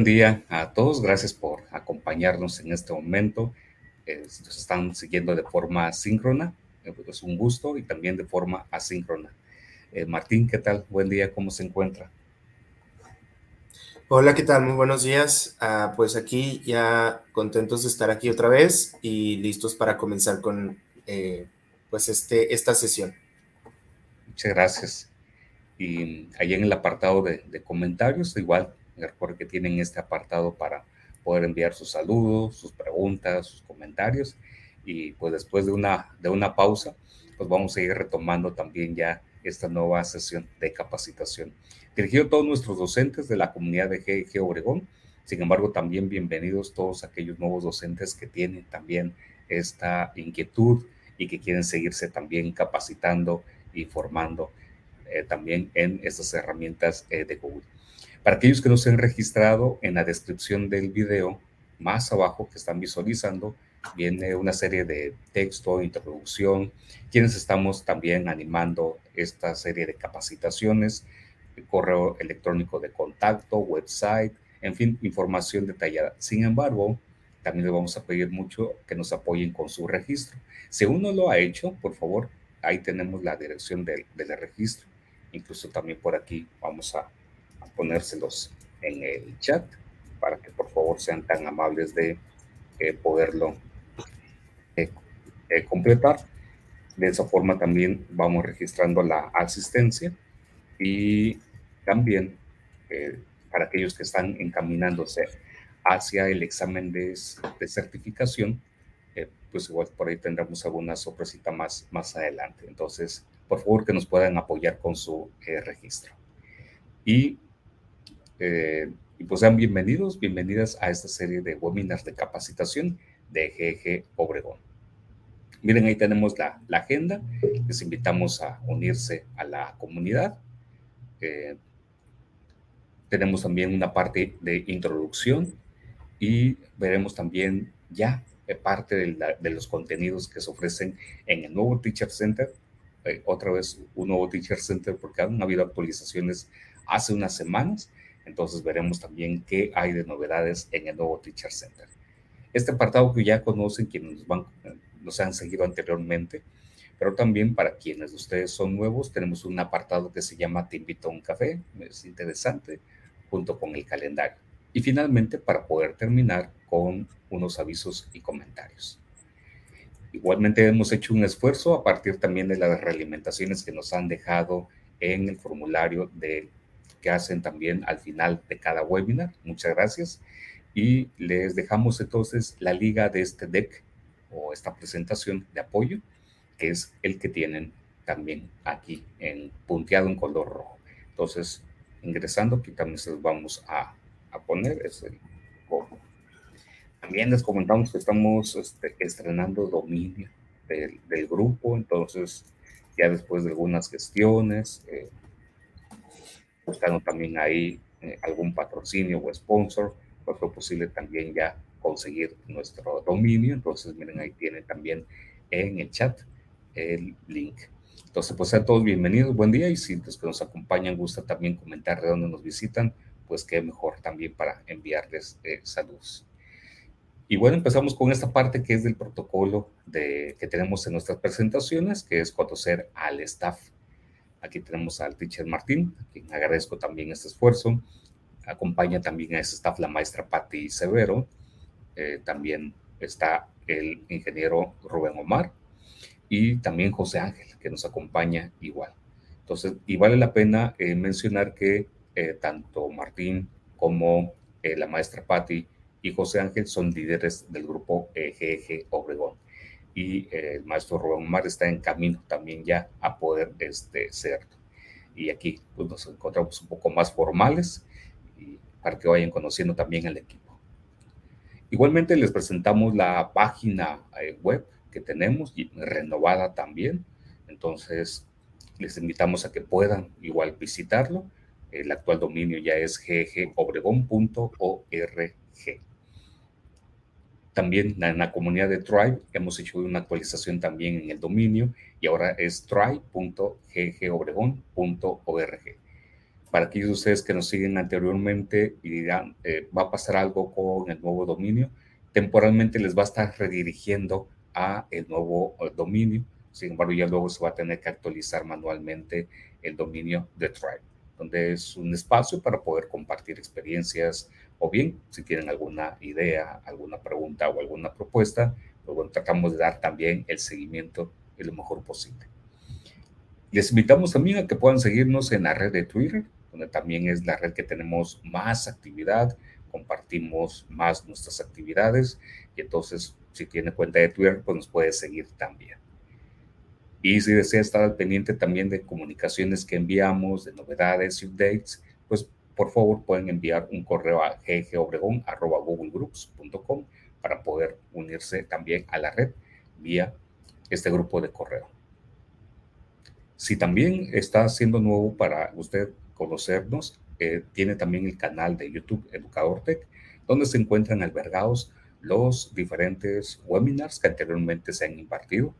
buen día a todos. Gracias por acompañarnos en este momento. nos están siguiendo de forma síncrona. Eh, pues, es un gusto y también de forma asíncrona. Eh, Martín, ¿qué tal? Buen día, ¿cómo se encuentra? Hola, ¿qué tal? Muy buenos días. Ah, pues aquí ya contentos de estar aquí otra vez y listos para comenzar con eh, pues este, esta sesión. Muchas gracias. Y ahí en el apartado de, de comentarios, igual porque tienen este apartado para poder enviar sus saludos, sus preguntas, sus comentarios. Y pues después de una, de una pausa, pues vamos a ir retomando también ya esta nueva sesión de capacitación. Dirigido a todos nuestros docentes de la comunidad de GG Obregón, sin embargo, también bienvenidos todos aquellos nuevos docentes que tienen también esta inquietud y que quieren seguirse también capacitando y formando eh, también en estas herramientas eh, de Google. Para aquellos que no se han registrado, en la descripción del video, más abajo que están visualizando, viene una serie de texto, introducción, quienes estamos también animando esta serie de capacitaciones, correo electrónico de contacto, website, en fin, información detallada. Sin embargo, también le vamos a pedir mucho que nos apoyen con su registro. Si uno lo ha hecho, por favor, ahí tenemos la dirección del, del registro. Incluso también por aquí vamos a ponérselos en el chat para que por favor sean tan amables de eh, poderlo eh, eh, completar. De esa forma también vamos registrando la asistencia y también para aquellos que están encaminándose hacia el examen de, de certificación, pues igual por ahí tendremos alguna sorpresita más, más adelante. Entonces, por favor que nos puedan apoyar con su registro. Y eh, y pues sean bienvenidos, bienvenidas a esta serie de webinars de capacitación de GG Obregón. Miren, ahí tenemos la, la agenda. Les invitamos a unirse a la comunidad. Eh, tenemos también una parte de introducción y veremos también ya parte de, de, los contenidos que se ofrecen en el nuevo Teacher Center. Eh, otra vez un nuevo Teacher Center porque han habido actualizaciones hace unas semanas entonces veremos también qué hay de novedades en el nuevo Teacher Center. Este apartado que ya conocen quienes nos, van, nos han seguido anteriormente, pero también para quienes de ustedes son nuevos, tenemos un apartado que se llama Te invito a un café, es interesante, junto con el calendario. Y finalmente, para poder terminar con unos avisos y comentarios. Igualmente hemos hecho un esfuerzo a partir también de las realimentaciones que nos han dejado en el formulario de que hacen también al final de cada webinar. Muchas gracias. Y les dejamos entonces la liga de este deck o esta presentación de apoyo, que es el que tienen también aquí en punteado en color rojo. Entonces, ingresando aquí también se los vamos a, a poner, es el También les comentamos que estamos este, estrenando dominio del, del, grupo, entonces ya después de algunas gestiones, eh, buscando también ahí eh, algún patrocinio o sponsor, pues fue posible también ya conseguir nuestro dominio. Entonces, miren, ahí tienen también en el chat el link. Entonces, pues a todos bienvenidos, buen día y si los que nos acompañan gusta también comentar de dónde nos visitan, pues qué mejor también para enviarles eh, saludos. Y bueno, empezamos con esta parte que es del protocolo de, que tenemos en nuestras presentaciones, que es conocer al staff Aquí tenemos al teacher Martín, a quien agradezco también este esfuerzo. Acompaña también a ese staff la maestra Patti Severo. Eh, también está el ingeniero Rubén Omar y también José Ángel, que nos acompaña igual. Entonces, y vale la pena eh, mencionar que eh, tanto Martín como la maestra Patti y José Ángel son líderes del grupo GG Obregón y eh, el maestro Rubén Omar está en camino también ya a poder este, ser. Y aquí pues, nos encontramos un poco más formales para que vayan conociendo también al equipo. Igualmente les presentamos la página eh, web que tenemos, renovada también. Entonces, les invitamos a que puedan igual visitarlo. El actual dominio ya es ggobregón.org. También en la comunidad de Tribe hemos hecho una actualización también en el dominio y ahora es tribe.ggobregón.org. para aquellos de ustedes que nos siguen anteriormente y dirán, eh, va a pasar algo con el nuevo dominio, temporalmente les va a estar redirigiendo a el nuevo eh, dominio. Sin embargo, ya luego se va a tener que actualizar manualmente el dominio de Tribe, donde es un espacio para poder compartir experiencias o bien, si tienen alguna idea, alguna pregunta o alguna propuesta, pues tratamos de dar también el seguimiento lo mejor posible. Les invitamos también a que puedan seguirnos en la red de Twitter, donde también es la red que tenemos más actividad, compartimos más nuestras actividades y entonces si tiene cuenta de Twitter, pues nos puede seguir también. Y si desea estar al pendiente también de comunicaciones que enviamos, de novedades y updates, por favor pueden enviar un correo a ggobregón.googlegroups.com para poder unirse también a la red vía este grupo de correo. Si también está siendo nuevo para usted conocernos, eh, tiene también el canal de YouTube Educador Tech, donde se encuentran albergados los diferentes webinars que anteriormente se han impartido.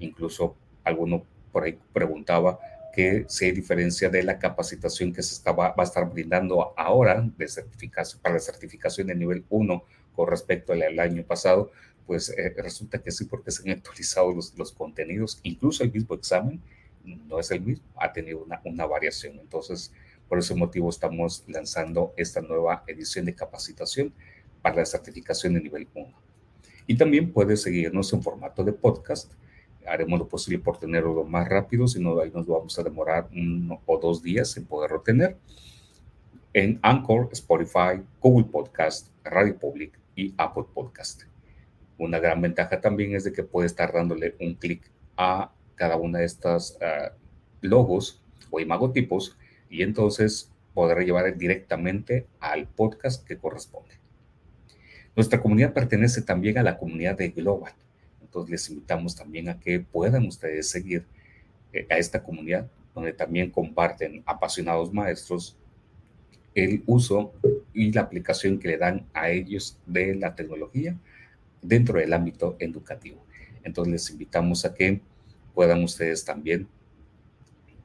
Incluso alguno por ahí preguntaba que se diferencia de la capacitación que se estaba, va a estar brindando ahora de certificación, para la certificación de nivel 1 con respecto al, año pasado, pues eh, resulta que sí, porque se han actualizado los, los, contenidos, incluso el mismo examen no es el mismo, ha tenido una, una variación. Entonces, por ese motivo estamos lanzando esta nueva edición de capacitación para la certificación de nivel 1. Y también puedes seguirnos en formato de podcast. Haremos lo posible por tenerlo más rápido, si no, ahí nos vamos a demorar uno o dos días en poderlo tener. En Anchor, Spotify, Google Podcast, Radio Public y Apple Podcast. Una gran ventaja también es de que puede estar dándole un clic a cada una de estas uh, logos o imagotipos y entonces podrá llevar directamente al podcast que corresponde. Nuestra comunidad pertenece también a la comunidad de Global. Entonces les invitamos también a que puedan ustedes seguir eh, a esta comunidad donde también comparten apasionados maestros el uso y la aplicación que le dan a ellos de la tecnología dentro del ámbito educativo. Entonces les invitamos a que puedan ustedes también,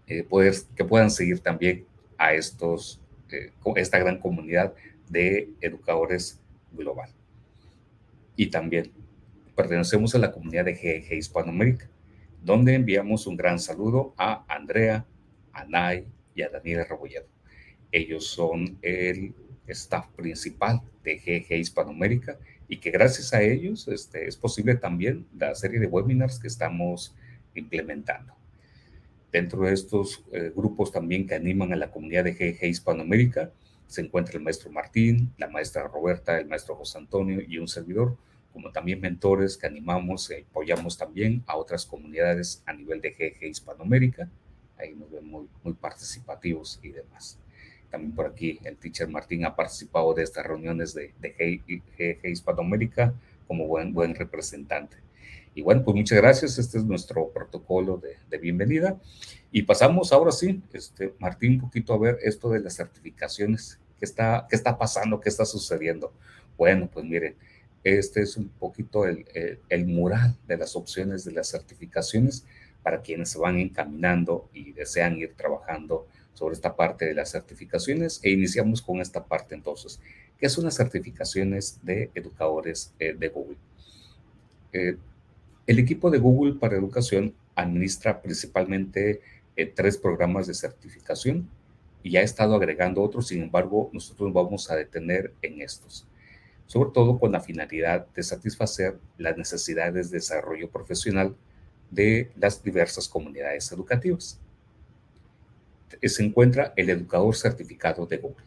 eh, poder, que puedan seguir también a estos, eh, esta gran comunidad de educadores global. Y también pertenecemos a la comunidad de GG Hispanoamérica, donde enviamos un gran saludo a Andrea, a Nay y a Daniela Rebolledo. Ellos son el staff principal de GG Hispanoamérica y que gracias a ellos este, es posible también la serie de webinars que estamos implementando. Dentro de estos eh, grupos también que animan a la comunidad de GG Hispanoamérica se encuentra el maestro Martín, la maestra Roberta, el maestro José Antonio y un servidor, como también mentores que animamos y apoyamos también a otras comunidades a nivel de GG Hispanoamérica. Ahí nos ven muy, muy participativos y demás. También por aquí el teacher Martín ha participado de estas reuniones de, de GG Hispanoamérica como buen, buen representante. Y bueno, pues muchas gracias. Este es nuestro protocolo de, de, bienvenida. Y pasamos ahora sí, este, Martín, un poquito a ver esto de las certificaciones. ¿Qué está, qué está pasando? ¿Qué está sucediendo? Bueno, pues miren, este es un poquito el, el, mural de las opciones de las certificaciones para quienes se van encaminando y desean ir trabajando sobre esta parte de las certificaciones. E iniciamos con esta parte entonces, que son las certificaciones de educadores eh, de Google. Eh, el equipo de Google para Educación administra principalmente eh, tres programas de certificación y ha estado agregando otros, sin embargo, nosotros vamos a detener en estos, sobre todo con la finalidad de satisfacer las necesidades de desarrollo profesional de las diversas comunidades educativas se encuentra el educador certificado de Google.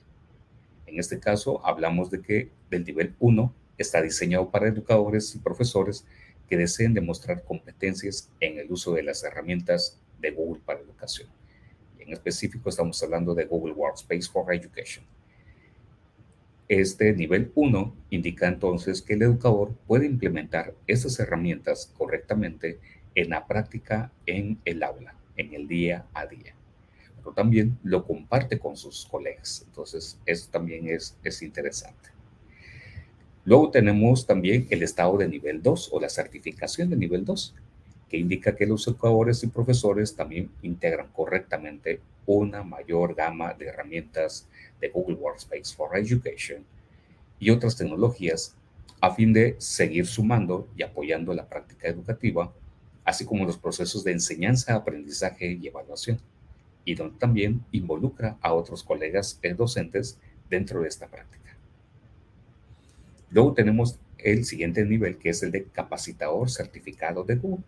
En este caso, hablamos de que del nivel 1 está diseñado para educadores y profesores que deseen demostrar competencias en el uso de las herramientas de Google para educación. En específico, estamos hablando de Google Workspace for Education. Este nivel 1 indica entonces que el educador puede implementar estas herramientas correctamente en la práctica en el aula, en el día a día también lo comparte con sus colegas. Entonces, eso también es, es interesante. Luego tenemos también el estado de nivel 2 o la certificación de nivel 2, que indica que los educadores y profesores también integran correctamente una mayor gama de herramientas de Google Workspace for Education y otras tecnologías a fin de seguir sumando y apoyando la práctica educativa, así como los procesos de enseñanza, aprendizaje y evaluación, y donde también involucra a otros colegas docentes dentro de esta práctica. Luego tenemos el siguiente nivel, que es el de capacitador certificado de Google,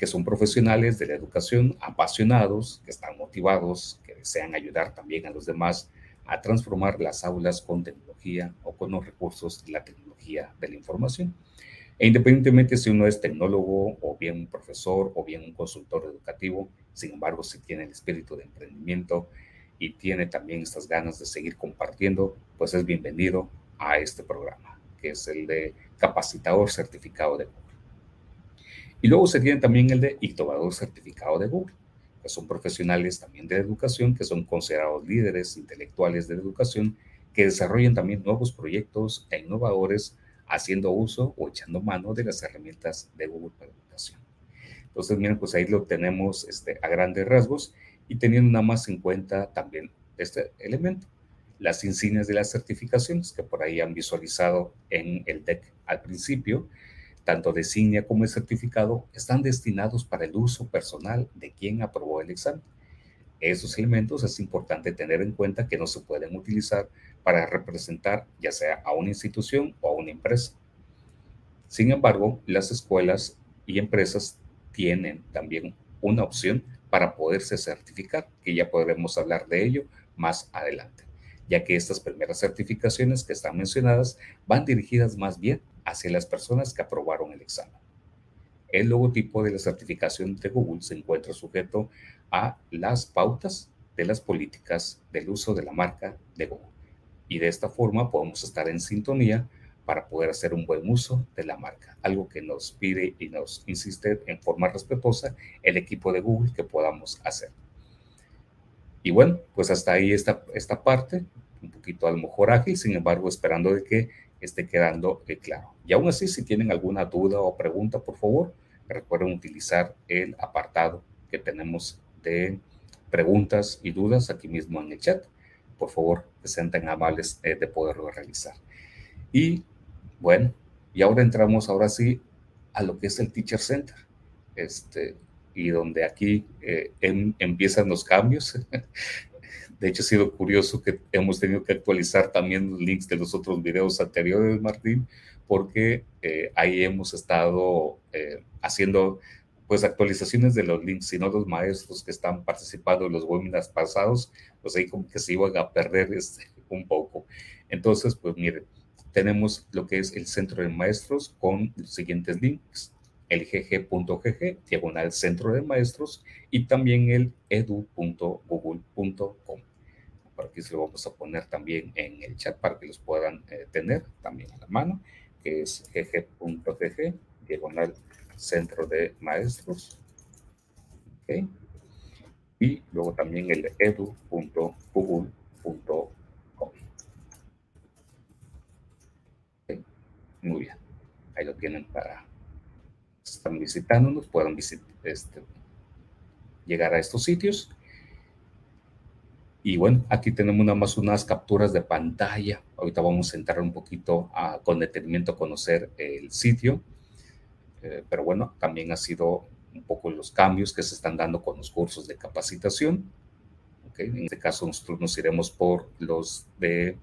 que son profesionales de la educación apasionados, que están motivados, que desean ayudar también a los demás a transformar las aulas con tecnología o con los recursos de la tecnología de la información. E independientemente si uno es tecnólogo o bien un profesor o bien un consultor educativo, sin embargo, si tiene el espíritu de emprendimiento y tiene también estas ganas de seguir compartiendo, pues es bienvenido a este programa, que es el de capacitador certificado de. Y luego se tiene también el de innovador certificado de Google, que son profesionales también de educación, que son considerados líderes intelectuales de educación, que desarrollan también nuevos proyectos e innovadores haciendo uso o echando mano de las herramientas de Google para educación. Entonces, miren, pues ahí lo tenemos este, a grandes rasgos y teniendo nada más en cuenta también este elemento, las insignias de las certificaciones que por ahí han visualizado en el deck al principio, tanto de insignia como de certificado, están destinados para el uso personal de quien aprobó el examen. Esos elementos es importante tener en cuenta que no se pueden utilizar para representar ya sea a una institución o a una empresa. Sin embargo, las escuelas y empresas tienen también una opción para poderse certificar, que ya podremos hablar de ello más adelante, ya que estas primeras certificaciones que están mencionadas van dirigidas más bien hacia las personas que aprobaron el examen. El logotipo de la certificación de Google se encuentra sujeto a las pautas de las políticas del uso de la marca de Google. Y de esta forma podemos estar en sintonía para poder hacer un buen uso de la marca, algo que nos pide y nos insiste en forma respetuosa el equipo de Google que podamos hacer. Y bueno, pues hasta ahí está esta parte, un poquito a lo mejor sin embargo, esperando de que esté quedando eh, claro. Y aún así, si tienen alguna duda o pregunta, por favor, recuerden utilizar el apartado que tenemos de preguntas y dudas aquí mismo en el chat. Por favor, tan amables eh, de poderlo realizar. Y bueno, y ahora entramos ahora sí a lo que es el Teacher Center. Este, y donde aquí eh, em, empiezan los cambios. De hecho, ha sido curioso que hemos tenido que actualizar también los links de los otros videos anteriores, Martín, porque eh, ahí hemos estado eh, haciendo pues actualizaciones de los links, no los maestros que están participando en los webinars pasados, pues ahí como que se iban a perder este, un poco. Entonces, pues miren, tenemos lo que es el centro de maestros con los siguientes links el gg.gg, diagonal centro de maestros, y también el edu.google.com aquí se lo vamos a poner también en el chat para que los puedan eh, tener también a la mano, que es gg.gg, diagonal centro de maestros. Okay. Y luego también el edu.google.com. Okay. Muy bien. Ahí lo tienen para están visitándonos, puedan visit, este, llegar a estos sitios. Y bueno, aquí tenemos nada más unas capturas de pantalla. Ahorita vamos a entrar un poquito con detenimiento a conocer el sitio. Eh, pero bueno, también ha sido un poco los cambios que se están dando con los cursos de capacitación. En este caso, nosotros nos iremos por los de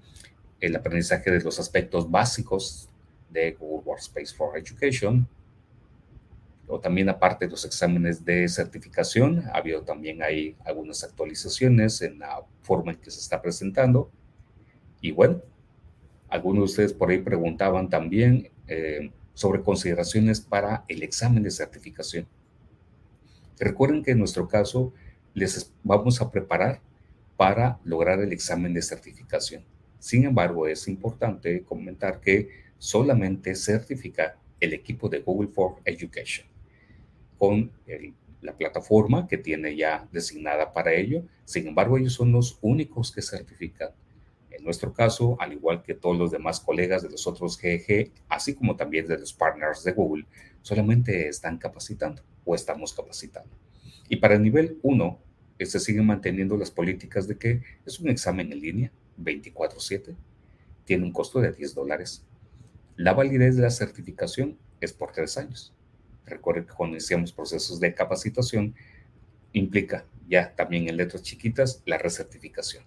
el aprendizaje de los aspectos básicos de Google Workspace for Education, o también aparte de los exámenes de certificación, ha habido también hay algunas actualizaciones en la forma en que se está presentando. Y bueno, algunos de ustedes por ahí preguntaban también eh, sobre consideraciones para el examen de certificación. Recuerden que en nuestro caso les vamos a preparar para lograr el examen de certificación. Sin embargo, es importante comentar que solamente certifica el equipo de Google for Education con la plataforma que tiene ya designada para ello. Sin embargo, ellos son los únicos que certifican. En nuestro caso, al igual que todos los demás colegas de los otros GG, así como también de los partners de Google, solamente están capacitando o estamos capacitando. Y para el nivel 1, se siguen manteniendo las políticas de que es un examen en línea 24/7, tiene un costo de 10 dólares. La validez de la certificación es por tres años. Recuerden que cuando iniciamos procesos de capacitación, implica ya también en letras chiquitas la recertificación.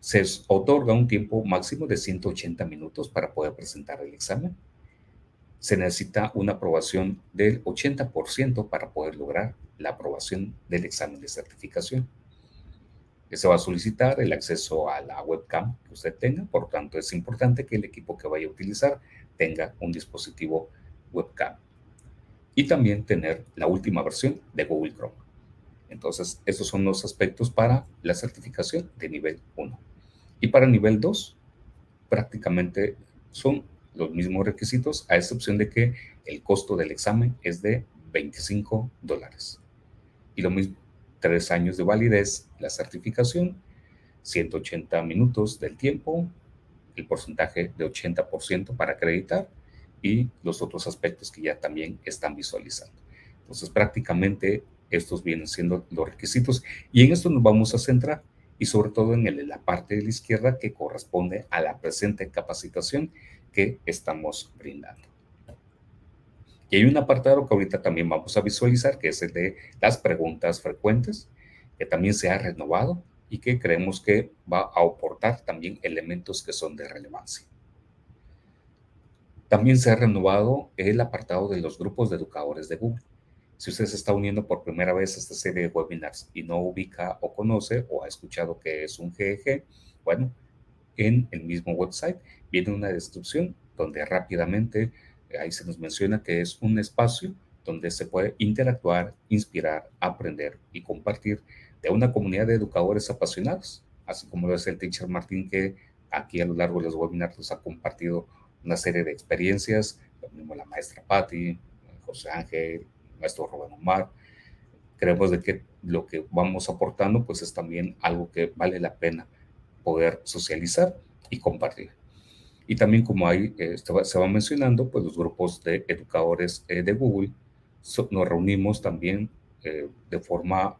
Se otorga un tiempo máximo de 180 minutos para poder presentar el examen. Se necesita una aprobación del 80% para poder lograr la aprobación del examen de certificación. Se va a solicitar el acceso a la webcam que usted tenga, por tanto es importante que el equipo que vaya a utilizar tenga un dispositivo webcam y también tener la última versión de Google Chrome. Entonces, esos son los aspectos para la certificación de nivel 1. Y para nivel 2, prácticamente son los mismos requisitos, a excepción de que el costo del examen es de 25 dólares. Y lo mismo, tres años de validez, la certificación, 180 minutos del tiempo, el porcentaje de 80% para acreditar y los otros aspectos que ya también están visualizando. Entonces, prácticamente estos vienen siendo los requisitos y en esto nos vamos a centrar y sobre todo en la parte de la izquierda que corresponde a la presente capacitación que estamos brindando. Y hay un apartado que ahorita también vamos a visualizar, que es el de las preguntas frecuentes, que también se ha renovado y que creemos que va a aportar también elementos que son de relevancia. También se ha renovado el apartado de los grupos de educadores de Google. Si usted se está uniendo por primera vez a esta serie de webinars y no ubica o conoce o ha escuchado que es un GEG, bueno, en el mismo website viene una descripción donde rápidamente ahí se nos menciona que es un espacio donde se puede interactuar, inspirar, aprender y compartir de una comunidad de educadores apasionados, así como lo es el teacher Martín que aquí a lo largo de los webinars nos ha compartido una serie de experiencias, lo mismo la maestra Patti, José Ángel, nuestro Rubén Omar. Creemos de que lo que vamos aportando pues es también algo que vale la pena poder socializar y compartir. Y también como ahí eh, se va mencionando, pues los grupos de educadores eh, de Google, nos reunimos también eh, de forma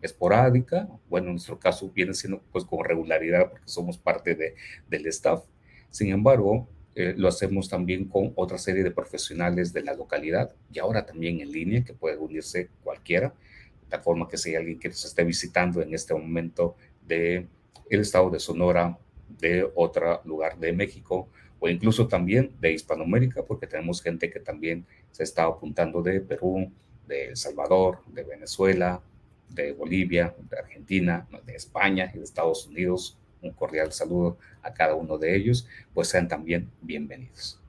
esporádica, bueno, en nuestro caso viene siendo pues con regularidad porque somos parte de, del staff. Sin embargo, eh, lo hacemos también con otra serie de profesionales de la localidad y ahora también en línea, que puede unirse cualquiera, de tal forma que si hay alguien que nos esté visitando en este momento de el estado de Sonora, de otro lugar de México o incluso también de Hispanoamérica, porque tenemos gente que también se está apuntando de Perú, de El Salvador, de Venezuela, de Bolivia, de Argentina, de España y de Estados Unidos, un cordial saludo a cada uno de ellos, pues sean también bienvenidos.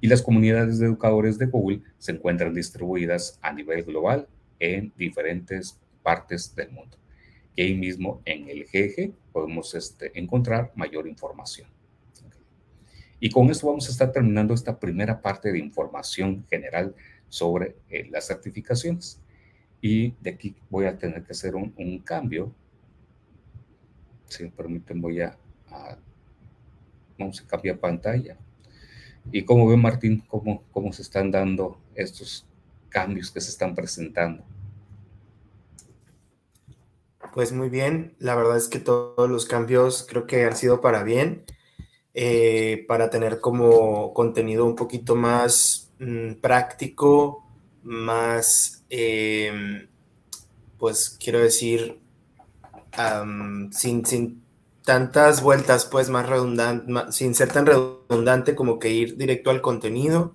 Y las comunidades de educadores de Google se encuentran distribuidas a nivel global en diferentes partes del mundo. Y ahí mismo en el GG podemos este, encontrar mayor información. Y con esto vamos a estar terminando esta primera parte de información general sobre eh, las certificaciones. Y de aquí voy a tener que hacer un, un cambio si me permiten, voy a, vamos a cambiar pantalla. ¿Y cómo ve Martín, cómo, cómo se están dando estos cambios que se están presentando? Pues muy bien, la verdad es que todos los cambios creo que han sido para bien, eh, para tener como contenido un poquito más mm, práctico, más, em, pues quiero decir, sin, sin, tantas vueltas, pues más redundante, sin ser tan redundante como que ir directo al contenido,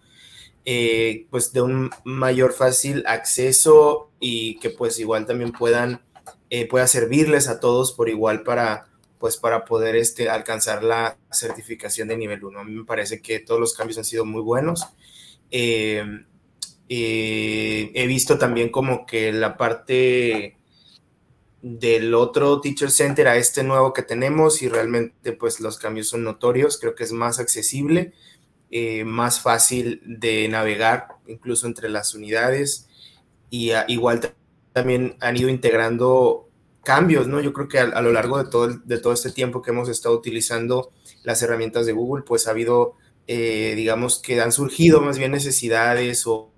eh, pues de un mayor fácil acceso y que pues igual también puedan, eh, pueda servirles a todos por igual para, pues para poder este, alcanzar la certificación de nivel 1. A mí me parece que todos los cambios han sido muy buenos. Eh, he visto también como que la parte del otro Teacher Center a este nuevo que tenemos y realmente pues los cambios son notorios, creo que es más accesible, eh, más fácil de navegar incluso entre las unidades y igual también han ido integrando cambios, ¿no? Yo creo que a, lo largo de todo, de todo este tiempo que hemos estado utilizando las herramientas de Google, pues ha habido, eh, digamos que han surgido más bien necesidades o,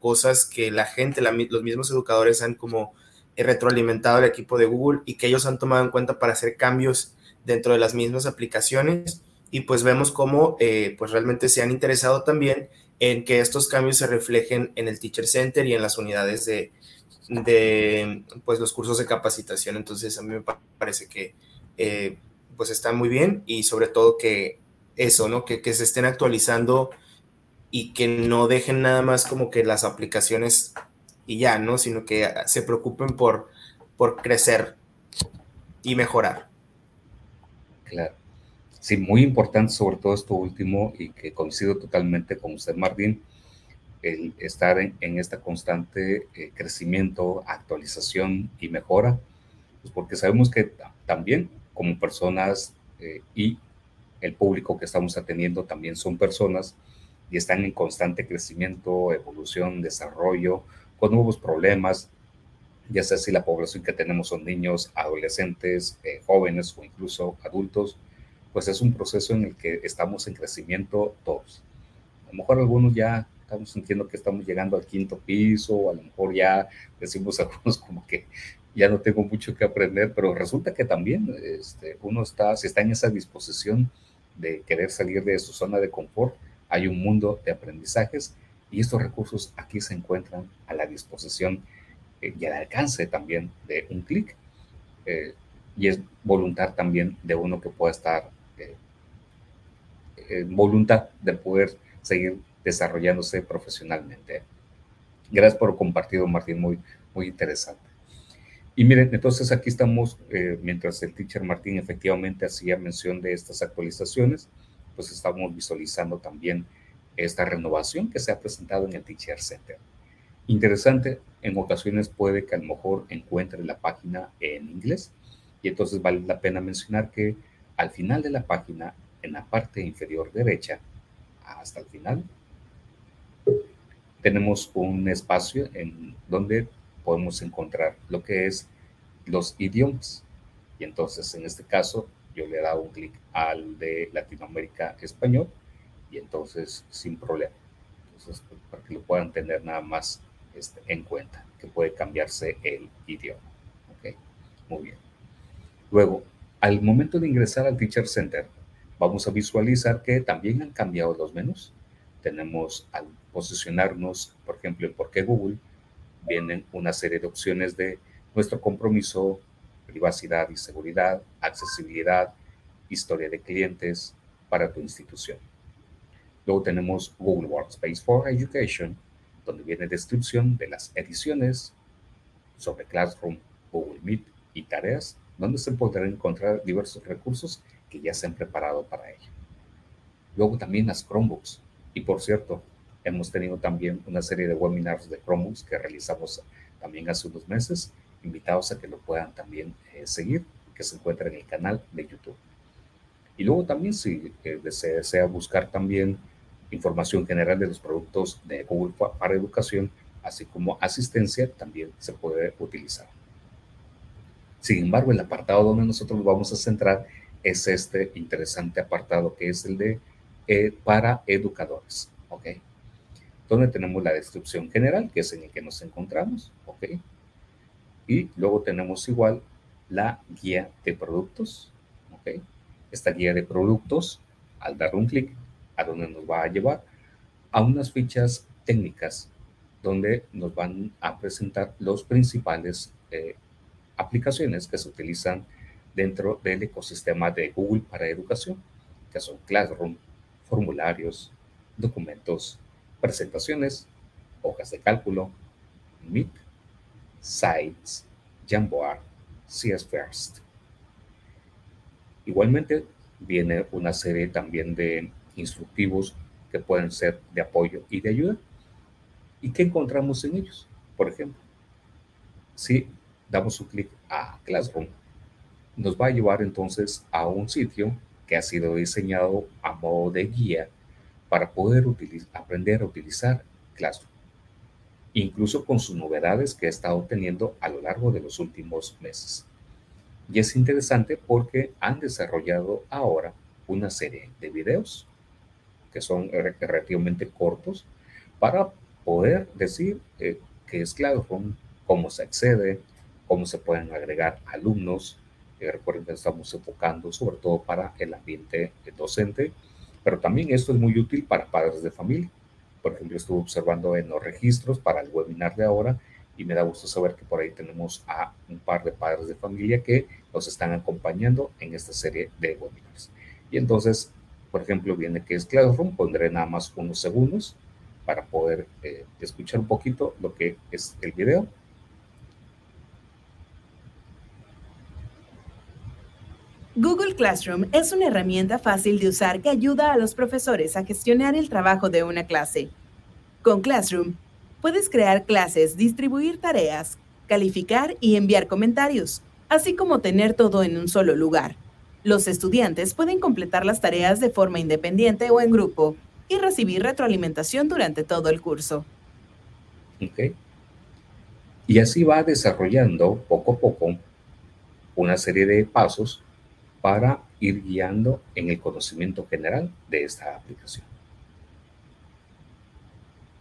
cosas que la gente, los mismos educadores han como retroalimentado al equipo de Google y que ellos han tomado en cuenta para hacer cambios dentro de las mismas aplicaciones y pues vemos cómo eh, pues realmente se han interesado también en que estos cambios se reflejen en el Teacher Center y en las unidades de, de pues los cursos de capacitación. Entonces a mí me parece que eh, pues está muy bien y sobre todo que eso, ¿no? Que, que se estén actualizando y que no dejen nada más como que las aplicaciones y ya, ¿no? Sino que se preocupen por, por crecer y mejorar. Claro. Sí, muy importante sobre todo esto último y que coincido totalmente con usted, Martín, el estar en, este constante eh, crecimiento, actualización y mejora, pues porque sabemos que también como personas eh, y el público que estamos atendiendo también son personas y están en constante crecimiento, evolución, desarrollo, con nuevos problemas, ya sea si la población que tenemos son niños, adolescentes, eh, jóvenes o incluso adultos, pues es un proceso en el que estamos en crecimiento todos. A lo mejor algunos ya estamos sintiendo que estamos llegando al quinto piso, o a lo mejor ya decimos algunos como que ya no tengo mucho que aprender, pero resulta que también este, uno está, si está en esa disposición de querer salir de su zona de confort, hay un mundo de aprendizajes y estos recursos aquí se encuentran a la disposición eh, y al alcance también de un clic. Eh, y es voluntad también de uno que pueda estar, eh, voluntad de poder seguir desarrollándose profesionalmente. Gracias por compartido, Martín, muy, muy interesante. Y miren, entonces aquí estamos, mientras el teacher Martín efectivamente hacía mención de estas actualizaciones, pues estamos visualizando también esta renovación que se ha presentado en el Teacher Center. Interesante, en ocasiones puede que a lo mejor encuentre la página en inglés y entonces vale la pena mencionar que al final de la página, en la parte inferior derecha, hasta el final, tenemos un espacio en donde podemos encontrar lo que es los idiomas. Y entonces, en este caso, yo le he dado un clic al de Latinoamérica Español y entonces sin problema. Entonces, pues, para que lo puedan tener nada más este, en cuenta, que puede cambiarse el idioma. ¿Ok? Muy bien. Luego, al momento de ingresar al Teacher Center, vamos a visualizar que también han cambiado los menús. Tenemos al posicionarnos, por ejemplo, en por qué Google, vienen una serie de opciones de nuestro compromiso, privacidad y seguridad, accesibilidad, historia de clientes para tu institución. Luego tenemos Google Workspace for Education, donde viene descripción de las ediciones sobre Classroom, Google Meet y tareas, donde se podrán encontrar diversos recursos que ya se han preparado para ello. Luego también las Chromebooks. Y por cierto, hemos tenido también una serie de webinars de Chromebooks que realizamos también hace unos meses. Invitados a que lo puedan también eh, seguir, que se encuentra en el canal de YouTube. Y luego también si eh, desea buscar también información general de los productos de Google para educación, así como asistencia, también se puede utilizar. Sin embargo, el apartado donde nosotros nos vamos a centrar es este interesante apartado que es el de eh, para educadores, ¿ok? Donde tenemos la descripción general, que es en el que nos encontramos, ¿ok? Y luego tenemos igual la guía de productos, ¿ok? Esta guía de productos, al dar un clic, a donde nos va a llevar a unas fichas técnicas donde nos van a presentar los principales eh, aplicaciones que se utilizan dentro del ecosistema de Google para educación, que son Classroom, formularios, documentos, presentaciones, hojas de cálculo, Meet, Sites, Jamboard, CS First. Igualmente, viene una serie también de instructivos que pueden ser de apoyo y de ayuda. ¿Y qué encontramos en ellos? Por ejemplo, si damos un clic a Classroom, nos va a llevar entonces a un sitio que ha sido diseñado a modo de guía para poder aprender a utilizar Classroom, incluso con sus novedades que ha estado teniendo a lo largo de los últimos meses. Y es interesante porque han desarrollado ahora una serie de videos que son relativamente cortos, para poder decir eh, qué es Classroom, cómo se accede, cómo se pueden agregar alumnos. Eh, recuerden que estamos enfocando sobre todo para el ambiente docente, pero también esto es muy útil para padres de familia. Por ejemplo, estuve observando en los registros para el webinar de ahora y me da gusto saber que por ahí tenemos a un par de padres de familia que nos están acompañando en esta serie de webinars. Y entonces, por ejemplo, viene que es Classroom, pondré nada más unos segundos para poder eh, escuchar un poquito lo que es el video. Google Classroom es una herramienta fácil de usar que ayuda a los profesores a gestionar el trabajo de una clase. Con Classroom, puedes crear clases, distribuir tareas, calificar y enviar comentarios, así como tener todo en un solo lugar. Los estudiantes pueden completar las tareas de forma independiente o en grupo y recibir retroalimentación durante todo el curso. Ok. Y así va desarrollando poco a poco una serie de pasos para ir guiando en el conocimiento general de esta aplicación.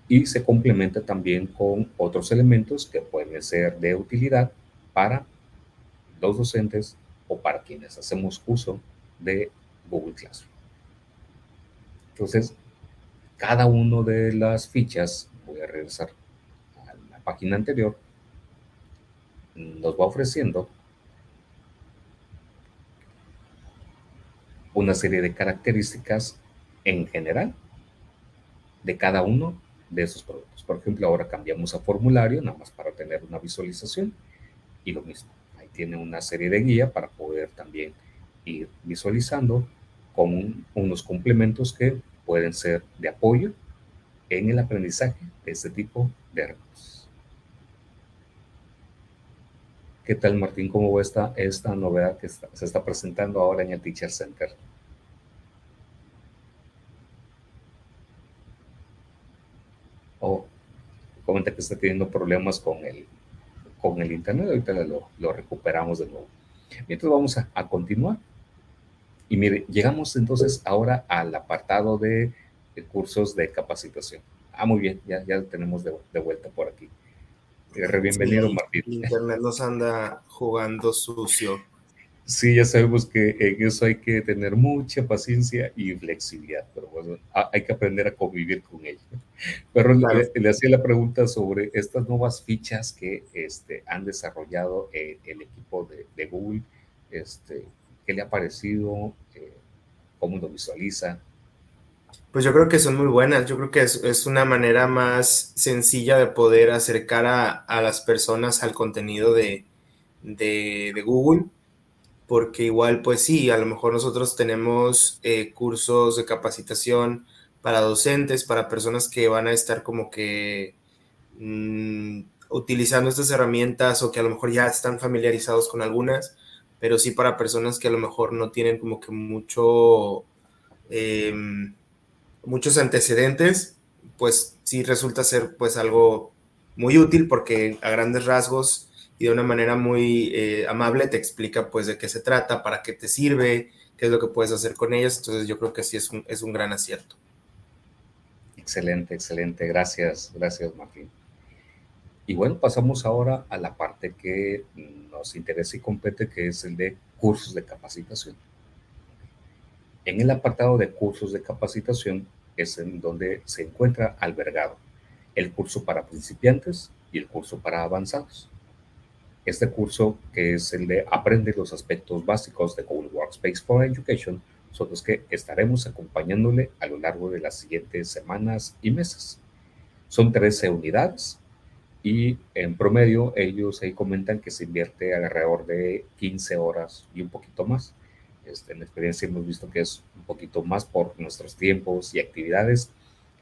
Y se complementa también con otros elementos que pueden ser de utilidad para los docentes o para quienes hacemos uso de Google Classroom. Entonces, cada una de las fichas, voy a regresar a la página anterior, nos va ofreciendo una serie de características en general de cada uno de esos productos. Por ejemplo, ahora cambiamos a formulario, nada más para tener una visualización y lo mismo. Tiene una serie de guía para poder también ir visualizando con unos complementos que pueden ser de apoyo en el aprendizaje de este tipo de recursos. ¿Qué tal, Martín? ¿Cómo va esta, esta novedad que se está presentando ahora en el Teacher Center? O comenta que está teniendo problemas con el, con el internet, ahorita lo, lo recuperamos de nuevo. Mientras vamos a, a continuar. Y mire, llegamos entonces ahora al apartado de, cursos de capacitación. Ah, muy bien, ya, ya lo tenemos de, vuelta por aquí. Eh, bienvenido, Martín. Internet nos anda jugando sucio. Sí, ya sabemos que en eso hay que tener mucha paciencia y flexibilidad, pero bueno, hay que aprender a convivir con ello. Pero le, hacía la pregunta sobre estas nuevas fichas que este, han desarrollado eh, el equipo de, de Google. Este, ¿Qué le ha parecido? Eh, ¿Cómo lo visualiza? Pues yo creo que son muy buenas. Yo creo que es, una manera más sencilla de poder acercar a, las personas al contenido de, Google. Porque igual, pues sí, a lo mejor nosotros tenemos eh, cursos de capacitación para docentes, para personas que van a estar como que mm, utilizando estas herramientas o que a lo mejor ya están familiarizados con algunas pero sí para personas que a lo mejor no tienen como que mucho, em, muchos antecedentes, pues sí resulta ser pues algo muy útil porque a grandes rasgos y de una manera muy eh, amable te explica pues de qué se trata, para qué te sirve, qué es lo que puedes hacer con ellas. Entonces yo creo que sí es un, es un gran acierto. Excelente, excelente. Gracias, gracias Martín. Y bueno, pasamos ahora a la parte que nos interesa y compete, que es el de cursos de capacitación. En el apartado de cursos de capacitación es en donde se encuentra albergado el curso para principiantes y el curso para avanzados. Este curso, que es el de Aprende los aspectos básicos de Google Workspace for Education, son los que estaremos acompañándole a lo largo de las siguientes semanas y meses. Son 13 unidades y en promedio ellos ahí comentan que se invierte alrededor de 15 horas y un poquito más. Este, en la experiencia hemos visto que es un poquito más por nuestros tiempos y actividades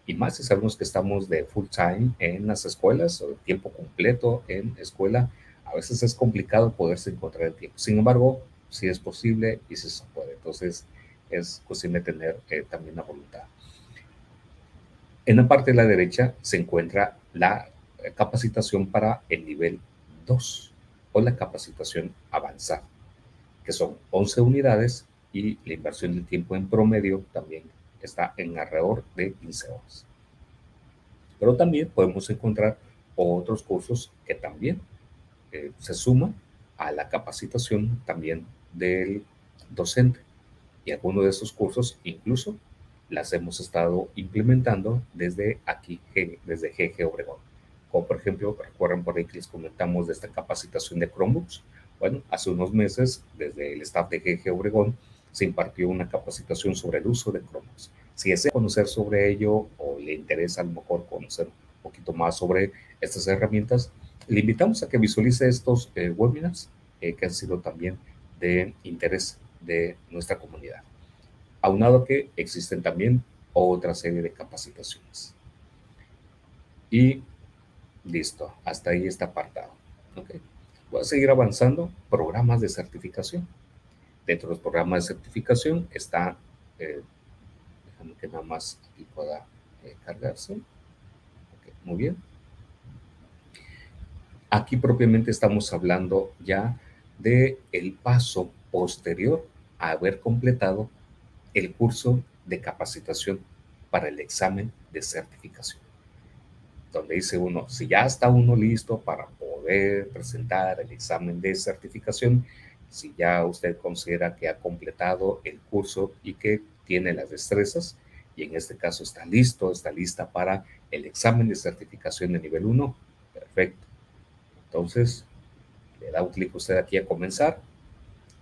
y más si sabemos que estamos de full time en las escuelas o de tiempo completo en escuela, a veces es complicado poderse encontrar el tiempo. Sin embargo, si es posible y si se puede. Entonces, es de tener eh, también la voluntad. En la parte de la derecha se encuentra la capacitación para el nivel 2 o la capacitación avanzada, que son 11 unidades y la inversión de tiempo en promedio también está en alrededor de 15 horas. Pero también podemos encontrar otros cursos que también se suma a la capacitación también del docente. Y algunos de esos cursos incluso las hemos estado implementando desde aquí, desde GG Obregón. Como por ejemplo, recuerden por ahí que les comentamos de esta capacitación de Chromebooks. Bueno, hace unos meses, desde el staff de GG Obregón, se impartió una capacitación sobre el uso de Chromebooks. Si desea conocer sobre ello o le interesa a lo mejor conocer un poquito más sobre estas herramientas, le invitamos a que visualice estos eh, webinars eh, que han sido también de interés de nuestra comunidad. Aunado que existen también otra serie de capacitaciones. Y listo, hasta ahí está apartado. Okay. Voy a seguir avanzando. Programas de certificación. Dentro de los programas de certificación está, eh, déjame que nada más aquí pueda eh, cargarse. muy bien. Aquí propiamente estamos hablando ya de el paso posterior a haber completado el curso de capacitación para el examen de certificación. Donde dice uno, si ya está uno listo para poder presentar el examen de certificación, si ya usted considera que ha completado el curso y que tiene las destrezas, y en este caso está listo, está lista para el examen de certificación de nivel 1, perfecto. Entonces, le da un clic usted aquí a comenzar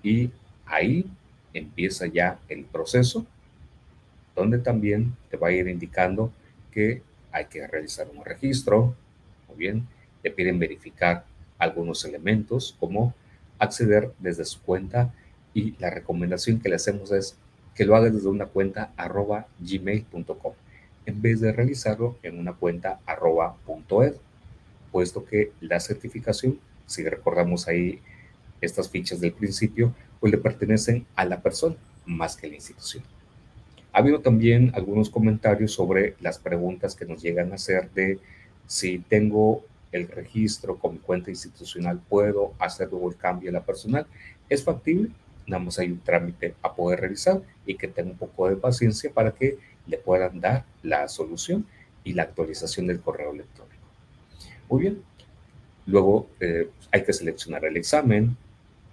y ahí empieza ya el proceso, donde también te va a ir indicando que hay que realizar un registro, muy bien, te piden verificar algunos elementos como acceder desde su cuenta y la recomendación que le hacemos es que lo haga desde una cuenta arroba gmail.com en vez de realizarlo en una cuenta arroba puesto que la certificación, si recordamos ahí estas fichas del principio, pues le pertenecen a la persona más que a la institución. Ha habido también algunos comentarios sobre las preguntas que nos llegan a hacer de si tengo el registro con mi cuenta institucional, ¿puedo hacer luego el cambio a la personal? ¿Es factible? Nada más hay un trámite a poder realizar y que tenga un poco de paciencia para que le puedan dar la solución y la actualización del correo electrónico. Muy bien. Luego eh, hay que seleccionar el examen,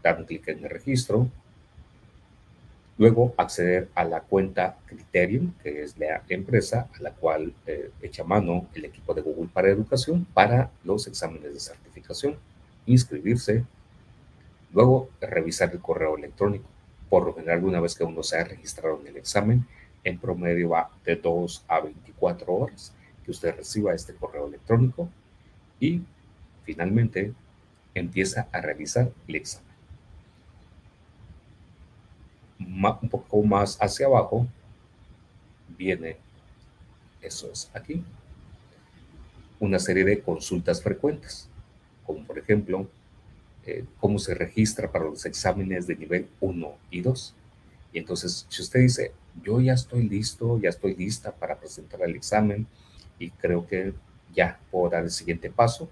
dar un clic en el registro, luego acceder a la cuenta Criterium, que es la empresa a la cual eh, echa mano el equipo de Google para Educación para los exámenes de certificación, inscribirse, luego revisar el correo electrónico. Por lo general, una vez que uno se ha registrado en el examen, en promedio va de 2 a 24 horas que usted reciba este correo electrónico y finalmente empieza a realizar el examen. un poco más hacia abajo viene, eso es aquí, una serie de consultas frecuentes, como por ejemplo, eh, cómo se registra para los exámenes de nivel 1 y 2. Y entonces, si usted dice, yo ya estoy listo, ya estoy lista para presentar el examen y creo que ya puedo dar el siguiente paso,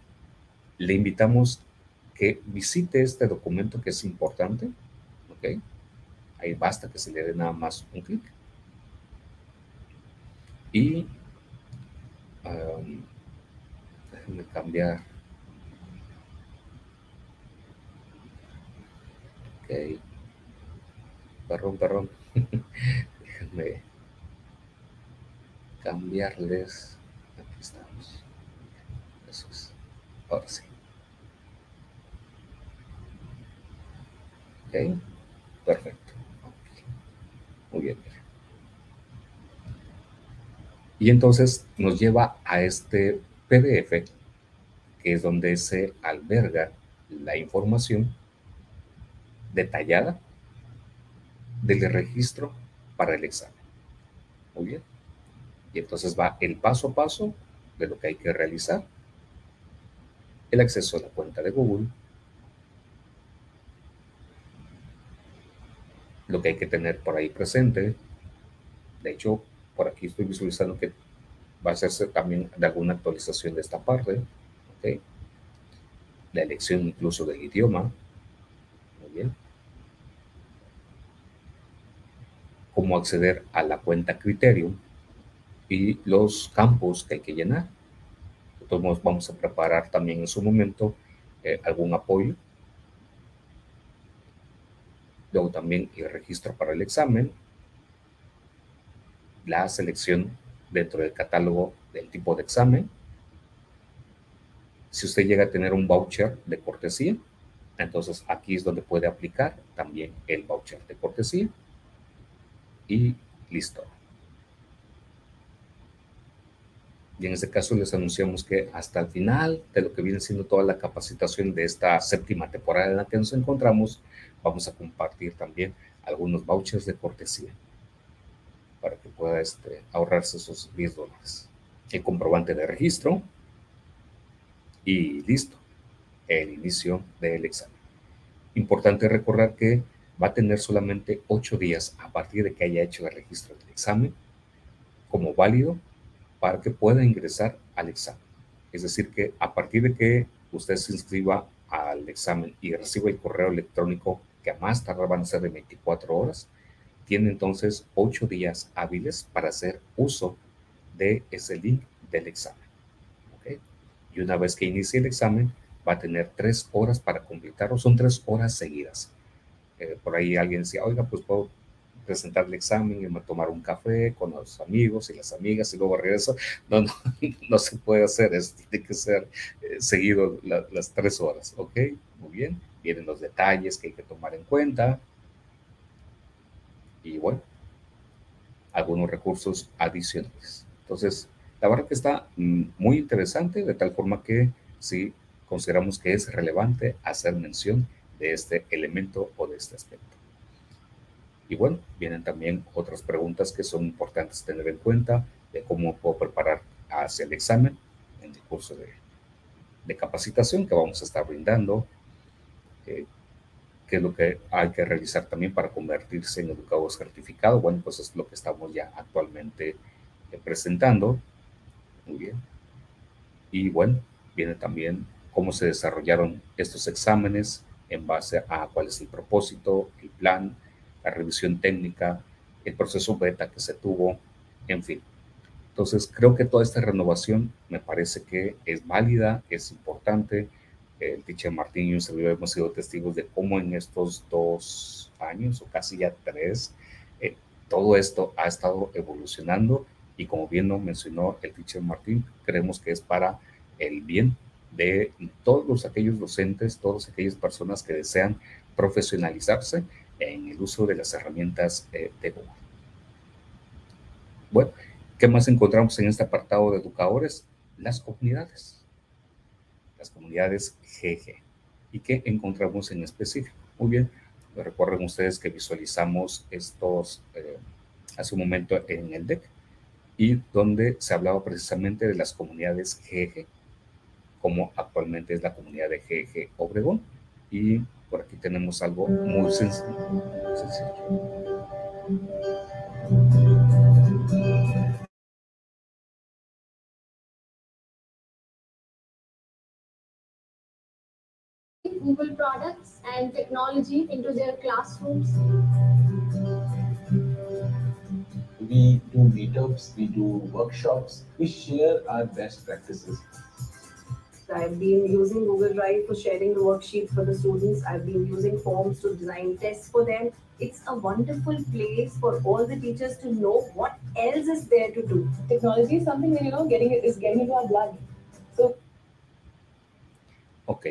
le invitamos que visite este documento que es importante, ¿ok? Ahí basta que se le dé nada más un clic. Y um, déjenme cambiar. Ok. Perdón, perdón. déjenme cambiarles. Aquí estamos. Eso es. Ahora sí. Ok. Perfecto. Muy bien. Y entonces nos lleva a este PDF, que es donde se alberga la información detallada del registro para el examen. Muy bien. Y entonces va el paso a paso de lo que hay que realizar. El acceso a la cuenta de Google. Lo que hay que tener por ahí presente. De hecho, por aquí estoy visualizando que va a hacerse también de alguna actualización de esta parte. La elección incluso del idioma. Muy bien. Cómo acceder a la cuenta Criterium y los campos que hay que llenar. Entonces vamos a preparar también en su momento eh, algún apoyo. Luego también el registro para el examen, la selección dentro del catálogo del tipo de examen. Si usted llega a tener un voucher de cortesía, entonces aquí es donde puede aplicar también el voucher de cortesía y listo. Y en este caso les anunciamos que hasta el final de lo que viene siendo toda la capacitación de esta séptima temporada en la que nos encontramos, vamos a compartir también algunos vouchers de cortesía para que pueda este, ahorrarse esos 10 dólares. El comprobante de registro y listo, el inicio del examen. Importante recordar que va a tener solamente 8 días a partir de que haya hecho el registro del examen como válido que pueda ingresar al examen. Es decir, que a partir de que usted se inscriba al examen y reciba el correo electrónico, que a más tardar van a ser de 24 horas, tiene entonces 8 días hábiles para hacer uso de ese link del examen. Y una vez que inicie el examen, va a tener 3 horas para completarlo. Son 3 horas seguidas. Eh, por ahí alguien decía, oiga, pues puedo presentar el examen y tomar un café con los amigos y las amigas y luego regreso. No, no, no se puede hacer, eso tiene que ser eh, seguido las tres horas, ¿ok? Muy bien, vienen los detalles que hay que tomar en cuenta. Y bueno, algunos recursos adicionales. Entonces, la verdad que está mm, muy interesante, de tal forma que sí consideramos que es relevante hacer mención de este elemento o de este aspecto. Y bueno, vienen también otras preguntas que son importantes tener en cuenta de cómo puedo preparar hacia el examen en el curso de, capacitación que vamos a estar brindando, eh, qué es lo que hay que realizar también para convertirse en educador certificado. Bueno, pues es lo que estamos ya actualmente eh, presentando. Muy bien. Y bueno, viene también cómo se desarrollaron estos exámenes en base a cuál es el propósito, el plan, la revisión técnica, el proceso beta que se tuvo, en fin. Entonces, creo que toda esta renovación me parece que es válida, es importante. El teacher Martín y un servidor hemos sido testigos de cómo en estos dos años o casi ya tres, eh, todo esto ha estado evolucionando y como bien lo mencionó el teacher Martín, creemos que es para el bien de todos aquellos docentes, todas aquellas personas que desean profesionalizarse en el uso de las herramientas eh, de Google. Bueno, ¿qué más encontramos en este apartado de educadores? Las comunidades, las comunidades GG. ¿Y qué encontramos en específico? Muy bien, recuerden ustedes que visualizamos estos eh, hace un momento en el deck y donde se hablaba precisamente de las comunidades GG, como actualmente es la comunidad de GG Obregón y por aquí tenemos algo muy sencillo. Google products and technology into their classrooms. We do meetups, we do workshops, we share our best practices. I've been using Google Drive for sharing the worksheets for the students. I've been using forms to design tests for them. It's a wonderful place for all the teachers to know what else is there to do. Technology is something that you know getting it is getting into our blood. So Ok,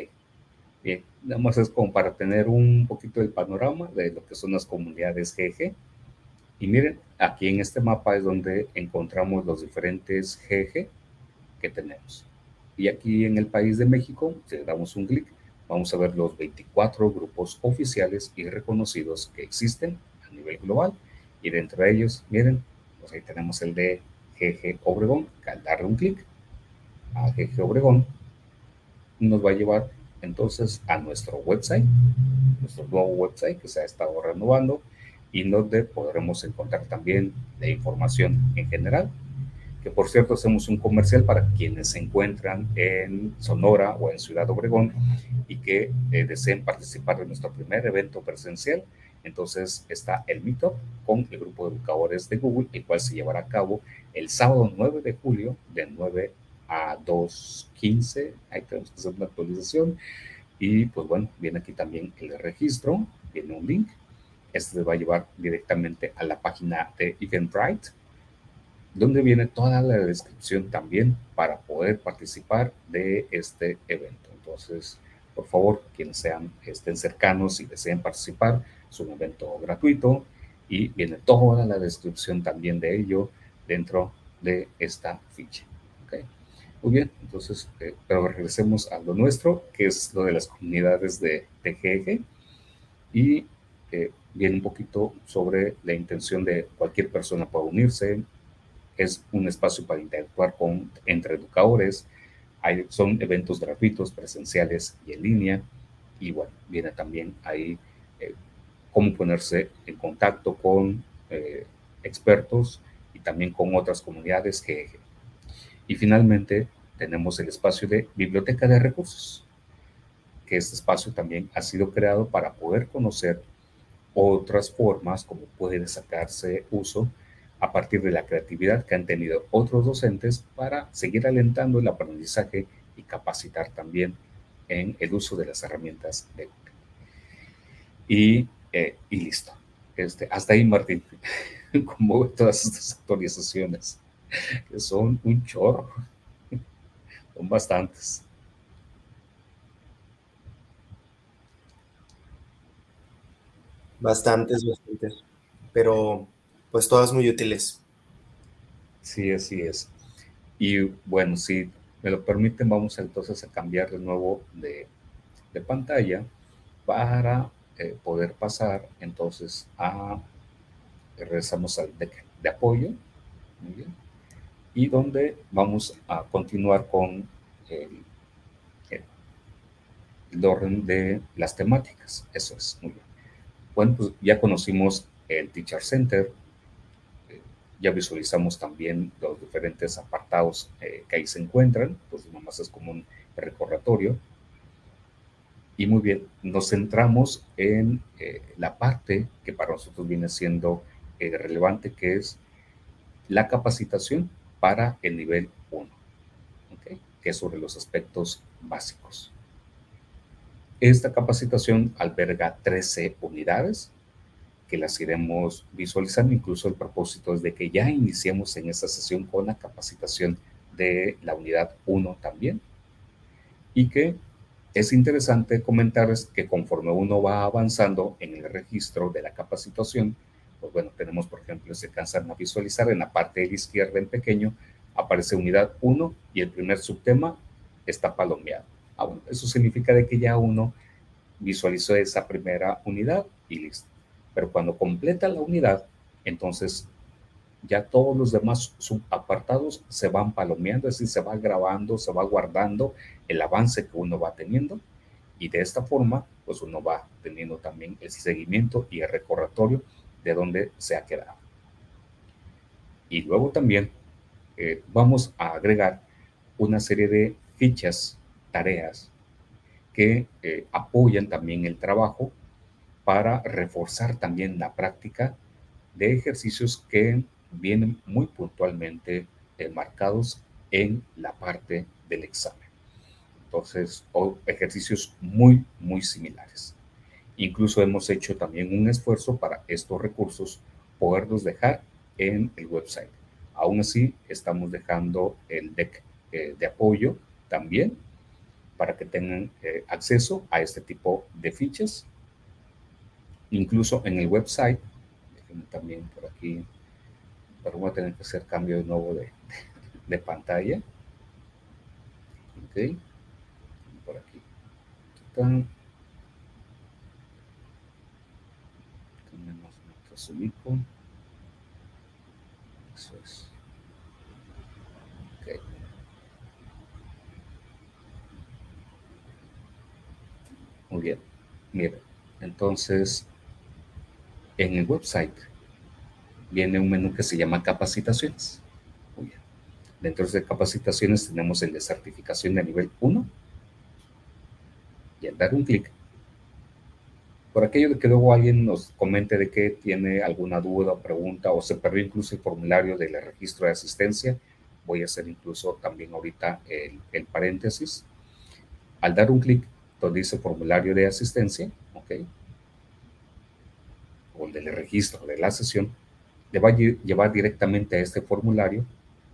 bien, nada más es como para tener un poquito el panorama de lo que son las comunidades GG. Y miren, aquí en este mapa es donde encontramos los diferentes GG que tenemos. Y aquí en el país de México, le damos un clic, vamos a ver los 24 grupos oficiales y reconocidos que existen a nivel global. Y dentro de ellos, miren, pues ahí tenemos el de GG Obregón, que al darle un clic a GG Obregón, nos va a llevar entonces a nuestro website, nuestro nuevo website que se ha estado renovando y donde podremos encontrar también la información en general que por cierto hacemos un comercial para quienes se encuentran en Sonora o en Ciudad Obregón y que eh, deseen participar de nuestro primer evento presencial. Entonces está el Meetup con el grupo de educadores de Google, el cual se llevará a cabo el sábado 9 de julio de 9 a 2.15. Ahí tenemos que hacer una actualización. Y pues bueno, viene aquí también el registro, viene un link. Este va a llevar directamente a la página de Eventbrite, donde viene toda la descripción también para poder participar de este evento. Entonces, por favor, quienes sean, estén cercanos y deseen participar, es un evento gratuito y viene toda la descripción también de ello dentro de esta ficha. ¿okay? Muy bien, entonces, eh, pero regresemos a lo nuestro, que es lo de las comunidades de TGG y eh, viene un poquito sobre la intención de cualquier persona para unirse. Es un espacio para interactuar con, entre educadores. Hay, son eventos gratuitos, presenciales y en línea. Y bueno, viene también ahí eh, cómo ponerse en contacto con eh, expertos y también con otras comunidades GEG. Y finalmente tenemos el espacio de biblioteca de recursos, que este espacio también ha sido creado para poder conocer otras formas como puede sacarse uso a partir de la creatividad que han tenido otros docentes para seguir alentando el aprendizaje y capacitar también en el uso de las herramientas de Google. Y, eh, y listo. Este, hasta ahí, Martín, como todas estas actualizaciones, que son un chorro, son bastantes. Bastantes, bastantes. Pero pues todas muy útiles. Sí, así es. Y bueno, si me lo permiten, vamos entonces a cambiar de nuevo de, de pantalla para eh, poder pasar entonces a, regresamos al de apoyo, muy bien, y donde vamos a continuar con el, el, orden de las temáticas. Eso es, muy bien. Bueno, pues ya conocimos el Teacher Center, ya visualizamos también los diferentes apartados eh, que ahí se encuentran, pues nomás es como un recordatorio. Y muy bien, nos centramos en eh, la parte que para nosotros viene siendo eh, relevante, que es la capacitación para el nivel 1, ¿okay? que es sobre los aspectos básicos. Esta capacitación alberga 13 unidades que las iremos visualizando. Incluso el propósito es de que ya iniciemos en esta sesión con la capacitación de la unidad 1 también. Y que es interesante comentarles que conforme uno va avanzando en el registro de la capacitación, pues bueno, tenemos por ejemplo, se alcanzan a visualizar en la parte de la izquierda en pequeño, aparece unidad 1 y el primer subtema está palomeado Ah, eso significa de que ya uno visualizó esa primera unidad y listo. Pero cuando completa la unidad, entonces ya todos los demás subapartados se van palomeando, es decir, se va grabando, se va guardando el avance que uno va teniendo y de esta forma, pues uno va teniendo también el seguimiento y el recordatorio de dónde se ha quedado. Y luego también eh, vamos a agregar una serie de fichas tareas que eh, apoyan también el trabajo para reforzar también la práctica de ejercicios que vienen muy puntualmente enmarcados en la parte del examen. Entonces, ejercicios muy, muy similares. Incluso hemos hecho también un esfuerzo para estos recursos poderlos dejar en el website. Aún así, estamos dejando el deck eh, de apoyo también para que tengan eh, acceso a este tipo de fichas. Incluso en el website, también por aquí, pero voy a tener que hacer cambio de nuevo de, de pantalla. Ok, por aquí. Tenemos nuestro subico. Eso es. Ok. Muy bien. Mire, entonces, en el website viene un menú que se llama capacitaciones. Muy bien. Dentro de capacitaciones tenemos el de certificación de nivel 1. Y al dar un clic, por aquello de que luego alguien nos comente de que tiene alguna duda pregunta o se perdió incluso el formulario del registro de asistencia, voy a hacer incluso también ahorita el, el paréntesis. Al dar un clic donde dice formulario de asistencia, ¿ok? O el del registro de la sesión, le va a llevar directamente a este formulario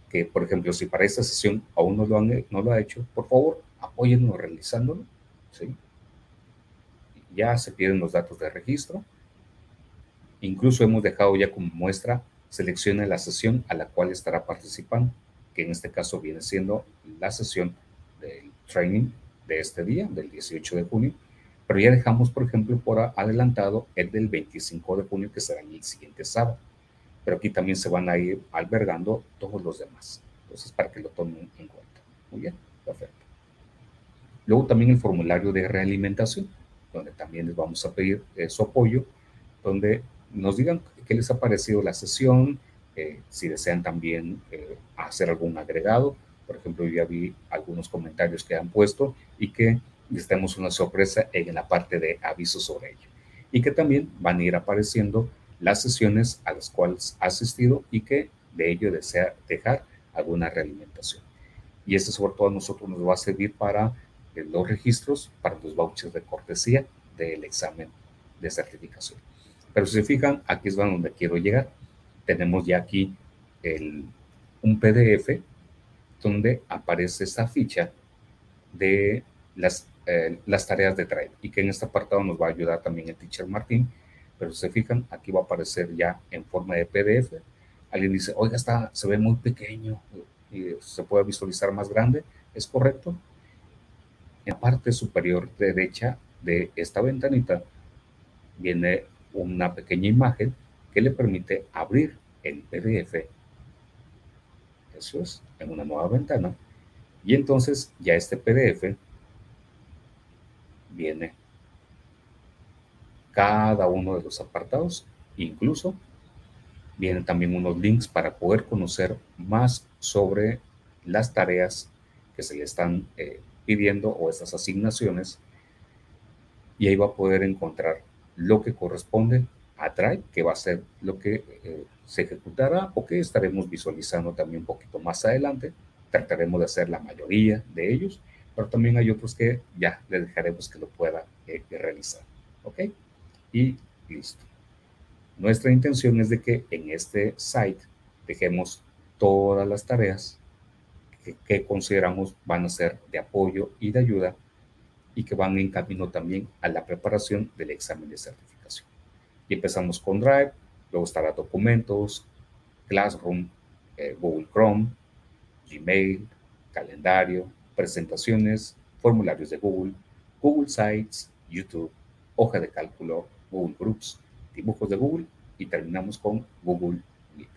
que, por ejemplo, si para esta sesión aún no lo, han, no lo ha hecho, por favor, apóyennos realizándolo, ¿sí? Ya se piden los datos de registro. Incluso hemos dejado ya como muestra, seleccione la sesión a la cual estará participando, que en este caso viene siendo la sesión del training de este día, del 18 de junio, pero ya dejamos, por ejemplo, por adelantado el del 25 de junio, que será el siguiente sábado. Pero aquí también se van a ir albergando todos los demás. Entonces, para que lo tomen en cuenta. Muy bien, perfecto. Luego también el formulario de realimentación, donde también les vamos a pedir eh, su apoyo, donde nos digan qué les ha parecido la sesión, eh, si desean también eh, hacer algún agregado, por ejemplo, yo ya vi algunos comentarios que han puesto y que les tenemos una sorpresa en la parte de avisos sobre ello. Y que también van a ir apareciendo las sesiones a las cuales ha asistido y que de ello desea dejar alguna realimentación. Y esto sobre todo a nosotros nos va a servir para eh, los registros, para los vouchers de cortesía del examen de certificación. Pero si se fijan, aquí es donde quiero llegar. Tenemos ya aquí el, un PDF donde aparece esta ficha de las, eh, las tareas de Drive y que en este apartado nos va a ayudar también el teacher Martín, pero se fijan, aquí va a aparecer ya en forma de PDF. Alguien dice, oiga, está, se ve muy pequeño y se puede visualizar más grande. ¿Es correcto? En la parte superior derecha de esta ventanita viene una pequeña imagen que le permite abrir el PDF eso es, en una nueva ventana. Y entonces ya este PDF viene cada uno de los apartados, incluso vienen también unos links para poder conocer más sobre las tareas que se le están eh, pidiendo o estas asignaciones y ahí va a poder encontrar lo que corresponde a Drive, que va a ser lo que eh, se ejecutará o que estaremos visualizando también un poquito más adelante. Trataremos de hacer la mayoría de ellos, pero también hay otros que ya le dejaremos que lo pueda eh, realizar. ¿Ok? Y listo. Nuestra intención es de que en este site dejemos todas las tareas que, consideramos van a ser de apoyo y de ayuda y que van en camino también a la preparación del examen de certificación. Y empezamos con Drive, Luego estará documentos, Classroom, eh, Google Chrome, Gmail, calendario, presentaciones, formularios de Google, Google Sites, YouTube, hoja de cálculo, Google Groups, dibujos de Google y terminamos con Google Meet.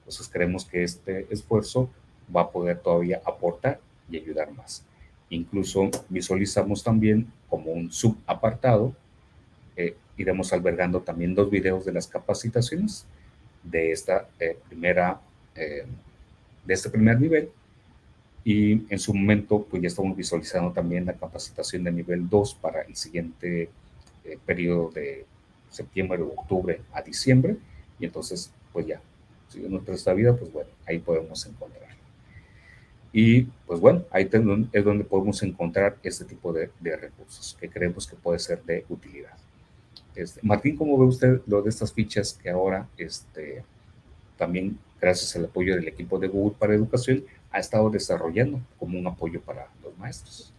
Entonces creemos que este esfuerzo va a poder todavía aportar y ayudar más. Incluso visualizamos también como un subapartado eh, iremos albergando también dos videos de las capacitaciones de esta eh, primera, eh, de este primer nivel. Y en su momento, pues ya estamos visualizando también la capacitación de nivel 2 para el siguiente eh, periodo de septiembre octubre a diciembre. Y entonces, pues ya, si nuestra esta vida, pues bueno, ahí podemos encontrar. Y pues bueno, ahí es donde podemos encontrar este tipo de, de recursos que creemos que puede ser de utilidad. Este, Martín, ¿cómo ve usted lo de estas fichas que ahora, este, también gracias al apoyo del equipo de Google para Educación, ha estado desarrollando como un apoyo para los maestros?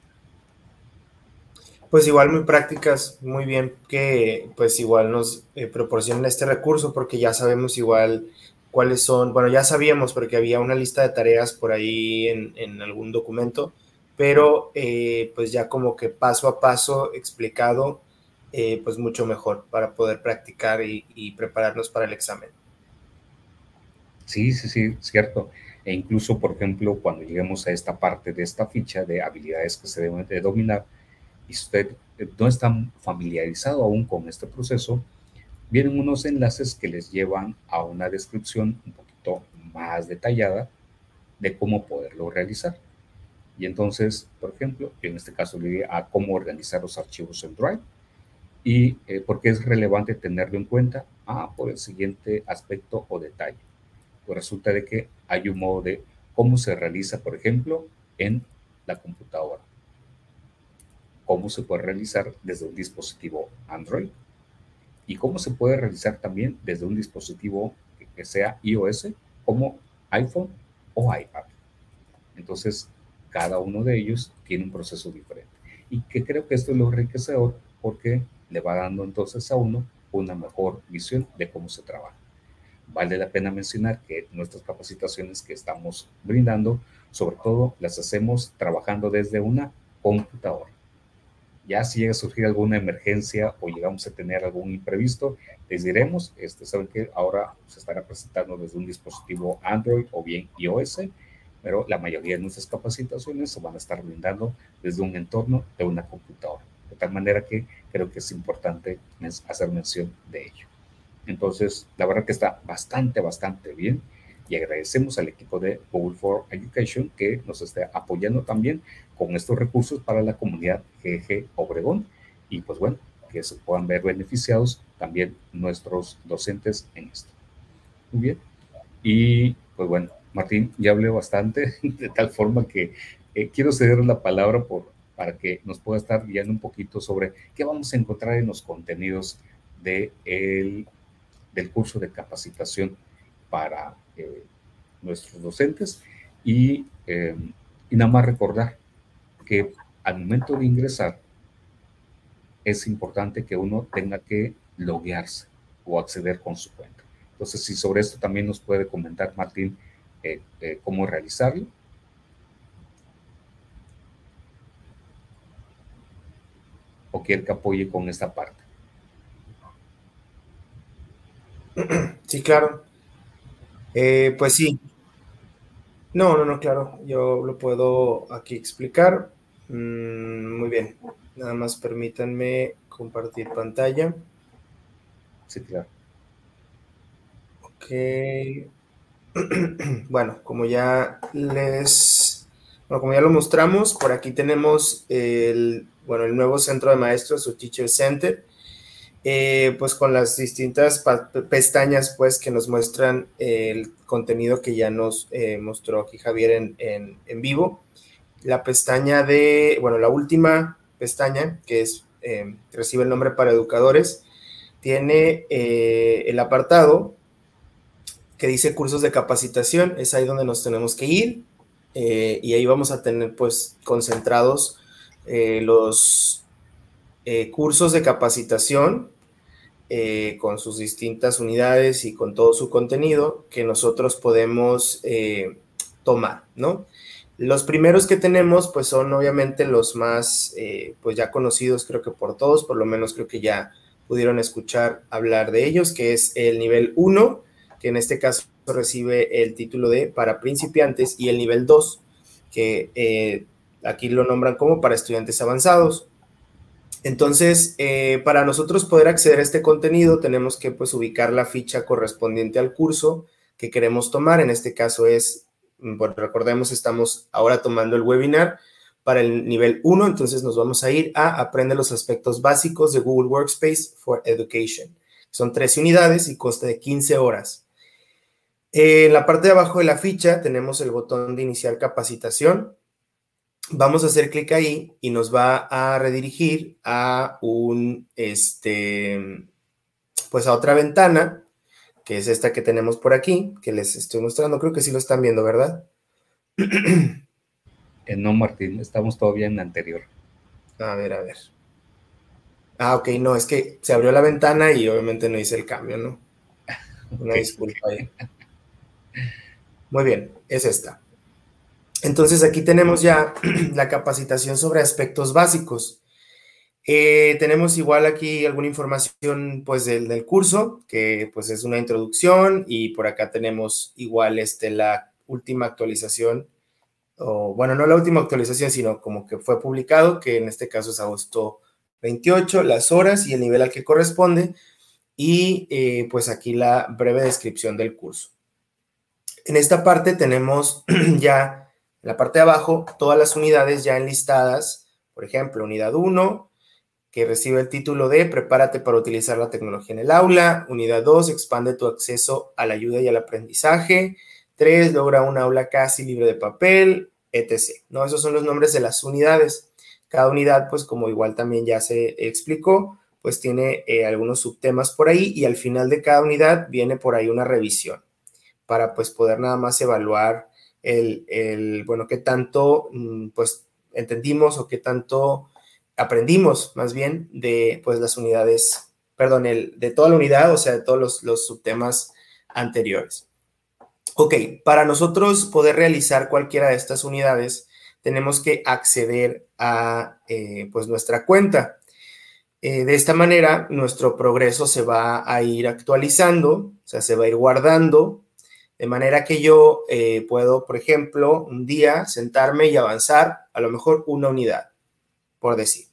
Pues igual muy prácticas, muy bien que pues igual nos eh, proporcionen este recurso porque ya sabemos igual cuáles son, bueno, ya sabíamos porque había una lista de tareas por ahí en, en algún documento, pero eh, pues ya como que paso a paso explicado eh, pues mucho mejor para poder practicar y, prepararnos para el examen. Sí, sí, sí, cierto. E incluso, por ejemplo, cuando lleguemos a esta parte de esta ficha de habilidades que se deben de dominar, y usted no está familiarizado aún con este proceso, vienen unos enlaces que les llevan a una descripción un poquito más detallada de cómo poderlo realizar. Y entonces, por ejemplo, en este caso le diré a cómo organizar los archivos en Drive ¿Y eh, por qué es relevante tenerlo en cuenta? Ah, por el siguiente aspecto o detalle. Pues resulta de que hay un modo de cómo se realiza, por ejemplo, en la computadora. cómo se puede realizar desde un dispositivo Android y cómo se puede realizar también desde un dispositivo que sea iOS como iPhone o iPad. Entonces, cada uno de ellos tiene un proceso diferente. Y que creo que esto es lo enriquecedor porque le va dando entonces a uno una mejor visión de cómo se trabaja. Vale la pena mencionar que nuestras capacitaciones que estamos brindando, sobre todo las hacemos trabajando desde una computadora. Ya si llega a surgir alguna emergencia o llegamos a tener algún imprevisto, les diremos, este, saben que ahora se estará presentando desde un dispositivo Android o bien iOS, pero la mayoría de nuestras capacitaciones se van a estar brindando desde un entorno de una computadora. De tal manera que creo que es importante hacer mención de ello. Entonces, la verdad que está bastante, bastante bien y agradecemos al equipo de Google for Education que nos esté apoyando también con estos recursos para la comunidad GG Obregón y pues bueno, que se puedan ver beneficiados también nuestros docentes en esto. Muy bien. Y pues bueno, Martín, ya hablé bastante, de tal forma que eh, quiero ceder la palabra por, para que nos pueda estar guiando un poquito sobre qué vamos a encontrar en los contenidos de el, del curso de capacitación para eh, nuestros docentes y, eh, y nada más recordar que al momento de ingresar es importante que uno tenga que loguearse o acceder con su cuenta. Entonces, si sobre esto también nos puede comentar Martín eh, cómo realizarlo. O quiere que apoye con esta parte. Sí, claro. Eh, pues sí. No, no, no, claro. Yo lo puedo aquí explicar. Mm, muy bien. Nada más permítanme compartir pantalla. Sí, claro. Ok. Bueno, como ya les, bueno, como ya lo mostramos, por aquí tenemos el, bueno, el nuevo centro de maestros, su Teacher Center. Eh, pues con las distintas pestañas pues que nos muestran el contenido que ya nos eh, mostró aquí Javier en, en, vivo. La pestaña de, bueno, la última pestaña que es, eh, recibe el nombre para educadores, tiene el apartado que dice cursos de capacitación, es ahí donde nos tenemos que ir y ahí vamos a tener pues concentrados los eh, cursos de capacitación eh, con sus distintas unidades y con todo su contenido que nosotros podemos eh, tomar, ¿no? Los primeros que tenemos, pues son obviamente los más, pues ya conocidos creo que por todos, por lo menos creo que ya pudieron escuchar hablar de ellos, que es el nivel 1, que en este caso recibe el título de para principiantes, y el nivel 2, que aquí lo nombran como para estudiantes avanzados. Entonces, eh, para nosotros poder acceder a este contenido, tenemos que pues, ubicar la ficha correspondiente al curso que queremos tomar. En este caso es, mm, recordemos, estamos ahora tomando el webinar para el nivel 1, entonces nos vamos a ir a Aprende los aspectos básicos de Google Workspace for Education. Son tres unidades y consta de 15 horas. en la parte de abajo de la ficha tenemos el botón de iniciar capacitación vamos a hacer clic ahí y nos va a redirigir a un, este, pues a otra ventana, que es esta que tenemos por aquí, que les estoy mostrando. Creo que sí lo están viendo, ¿verdad? Eh, no, Martín, estamos todavía en la anterior. A ver, a ver. Ah, ok, no, es que se abrió la ventana y obviamente no hice el cambio, ¿no? Una disculpa ahí. Muy bien, es esta. Entonces aquí tenemos ya la capacitación sobre aspectos básicos. Eh, tenemos igual aquí alguna información pues del, curso, que pues es una introducción y por acá tenemos igual este, la última actualización, o bueno, no la última actualización, sino como que fue publicado, que en este caso es agosto 28, las horas y el nivel al que corresponde, y eh, pues aquí la breve descripción del curso. En esta parte tenemos ya en la parte de abajo, todas las unidades ya enlistadas, por ejemplo, unidad 1, que recibe el título de Prepárate para utilizar la tecnología en el aula. Unidad 2, expande tu acceso a la ayuda y al aprendizaje. 3, logra un aula casi libre de papel, etc. ¿no? Esos son los nombres de las unidades. Cada unidad, pues como igual también ya se explicó, pues tiene eh, algunos subtemas por ahí y al final de cada unidad viene por ahí una revisión para pues poder nada más evaluar el, bueno, qué tanto mm, pues entendimos o qué tanto aprendimos más bien de pues las unidades, perdón, el, de toda la unidad, o sea, de todos los, los subtemas anteriores. Ok, para nosotros poder realizar cualquiera de estas unidades, tenemos que acceder a eh, pues nuestra cuenta. Eh, de esta manera, nuestro progreso se va a ir actualizando, o sea, se va a ir guardando, de manera que yo eh, puedo, por ejemplo, un día sentarme y avanzar a lo mejor una unidad, por decir.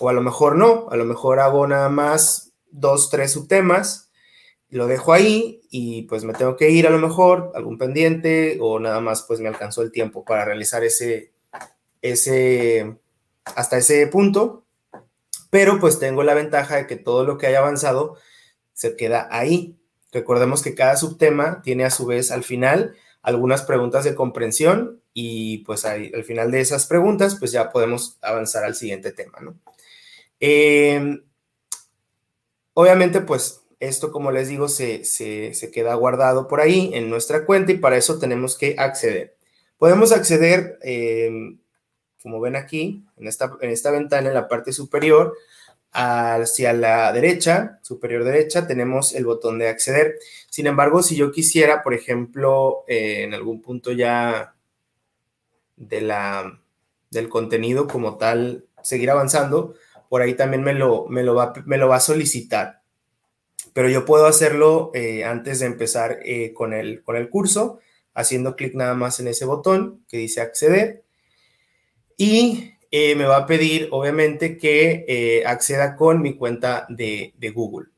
o a lo mejor no, a lo mejor hago nada más dos, tres subtemas lo dejo ahí y pues me tengo que ir a lo mejor, algún pendiente o nada más pues me alcanzó el tiempo para realizar ese, ese, hasta ese punto, pero pues tengo la ventaja de que todo lo que haya avanzado se queda ahí. Recordemos que cada subtema tiene a su vez al final algunas preguntas de comprensión y pues al final de esas preguntas pues ya podemos avanzar al siguiente tema, ¿no? Eh, obviamente pues esto, como les digo, se, queda guardado por ahí en nuestra cuenta y para eso tenemos que acceder. Podemos acceder, em, como ven aquí, en esta, en esta ventana, en la parte superior, hacia la derecha, superior derecha, tenemos el botón de acceder. Sin embargo, si yo quisiera, por ejemplo, eh, en algún punto ya de la, del contenido como tal, seguir avanzando, por ahí también me lo, me lo, va, me lo va a solicitar pero yo puedo hacerlo eh, antes de empezar eh, con, el, con el curso, haciendo clic nada más en ese botón que dice acceder. Y eh, me va a pedir, obviamente, que acceda con mi cuenta de, Google.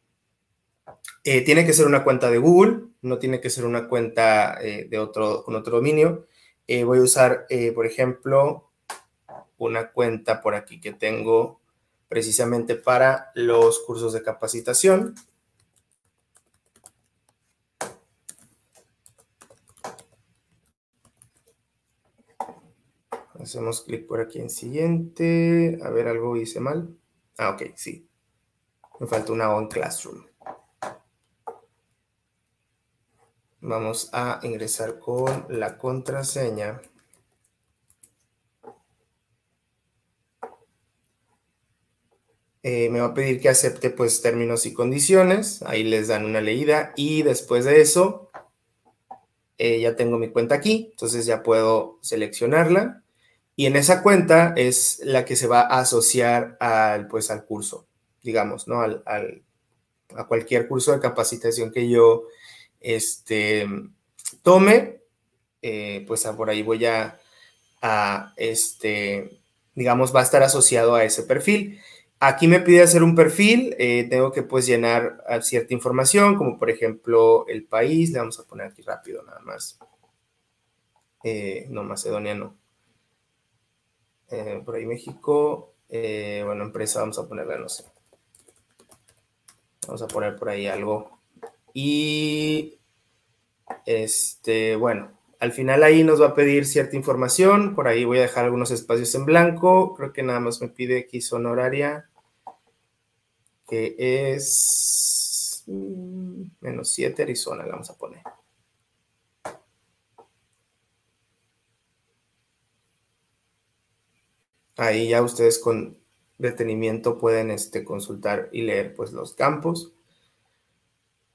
tiene que ser una cuenta de Google, no tiene que ser una cuenta de otro, con otro dominio. voy a usar, por ejemplo, una cuenta por aquí que tengo precisamente para los cursos de capacitación. Hacemos clic por aquí en siguiente. A ver, algo hice mal. Ah, ok, sí. Me falta una O en Classroom. Vamos a ingresar con la contraseña. Eh, me va a pedir que acepte pues términos y condiciones. Ahí les dan una leída y después de eso eh, ya tengo mi cuenta aquí. Entonces ya puedo seleccionarla y en esa cuenta es la que se va a asociar al, pues, al curso, digamos, ¿no? Al, a cualquier curso de capacitación que yo este, tome, eh, pues por ahí voy a, este, digamos, va a estar asociado a ese perfil. Aquí me pide hacer un perfil, eh, tengo que pues llenar cierta información, como por ejemplo el país, le vamos a poner aquí rápido nada más. Eh, no, Macedonia no. Eh, por ahí México, eh, bueno, empresa vamos a ponerle, no sé. Vamos a poner por ahí algo. Y, este, bueno, al final ahí nos va a pedir cierta información. Por ahí voy a dejar algunos espacios en blanco. Creo que nada más me pide aquí zona horaria, que es mm, menos 7 Arizona, le vamos a poner. Ahí ya ustedes con detenimiento pueden este, consultar y leer pues los campos.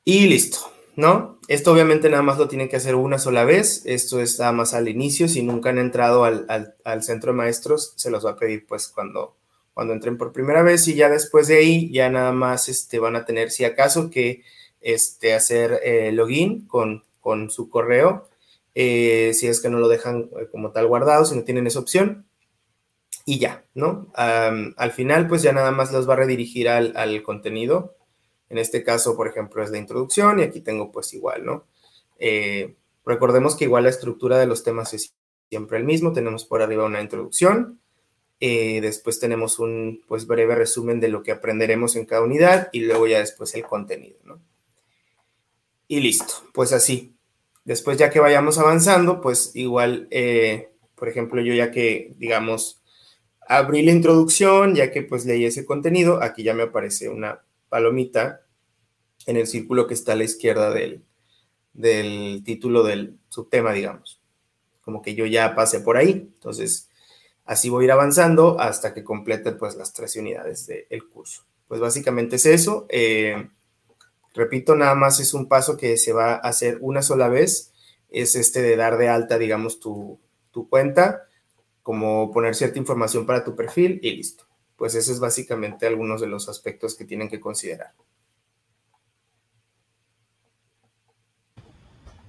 Y listo, ¿no? Esto obviamente nada más lo tienen que hacer una sola vez. Esto está más al inicio. Si nunca han entrado al, centro de maestros, se los va a pedir pues cuando, cuando entren por primera vez y ya después de ahí ya nada más este, van a tener si acaso que este, hacer eh, login con, con su correo. Eh, si es que no lo dejan eh, como tal guardado, si no tienen esa opción y ya, ¿no? al final, pues ya nada más los va a redirigir al, contenido. En este caso, por ejemplo, es la introducción y aquí tengo pues igual, ¿no? Eh, recordemos que igual la estructura de los temas es siempre el mismo. Tenemos por arriba una introducción, eh, después tenemos un pues breve resumen de lo que aprenderemos en cada unidad y luego ya después el contenido, ¿no? Y listo, pues así. Después ya que vayamos avanzando, pues igual... Eh, Por ejemplo, yo ya que, digamos, abrí la introducción, ya que pues leí ese contenido, aquí ya me aparece una palomita en el círculo que está a la izquierda del, del título del subtema, digamos. Como que yo ya pasé por ahí. Entonces, así voy a ir avanzando hasta que complete pues las tres unidades del curso. Pues básicamente es eso. Eh, repito, nada más es un paso que se va a hacer una sola vez. Es este de dar de alta, digamos, tu, tu cuenta, como poner cierta información para tu perfil y listo. Pues eso es básicamente algunos de los aspectos que tienen que considerar.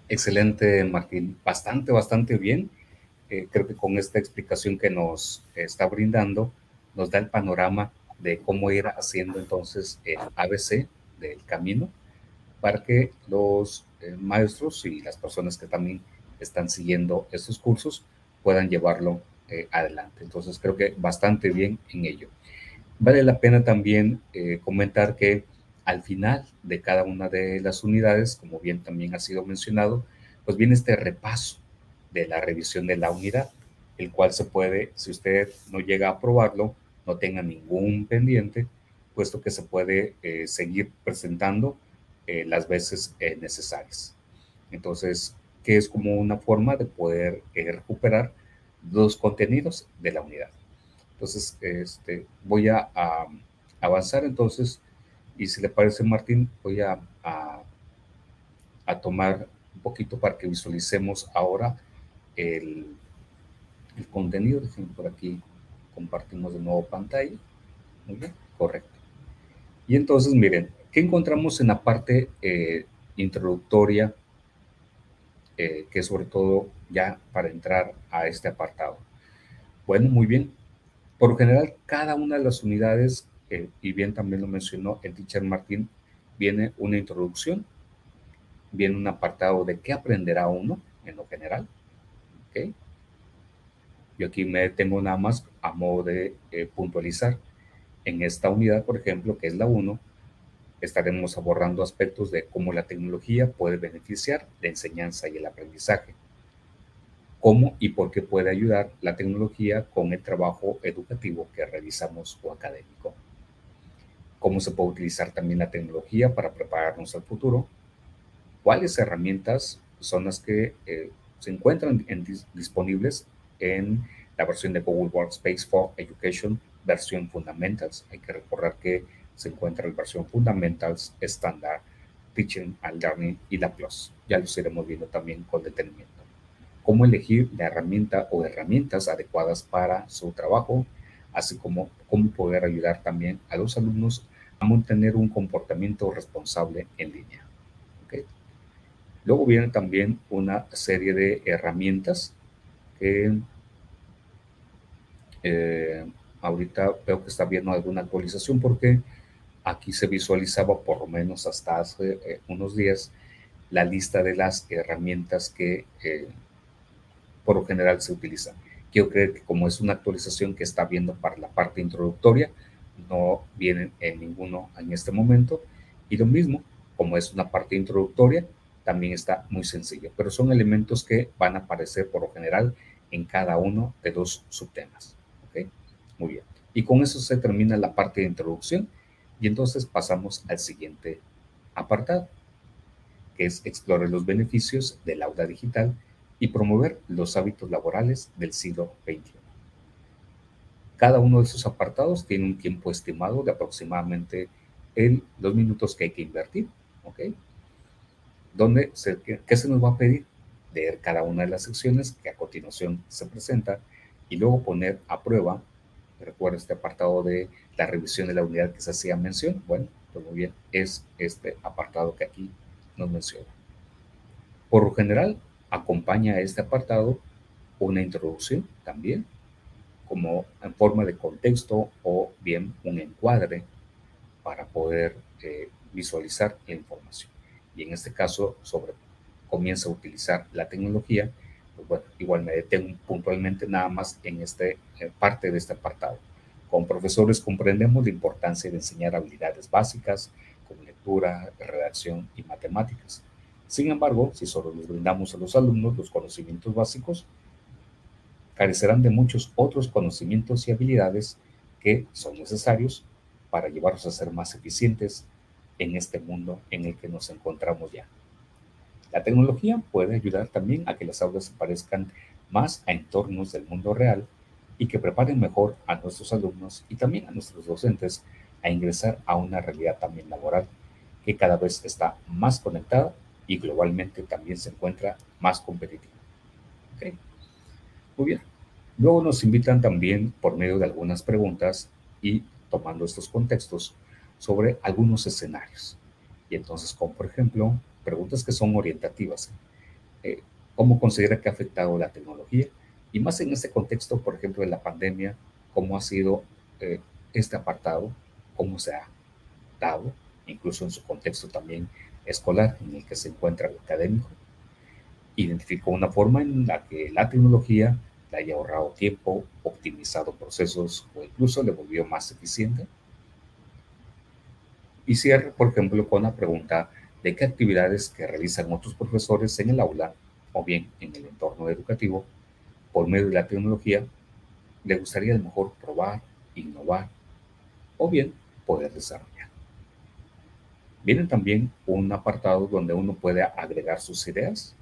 Excelente, Martín. Bastante, bastante bien. Eh, creo que con esta explicación que nos está brindando, nos da el panorama de cómo ir haciendo entonces el ABC del camino para que los eh, maestros y las personas que también están siguiendo estos cursos puedan llevarlo eh, adelante. Entonces creo que bastante bien en ello. Vale la pena también comentar que al final de cada una de las unidades, como bien también ha sido mencionado, pues viene este repaso de la revisión de la unidad, el cual se puede, si usted no llega a aprobarlo, no tenga ningún pendiente, puesto que se puede eh, seguir presentando eh, las veces eh, necesarias. Entonces, que es como una forma de poder recuperar los contenidos de la unidad. Entonces, este, voy a avanzar entonces y si le parece, Martín, voy a, a, tomar un poquito para que visualicemos ahora el, contenido. Déjenme por aquí, compartimos de nuevo pantalla. Muy bien, correcto. Y entonces, miren, ¿qué encontramos en la parte eh, introductoria? Eh, que sobre todo ya para entrar a este apartado. Bueno, muy bien. Por general, cada una de las unidades y bien también lo mencionó el teacher Martín, viene una introducción, viene un apartado de qué aprenderá uno en lo general. ¿okay? Yo aquí me detengo nada más a modo de eh, puntualizar. En esta unidad, por ejemplo, que es la 1, estaremos abordando aspectos de cómo la tecnología puede beneficiar la enseñanza y el aprendizaje. Cómo y por qué puede ayudar la tecnología con el trabajo educativo que realizamos o académico cómo se puede utilizar también la tecnología para prepararnos al futuro, cuáles herramientas son las que eh, se encuentran disponibles en la versión de Google Workspace for Education, versión Fundamentals. Hay que recordar que se encuentra la versión Fundamentals, Standard, Teaching and Learning y la Plus. Ya los iremos viendo también con detenimiento. Cómo elegir la herramienta o herramientas adecuadas para su trabajo, así como cómo poder ayudar también a los alumnos a mantener un comportamiento responsable en línea. Luego viene también una serie de herramientas que eh, ahorita veo que está viendo alguna actualización porque aquí se visualizaba por lo menos hasta hace eh, unos días la lista de las herramientas que eh, por lo general se utilizan. Quiero creer que como es una actualización que está viendo para la parte introductoria, no vienen en ninguno en este momento. Y lo mismo, como es una parte introductoria, también está muy sencillo, pero son elementos que van a aparecer por lo general en cada uno de los subtemas. ¿ok? Muy bien. Y con eso se termina la parte de introducción y entonces pasamos al siguiente apartado, que es explorar los beneficios del aula digital y promover los hábitos laborales del siglo XXI. Cada uno de esos apartados tiene un tiempo estimado de aproximadamente el, los minutos que hay que invertir, ¿ok? Donde ¿Qué se nos va a pedir? Leer cada una de las secciones que a continuación se presenta y luego poner a prueba, recuerda este apartado de la revisión de la unidad que se hacía mención, bueno, pues muy bien, es este apartado que aquí nos menciona. Por lo general, acompaña a este apartado una introducción también, como en forma de contexto o bien un encuadre para poder eh, visualizar la información. Y en este caso, comienza a utilizar la tecnología, pues bueno, igual me detengo puntualmente nada más en esta parte de este apartado. Como profesores comprendemos la importancia de enseñar habilidades básicas como lectura, redacción y matemáticas. Sin embargo, si solo les brindamos a los alumnos los conocimientos básicos, carecerán de muchos otros conocimientos y habilidades que son necesarios para llevarlos a ser más eficientes en este mundo en el que nos encontramos ya. La tecnología puede ayudar también a que las aulas se parezcan más a entornos del mundo real y que preparen mejor a nuestros alumnos y también a nuestros docentes a ingresar a una realidad también laboral que cada vez está más conectada y globalmente también se encuentra más competitiva. ¿Okay? Muy bien. Luego nos invitan también por medio de algunas preguntas y tomando estos contextos sobre algunos escenarios. Y entonces, como por ejemplo, preguntas que son orientativas. Eh, ¿Cómo considera que ha afectado la tecnología? Y más en este contexto, por ejemplo, de la pandemia, ¿cómo ha sido eh, este apartado? ¿Cómo se ha dado? Incluso en su contexto también escolar en el que se encuentra el académico. Identificó una forma en la que la tecnología le haya ahorrado tiempo, optimizado procesos o incluso le volvió más eficiente. Y cierre, por ejemplo, con la pregunta de qué actividades que realizan otros profesores en el aula o bien en el entorno educativo por medio de la tecnología le gustaría a mejor probar, innovar o bien poder desarrollar. Viene también un apartado donde uno puede agregar sus ideas,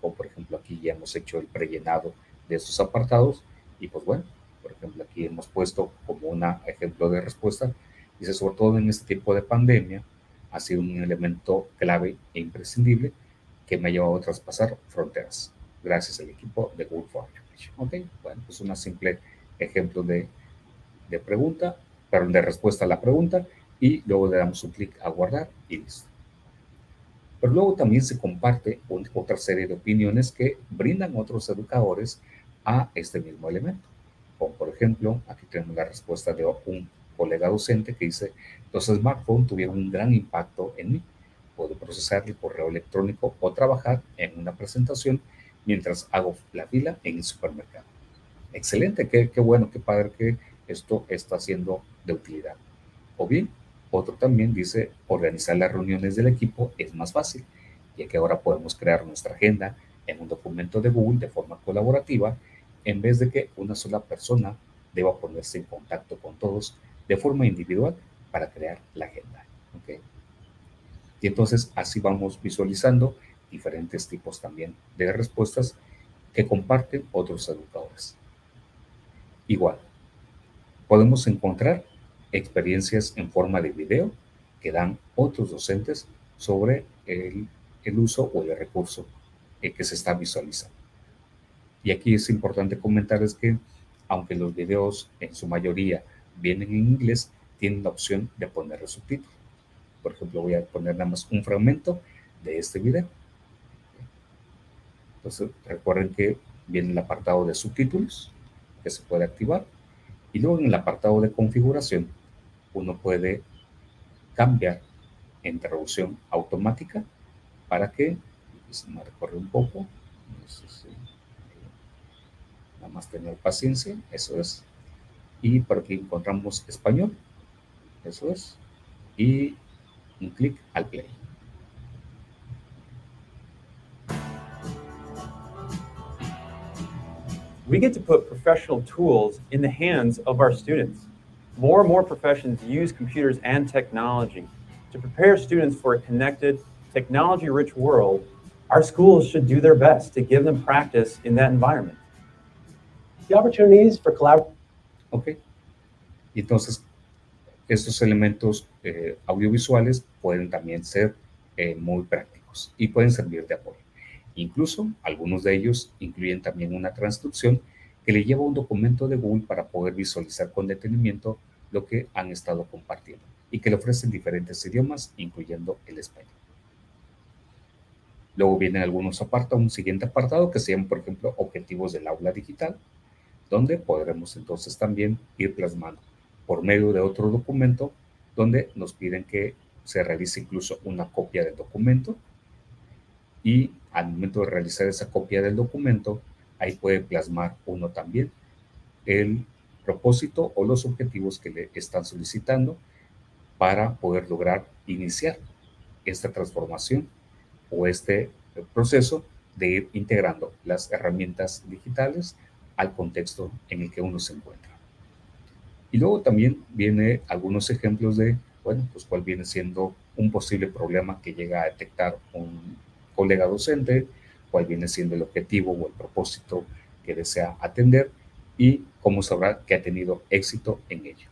o por ejemplo aquí ya hemos hecho el prellenado de esos apartados y pues bueno, por ejemplo aquí hemos puesto como un ejemplo de respuesta, dice sobre todo en este tipo de pandemia ha sido un elemento clave e imprescindible que me ha llevado a traspasar fronteras, gracias al equipo de Google for Education. Ok, bueno, pues un simple ejemplo de, de pregunta, perdón, de respuesta a la pregunta y luego le damos un clic a guardar y listo. Pero luego también se comparte otra serie de opiniones que brindan otros educadores a este mismo elemento. Como por ejemplo, aquí tenemos la respuesta de un colega docente que dice, los smartphones tuvieron un gran impacto en mí. Puedo procesar el correo electrónico o trabajar en una presentación mientras hago la fila en el supermercado. Excelente, qué, bueno, qué padre que esto está siendo de utilidad. O bien, otro también dice, organizar las reuniones del equipo es más fácil, ya que ahora podemos crear nuestra agenda en un documento de Google de forma colaborativa, en vez de que una sola persona deba ponerse en contacto con todos de forma individual para crear la agenda. ¿okay? Y entonces así vamos visualizando diferentes tipos también de respuestas que comparten otros educadores. Igual, podemos encontrar experiencias en forma de video que dan otros docentes sobre el, el uso o el recurso que se está visualizando. Y aquí es importante comentar es que aunque los videos en su mayoría vienen en inglés, tienen la opción de poner el subtítulo. Por ejemplo, voy a poner nada más un fragmento de este video. Entonces, recuerden que viene el apartado de subtítulos, que se puede activar. Y luego en el apartado de configuración, uno puede cambiar en traducción automática para que, se me recorre un poco, nada más tener paciencia, eso es. Y por aquí encontramos español, eso es. Y un clic al play. We get to put professional tools in the hands of our students. More and more professions use computers and technology. To prepare students for a connected, technology rich world, our schools should do their best to give them practice in that environment. The opportunities for collaboration. Ok. Entonces, estos elementos eh, audiovisuales pueden también ser eh, muy prácticos y pueden servir de apoyo. Incluso algunos de ellos incluyen también una transcripción que le lleva un documento de Google para poder visualizar con detenimiento lo que han estado compartiendo y que le ofrecen diferentes idiomas, incluyendo el español. Luego vienen algunos apartados, un siguiente apartado que se llama, por ejemplo, objetivos del aula digital, donde podremos entonces también ir plasmando por medio de otro documento, donde nos piden que se realice incluso una copia del documento y al momento de realizar esa copia del documento, ahí puede plasmar uno también el propósito o los objetivos que le están solicitando para poder lograr iniciar esta transformación o este proceso de ir integrando las herramientas digitales al contexto en el que uno se encuentra. Y luego también viene algunos ejemplos de, bueno, pues cuál viene siendo un posible problema que llega a detectar un colega docente, cuál viene siendo el objetivo o el propósito que desea atender y cómo sabrá que ha tenido éxito en ello.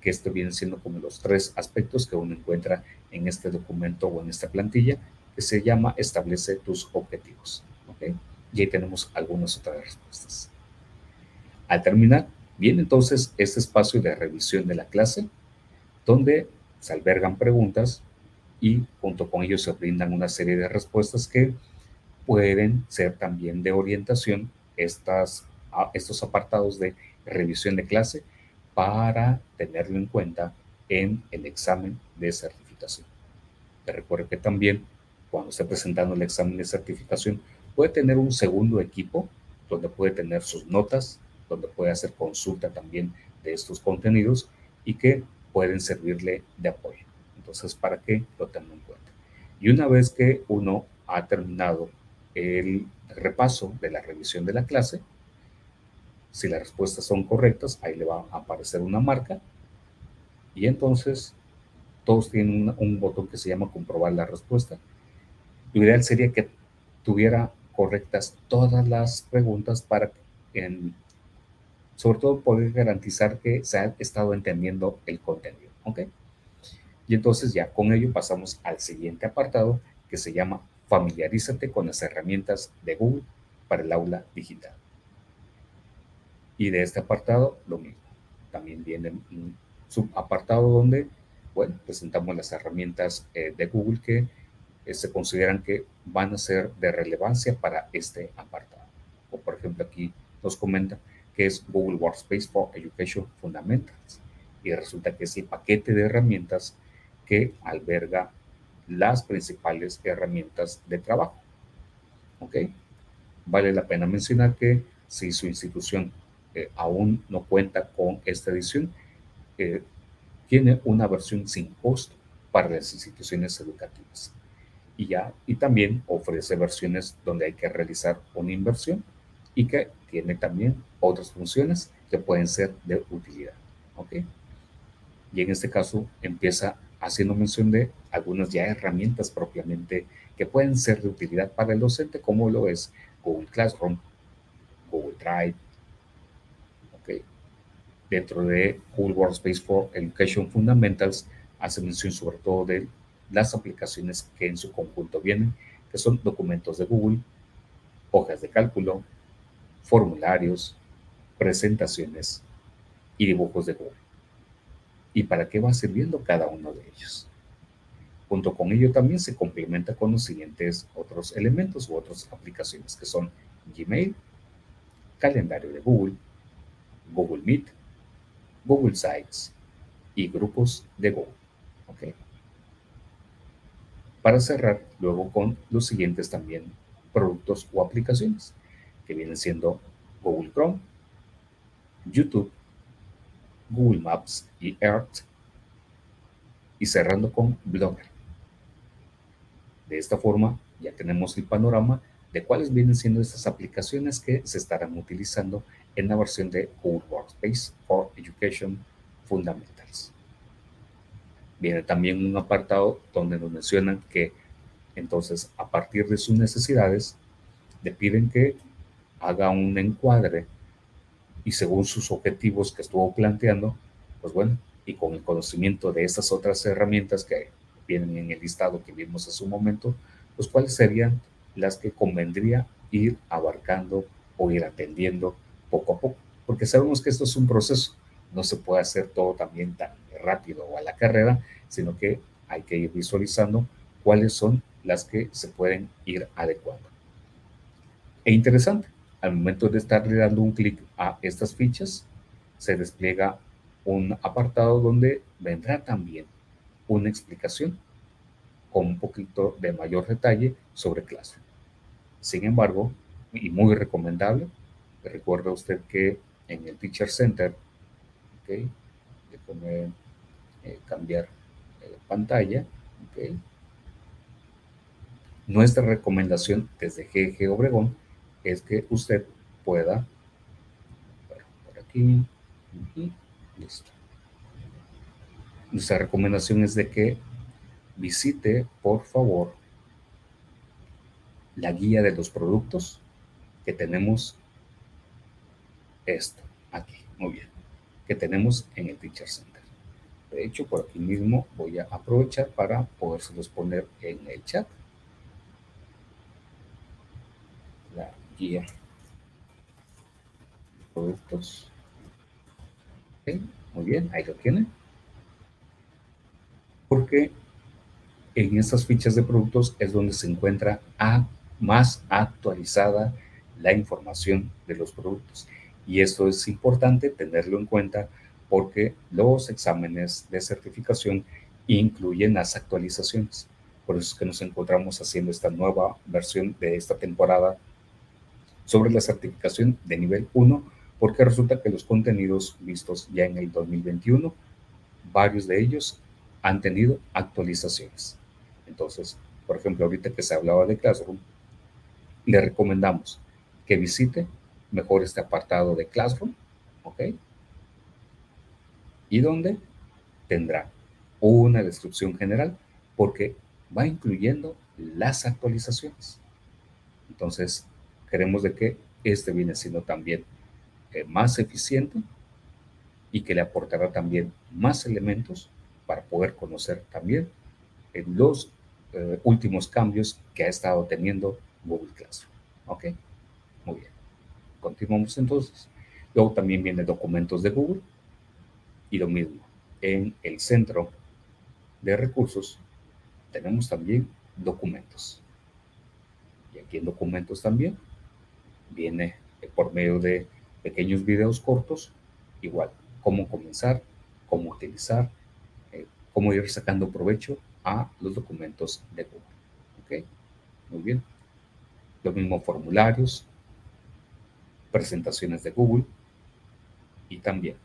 Que esto viene siendo como los tres aspectos que uno encuentra en este documento o en esta plantilla que se llama Establece tus objetivos. ¿okay? Y ahí tenemos algunas otras respuestas. Al terminar, viene entonces este espacio de revisión de la clase, donde se albergan preguntas y junto con ellos se brindan una serie de respuestas que pueden ser también de orientación estas, estos apartados de revisión de clase para tenerlo en cuenta en el examen de certificación. Te recuerdo que también cuando esté presentando el examen de certificación puede tener un segundo equipo donde puede tener sus notas, donde puede hacer consulta también de estos contenidos y que pueden servirle de apoyo. Entonces, para que lo tengan en cuenta. Y una vez que uno ha terminado el repaso de la revisión de la clase, si las respuestas son correctas, ahí le va a aparecer una marca y entonces todos tienen un, botón que se llama comprobar la respuesta. Lo ideal sería que tuviera correctas todas las preguntas para, en, sobre todo, poder garantizar que se ha estado entendiendo el contenido. ¿Ok? Y entonces ya con ello pasamos al siguiente apartado que se llama Familiarízate con las herramientas de Google para el aula digital. Y de este apartado, lo mismo. También viene un subapartado donde, bueno, presentamos las herramientas eh, de Google que eh, se consideran que van a ser de relevancia para este apartado. O por ejemplo aquí nos comenta que es Google Workspace for Education Fundamentals. Y resulta que es el paquete de herramientas que alberga las principales herramientas de trabajo. ¿Ok? Vale la pena mencionar que si su institución eh, aún no cuenta con esta edición, eh, tiene una versión sin costo para las instituciones educativas. Y, ya, y también ofrece versiones donde hay que realizar una inversión y que tiene también otras funciones que pueden ser de utilidad. ¿ok? Y en este caso empieza haciendo mención de algunas ya herramientas propiamente que pueden ser de utilidad para el docente, como lo es Google Classroom, Google Drive, okay. dentro de Google Workspace for Education Fundamentals, hace mención sobre todo de las aplicaciones que en su conjunto vienen, que son documentos de Google, hojas de cálculo, formularios, presentaciones y dibujos de Google y para qué va sirviendo cada uno de ellos. Junto con ello también se complementa con los siguientes otros elementos u otras aplicaciones que son Gmail, calendario de Google, Google Meet, Google Sites y grupos de Google. ¿Okay? Para cerrar luego con los siguientes también productos o aplicaciones que vienen siendo Google Chrome, YouTube, Google Maps y Earth. Y cerrando con Blogger. De esta forma ya tenemos el panorama de cuáles vienen siendo estas aplicaciones que se estarán utilizando en la versión de Google Workspace for Education Fundamentals. Viene también un apartado donde nos mencionan que entonces a partir de sus necesidades le piden que haga un encuadre y según sus objetivos que estuvo planteando, pues bueno, y con el conocimiento de estas otras herramientas que vienen en el listado que vimos hace un momento, pues cuáles serían las que convendría ir abarcando o ir atendiendo poco a poco, porque sabemos que esto es un proceso, no se puede hacer todo también tan rápido o a la carrera, sino que hay que ir visualizando cuáles son las que se pueden ir adecuando. E interesante, al momento de estarle dando un clic a estas fichas, se despliega un apartado donde vendrá también una explicación con un poquito de mayor detalle sobre Classroom. Sin embargo, y muy recomendable, recuerda usted que en el Teacher Center, déjame eh, cambiar eh, pantalla, nuestra recomendación desde GG Obregón es que usted pueda aquí. Listo. Nuestra recomendación es de que visite, por favor, la guía de los productos que tenemos esto aquí, muy bien, que tenemos en el Teacher Center. De hecho, por aquí mismo voy a aprovechar para podérselos poner en el chat. La guía productos. muy bien, ahí lo tienen. Porque en estas fichas de productos es donde se encuentra a, más actualizada la información de los productos. Y esto es importante tenerlo en cuenta porque los exámenes de certificación incluyen las actualizaciones. Por eso es que nos encontramos haciendo esta nueva versión de esta temporada sobre la certificación de nivel 1, porque resulta que los contenidos vistos ya en el 2021, varios de ellos han tenido actualizaciones. Entonces, por ejemplo, ahorita que se hablaba de Classroom, le recomendamos que visite mejor este apartado de Classroom, ¿ok? Y donde tendrá una descripción general porque va incluyendo las actualizaciones. Entonces, queremos de que este viene siendo también eh, más eficiente y que le aportará también más elementos para poder conocer también eh, los eh, últimos cambios que ha estado teniendo Google Classroom. ¿Ok? Muy bien. Continuamos entonces. Luego también viene documentos de Google y lo mismo. En el centro de recursos tenemos también documentos. Y aquí en documentos también viene por medio de pequeños videos cortos, igual, cómo comenzar, cómo utilizar, eh, cómo ir sacando provecho a los documentos de Google. ¿Ok? Muy bien. Lo mismo formularios, presentaciones de Google y también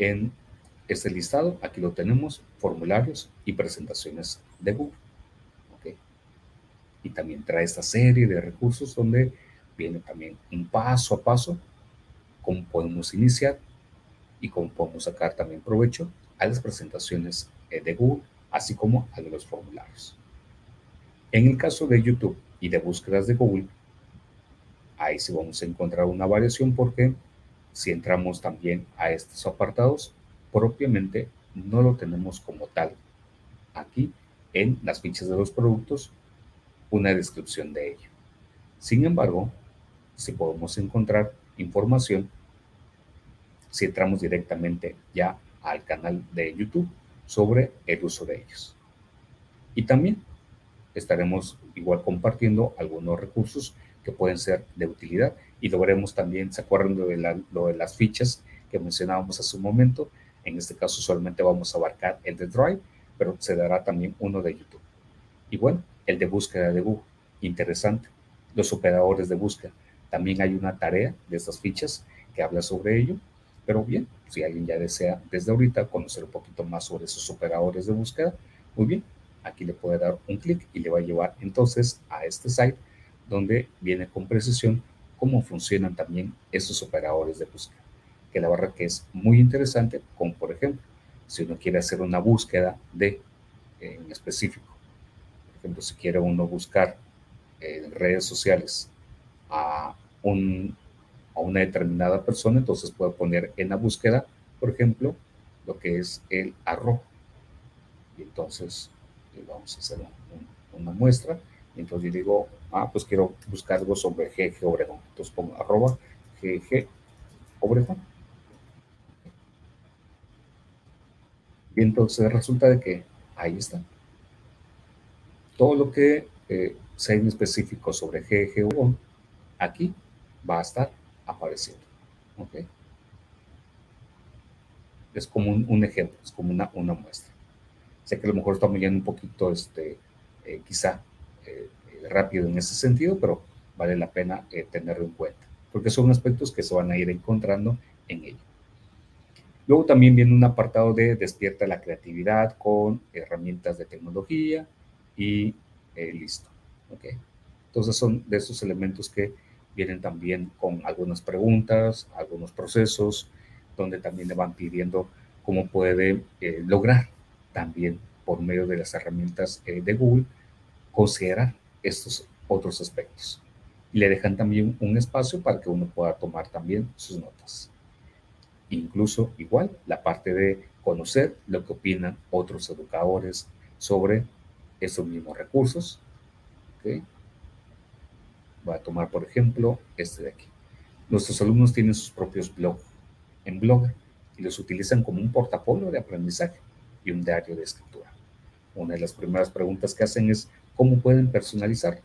en este listado, aquí lo tenemos, formularios y presentaciones de Google. Y también trae esta serie de recursos donde viene también un paso a paso cómo podemos iniciar y cómo podemos sacar también provecho a las presentaciones eh, de Google, así como a los formularios. En el caso de YouTube y de búsquedas de Google, ahí sí vamos a encontrar una variación porque si entramos también a estos apartados, propiamente no lo tenemos como tal. Aquí en las fichas de los productos, una descripción de ello. Sin embargo, si podemos encontrar información, si entramos directamente ya al canal de YouTube sobre el uso de ellos. Y también estaremos igual compartiendo algunos recursos que pueden ser de utilidad y lo veremos también, ¿se acuerdan de, lo de las fichas que mencionábamos hace un momento? En este caso solamente vamos a abarcar el de Drive, pero se dará también uno de YouTube. Y bueno, el de búsqueda de Google, interesante. Los operadores de búsqueda, también hay una tarea de estas fichas que habla sobre ello, pero bien, si alguien ya desea desde ahorita conocer un poquito más sobre esos operadores de búsqueda, muy bien, aquí le puede dar un clic y le va a llevar entonces a este site donde viene con precisión cómo funcionan también esos operadores de búsqueda, que la verdad que es muy interesante, como por ejemplo, si uno quiere hacer una búsqueda de en específico, ejemplo, si quiere uno buscar en redes sociales a, un, a una determinada persona, entonces puede poner en la búsqueda, por ejemplo, lo que es el arroz. Y entonces vamos a hacer una muestra entonces yo digo, ah, pues quiero buscar algo sobre GG Obregón. Entonces pongo arroba GG Obregón. Y entonces resulta de que ahí está. Todo lo que eh, sea específico sobre GG Obregón, aquí va a estar apareciendo. ¿Ok? Es como un, ejemplo, es como una, una muestra. Sé que a lo mejor estamos yendo un poquito, este, eh, quizá eh, rápido en ese sentido, pero vale la pena eh, tenerlo en cuenta, porque son aspectos que se van a ir encontrando en ello. Luego también viene un apartado de despierta la creatividad con herramientas de tecnología y eh, listo. ¿okay? Entonces son de esos elementos que vienen también con algunas preguntas, algunos procesos, donde también le van pidiendo cómo puede eh, lograr también por medio de las herramientas eh, de Google considerar estos otros aspectos. Y le dejan también un espacio para que uno pueda tomar también sus notas. Incluso igual la parte de conocer lo que opinan otros educadores sobre esos mismos recursos. ¿okay? Voy a tomar, por ejemplo, este de aquí. Nuestros alumnos tienen sus propios blogs en Blogger y los utilizan como un portafolio de aprendizaje y un diario de escritura. Una de las primeras preguntas que hacen es cómo pueden personalizar.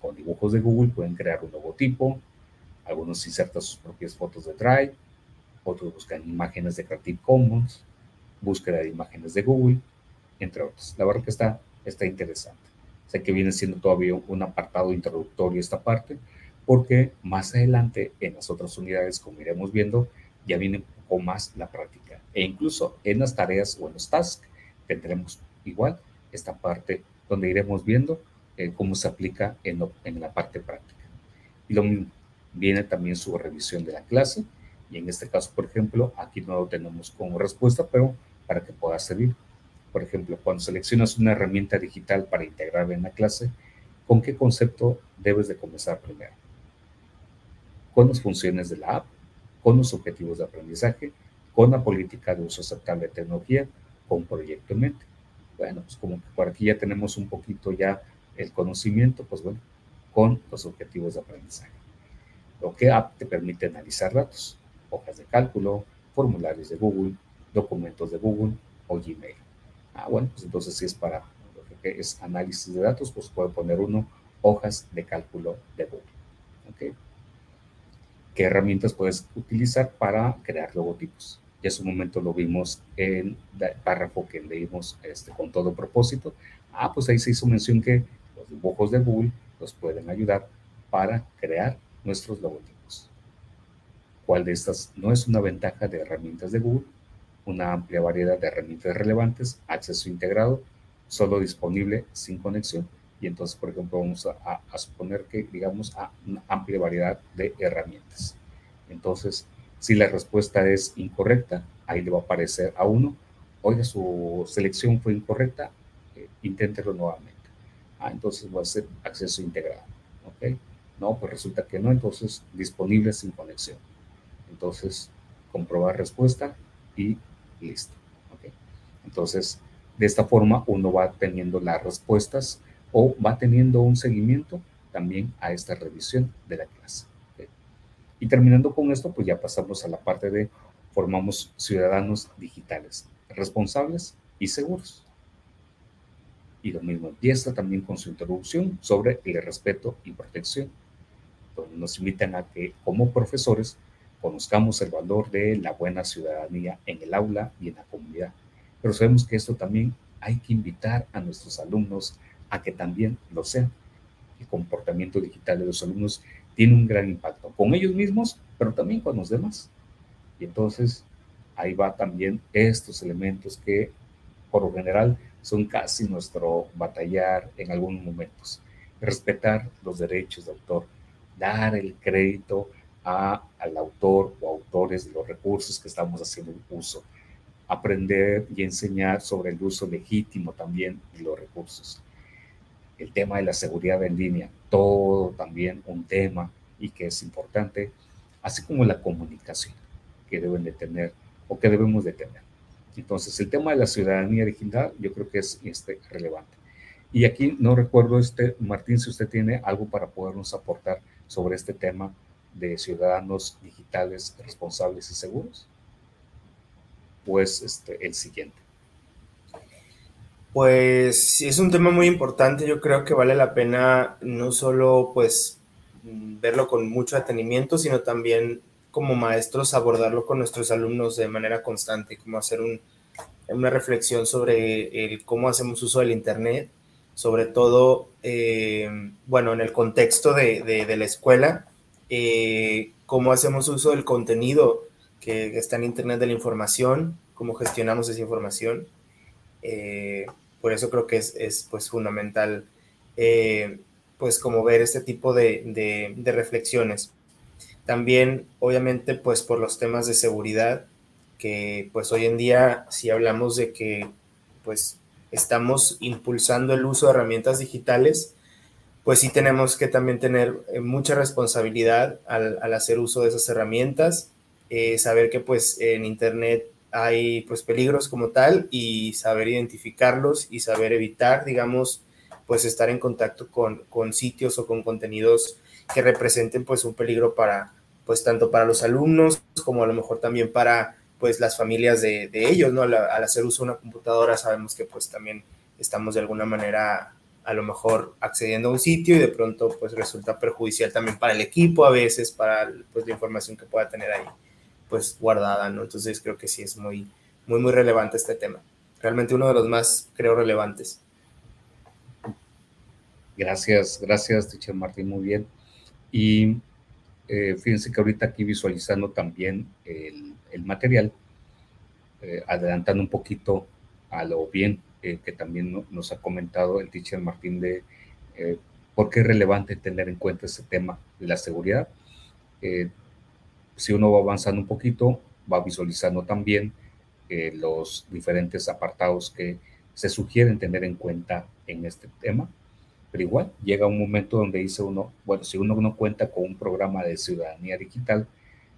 Con dibujos de Google pueden crear un logotipo, algunos insertan sus propias fotos de Drive, otros buscan imágenes de Creative Commons, búsqueda de imágenes de Google, entre otros. La verdad que está, está interesante. Sé que viene siendo todavía un apartado introductorio esta parte, porque más adelante en las otras unidades, como iremos viendo, ya viene un poco más la práctica. E incluso en las tareas o en los tasks tendremos igual esta parte donde iremos viendo eh, cómo se aplica en, en la parte práctica. Y lo mismo, viene también su revisión de la clase, y en este caso, por ejemplo, aquí no lo tenemos como respuesta, pero para que pueda servir. Por ejemplo, cuando seleccionas una herramienta digital para integrarla en la clase, ¿con qué concepto debes de comenzar primero? Con las funciones de la app, con los objetivos de aprendizaje, con la política de uso aceptable de tecnología, con proyecto en mente. Bueno, pues como que por aquí ya tenemos un poquito ya el conocimiento, pues bueno, con los objetivos de aprendizaje. Lo que app te permite analizar datos, hojas de cálculo, formularios de Google, documentos de Google o Gmail. Ah, bueno, pues entonces si es para es análisis de datos, pues puede poner uno hojas de cálculo de Google. ¿Qué herramientas puedes utilizar para crear logotipos? Ya hace un momento lo vimos en el párrafo que leímos este, con todo propósito. Ah, pues ahí se hizo mención que los dibujos de Google nos pueden ayudar para crear nuestros logotipos. ¿Cuál de estas no es una ventaja de herramientas de Google? Una amplia variedad de herramientas relevantes, acceso integrado, solo disponible sin conexión. Y entonces, por ejemplo, vamos a, a suponer que, digamos, a una amplia variedad de herramientas. Entonces, si la respuesta es incorrecta, ahí le va a aparecer a uno, oiga, su selección fue incorrecta, eh, inténtelo nuevamente. Ah, entonces va a ser acceso integrado. ¿Ok? No, pues resulta que no, entonces disponible sin conexión. Entonces, comprobar respuesta y listo. ¿Ok? Entonces, de esta forma uno va teniendo las respuestas o va teniendo un seguimiento también a esta revisión de la clase. Y terminando con esto, pues ya pasamos a la parte de formamos ciudadanos digitales, responsables y seguros. Y lo mismo empieza también con su introducción sobre el respeto y protección, donde nos invitan a que como profesores conozcamos el valor de la buena ciudadanía en el aula y en la comunidad. Pero sabemos que esto también hay que invitar a nuestros alumnos a que también lo sean. El comportamiento digital de los alumnos tiene un gran impacto con ellos mismos, pero también con los demás. Y entonces ahí va también estos elementos que por lo general son casi nuestro batallar en algunos momentos. Respetar los derechos de autor, dar el crédito a, al autor o autores de los recursos que estamos haciendo uso, aprender y enseñar sobre el uso legítimo también de los recursos el tema de la seguridad en línea, todo también un tema y que es importante, así como la comunicación que deben de tener o que debemos de tener. Entonces, el tema de la ciudadanía digital yo creo que es este, relevante. Y aquí no recuerdo, este, Martín, si usted tiene algo para podernos aportar sobre este tema de ciudadanos digitales responsables y seguros. Pues este, el siguiente. Pues es un tema muy importante, yo creo que vale la pena no solo pues verlo con mucho detenimiento, sino también como maestros abordarlo con nuestros alumnos de manera constante, como hacer un, una reflexión sobre cómo hacemos uso del Internet, sobre todo, eh, bueno, en el contexto de, de, la escuela, eh, cómo hacemos uso del contenido que está en Internet de la información, cómo gestionamos esa información eh, por eso creo que es, es pues fundamental. Eh, pues como ver este tipo de, de reflexiones. También, obviamente, pues por los temas de seguridad, que pues hoy en día, si hablamos de que pues estamos impulsando el uso de herramientas digitales, pues sí tenemos que también tener eh, mucha responsabilidad al, hacer uso de esas herramientas, eh, saber que pues en Internet hay pues peligros como tal y saber identificarlos y saber evitar, digamos, pues estar en contacto con, con sitios o con contenidos que representen pues un peligro para, pues tanto para los alumnos como a lo mejor también para pues las familias de, ellos, ¿no? Al, hacer uso de una computadora sabemos que pues también estamos de alguna manera a lo mejor accediendo a un sitio y de pronto pues resulta perjudicial también para el equipo a veces, para pues la información que pueda tener ahí pues guardada, ¿no? Entonces creo que sí es muy, muy, muy relevante este tema. Realmente uno de los más, creo, relevantes. Gracias, gracias, teacher Martín, muy bien. Y eh, fíjense que ahorita aquí visualizando también el, el material, eh, adelantando un poquito a lo bien eh, que también nos ha comentado el teacher Martín de eh, por qué es relevante tener en cuenta ese tema de la seguridad. si uno va avanzando un poquito, va visualizando también los diferentes apartados que se sugieren tener en cuenta en este tema. Pero igual llega un momento donde dice uno, bueno, si uno no cuenta con un programa de ciudadanía digital,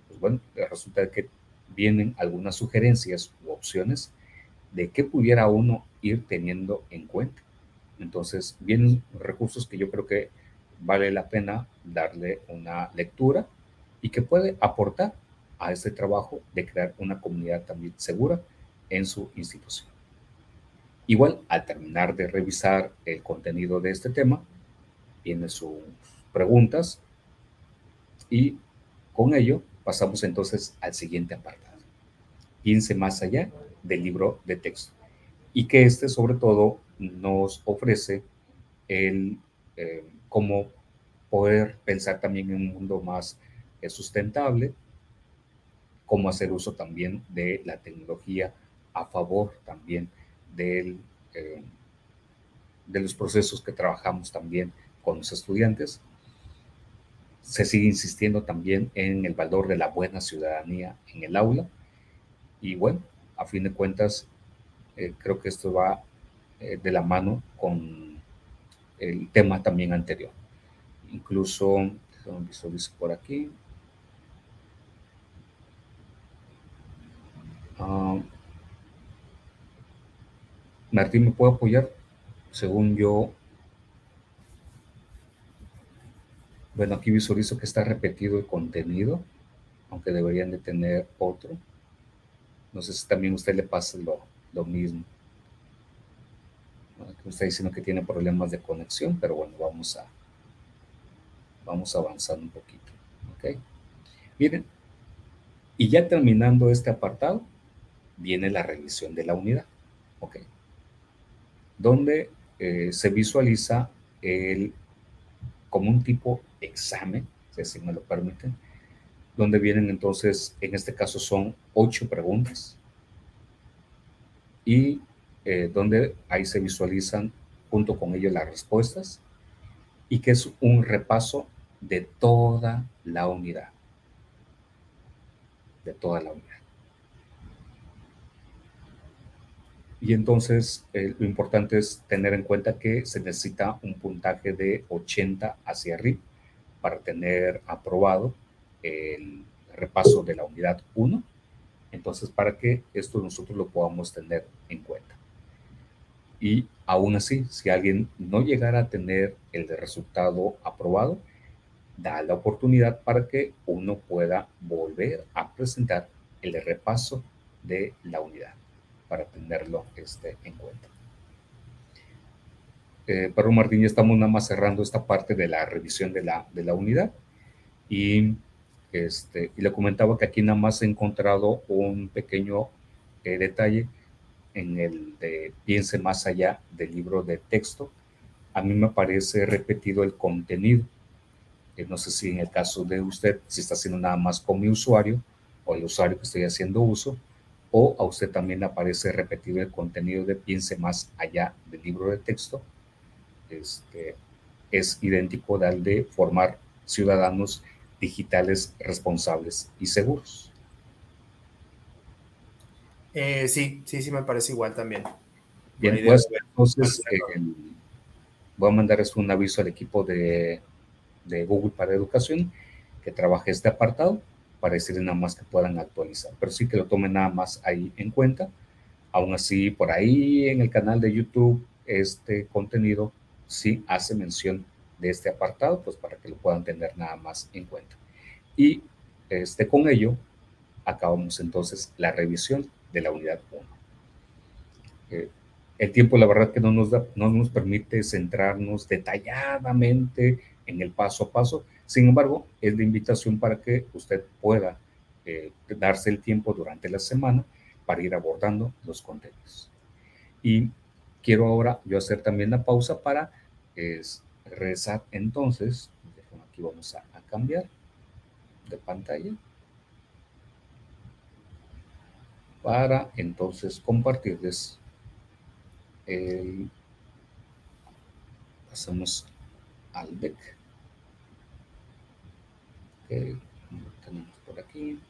pues bueno, resulta que vienen algunas sugerencias u opciones de qué pudiera uno ir teniendo en cuenta. Entonces, vienen recursos que yo creo que vale la pena darle una lectura y que puede aportar a este trabajo de crear una comunidad también segura en su institución. Igual, al terminar de revisar el contenido de este tema, vienen sus preguntas y con ello pasamos entonces al siguiente apartado. Piense más allá del libro de texto. Y que este sobre todo nos ofrece el eh, cómo poder pensar también en un mundo más eh, sustentable, cómo hacer uso también de la tecnología a favor también del, eh, de los procesos que trabajamos también con los estudiantes se sigue insistiendo también en el valor de la buena ciudadanía en el aula. Y bueno, a fin de cuentas, eh, creo que esto va eh, de la mano con el tema también anterior. Incluso, visualizo por aquí. Ah, Martín, ¿me puede apoyar? Según yo, Bueno, aquí visualizo que está repetido el contenido, aunque deberían de tener otro. No sé si también a usted le pasa lo, lo mismo. Aquí está diciendo que tiene problemas de conexión, pero bueno, vamos a vamos avanzando un poquito. ¿Ok? Miren, y ya terminando este apartado, viene la revisión de la unidad. ¿Ok? Donde eh, se visualiza el como un tipo examen, si me lo permiten, donde vienen entonces, en este caso son ocho preguntas y eh, donde ahí se visualizan junto con ello las respuestas y que es un repaso de toda la unidad, de toda la unidad. Y entonces eh, lo importante es tener en cuenta que se necesita un puntaje de 80 hacia arriba para tener aprobado el repaso de la unidad 1. Entonces, para que esto nosotros lo podamos tener en cuenta. Y aún así, si alguien no llegara a tener el resultado aprobado, da la oportunidad para que uno pueda volver a presentar el repaso de la unidad para tenerlo este, en cuenta. Eh, Perro Martín, ya estamos nada más cerrando esta parte de la revisión de la, de la unidad y, este, y le comentaba que aquí nada más he encontrado un pequeño eh, detalle en el de piense más allá del libro de texto. A mí me parece repetido el contenido. Eh, no sé si en el caso de usted, si está haciendo nada más con mi usuario o el usuario que estoy haciendo uso, o a usted también aparece repetido el contenido de piense más allá del libro de texto. Este, es idéntico al de formar ciudadanos digitales responsables y seguros. Eh, sí, sí, sí me parece igual también. Bien, pues entonces eh, voy a mandar un aviso al equipo de, de, Google para Educación que trabaje este apartado para decirles nada más que puedan actualizar, pero sí que lo tomen nada más ahí en cuenta. Aún así, por ahí en el canal de YouTube, este contenido sí hace mención de este apartado, pues para que lo puedan tener nada más en cuenta. Y este, con ello, acabamos entonces la revisión de la unidad 1. Eh, el tiempo, la verdad, que no nos, da, no nos permite centrarnos detalladamente en el paso a paso. Sin embargo, es la invitación para que usted pueda eh, darse el tiempo durante la semana para ir abordando los contenidos. Y quiero ahora yo hacer también la pausa para rezar entonces. Aquí vamos a, cambiar de pantalla para entonces compartirles el pasamos al deck que tenemos por aquí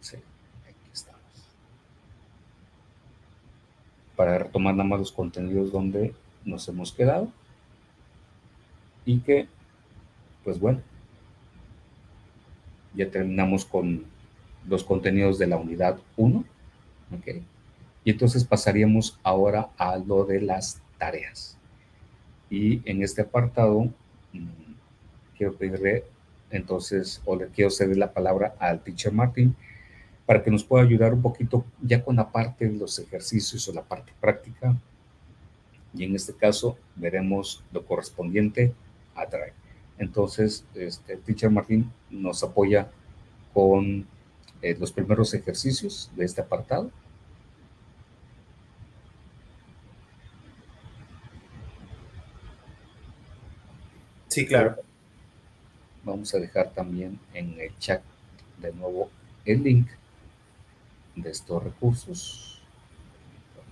sí, aquí estamos para retomar nada más los contenidos donde nos hemos quedado y que pues bueno ya terminamos con los contenidos de la unidad 1. ¿ok? Y entonces pasaríamos ahora a lo de las tareas. Y en este apartado, mm, quiero pedirle entonces, o le quiero ceder la palabra al teacher Martin para que nos pueda ayudar un poquito ya con la parte de los ejercicios o la parte práctica. Y en este caso veremos lo correspondiente a Drive. Entonces, este, teacher Martin nos apoya con eh, los primeros ejercicios de este apartado. Sí, claro. Vamos a dejar también en el chat de nuevo el link de estos recursos.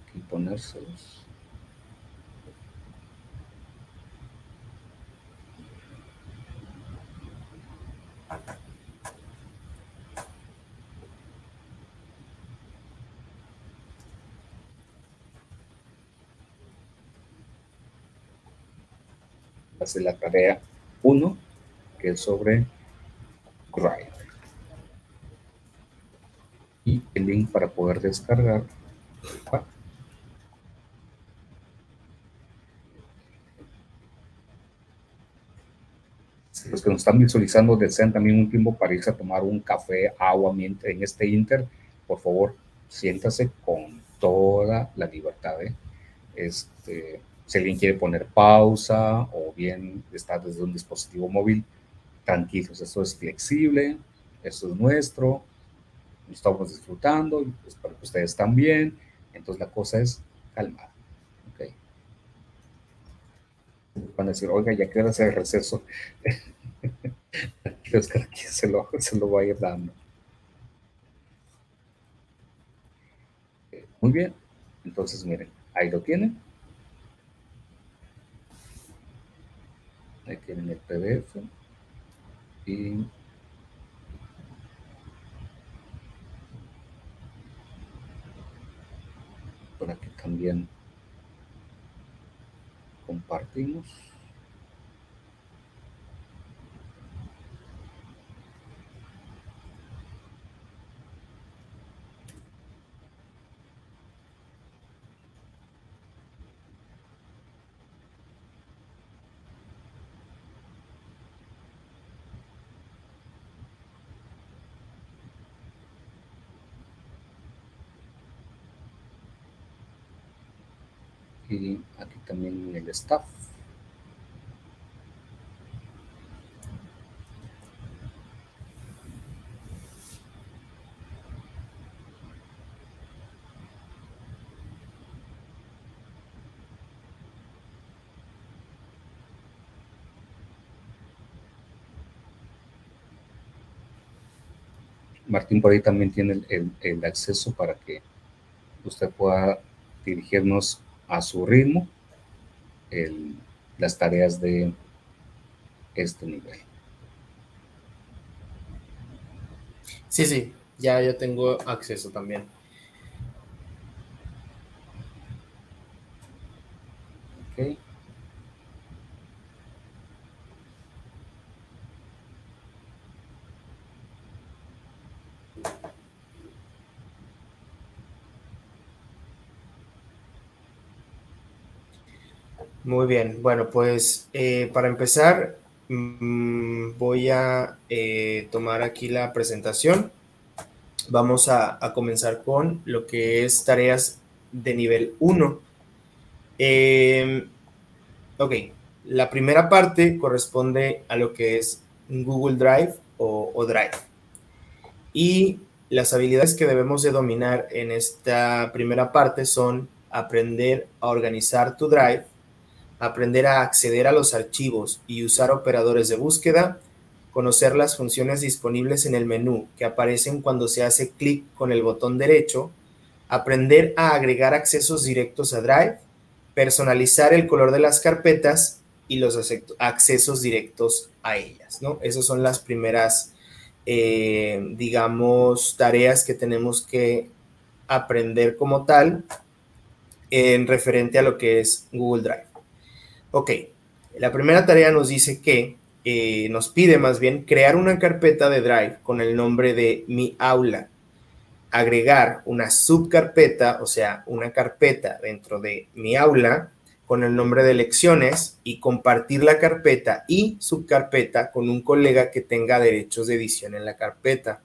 Aquí ponérselos. Hacer la tarea 1, que es sobre Drive. Y el link para poder descargar. Los que nos están visualizando desean también un tiempo para irse a tomar un café, agua en este inter, por favor, siéntase con toda la libertad. ¿eh? Este, si alguien quiere poner pausa o bien está desde un dispositivo móvil, tranquilos, esto es flexible, esto es nuestro, estamos disfrutando, espero que ustedes también. Entonces la cosa es calmada. Okay. Van a decir, oiga, ya quiero hacer el receso. Tranquilos que aquí se lo, se lo va a ir dando. Muy bien, entonces miren, ahí lo tienen. Ahí tienen el PDF. Y por aquí también compartimos. y aquí también el staff. Martín por ahí también tiene el, el acceso para que usted pueda dirigirnos a su ritmo el, las tareas de este nivel. Sí, sí, ya, ya tengo acceso también. Ok. Muy bien, bueno, pues eh, para empezar, mm, voy a eh, tomar aquí la presentación. Vamos a, comenzar con lo que es tareas de nivel 1. Eh, ok, la primera parte corresponde a lo que es Google Drive o, o Drive. Y las habilidades que debemos de dominar en esta primera parte son aprender a organizar tu Drive, aprender a acceder a los archivos y usar operadores de búsqueda, conocer las funciones disponibles en el menú que aparecen cuando se hace clic con el botón derecho, aprender a agregar accesos directos a Drive, personalizar el color de las carpetas y los accesos directos a ellas, ¿no? Esas son las primeras, eh, digamos, tareas que tenemos que aprender como tal en referente a lo que es Google Drive. Ok, la primera tarea nos dice que eh, nos pide más bien crear una carpeta de Drive con el nombre de mi aula, agregar una subcarpeta, o sea, una carpeta dentro de mi aula con el nombre de lecciones y compartir la carpeta y subcarpeta con un colega que tenga derechos de edición en la carpeta.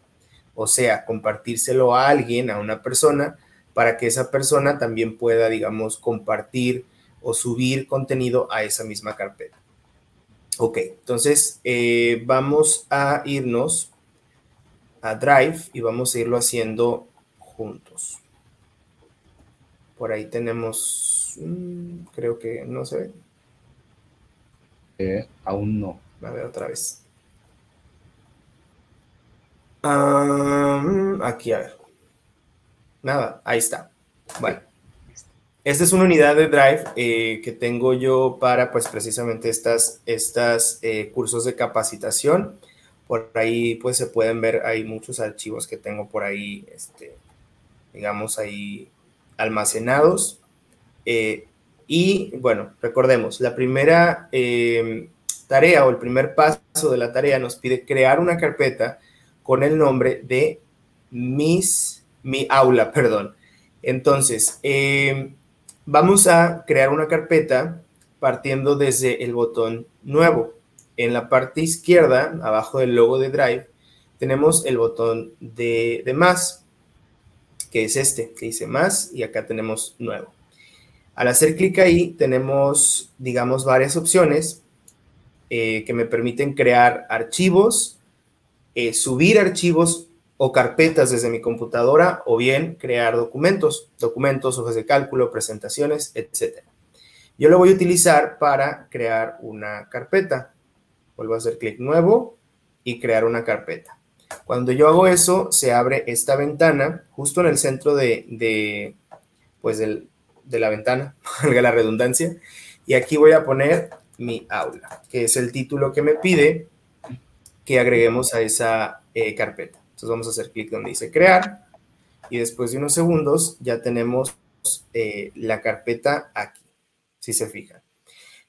O sea, compartírselo a alguien, a una persona, para que esa persona también pueda, digamos, compartir o subir contenido a esa misma carpeta. Ok, entonces eh, vamos a irnos a Drive y vamos a irlo haciendo juntos. Por ahí tenemos, mm, creo que no se ve. Eh, aún no. A ver otra vez. Um, aquí, a ver. Nada, ahí está. Bueno. Esta es una unidad de Drive eh, que tengo yo para, pues, precisamente estas, estas eh, cursos de capacitación. Por ahí, pues, se pueden ver, hay muchos archivos que tengo por ahí, este, digamos, ahí almacenados. Eh, y, bueno, recordemos, la primera tarea o el primer paso de la tarea nos pide crear una carpeta con el nombre de mis, mi aula, perdón. Entonces, Vamos a crear una carpeta partiendo desde el botón nuevo. En la parte izquierda, abajo del logo de Drive, tenemos el botón de, más, que es este, que dice más, y acá tenemos nuevo. Al hacer clic ahí, tenemos, digamos, varias opciones eh, que me permiten crear archivos, eh, subir archivos o carpetas desde mi computadora o bien crear documentos, documentos, hojas de cálculo, presentaciones, etc. Yo lo voy a utilizar para crear una carpeta. Vuelvo a hacer clic nuevo y crear una carpeta. Cuando yo hago eso, se abre esta ventana justo en el centro de, pues de la ventana, valga la redundancia, y aquí voy a poner mi aula, que es el título que me pide que agreguemos a esa eh, carpeta. Entonces vamos a hacer clic donde dice crear y después de unos segundos ya tenemos eh, la carpeta aquí, si se fijan.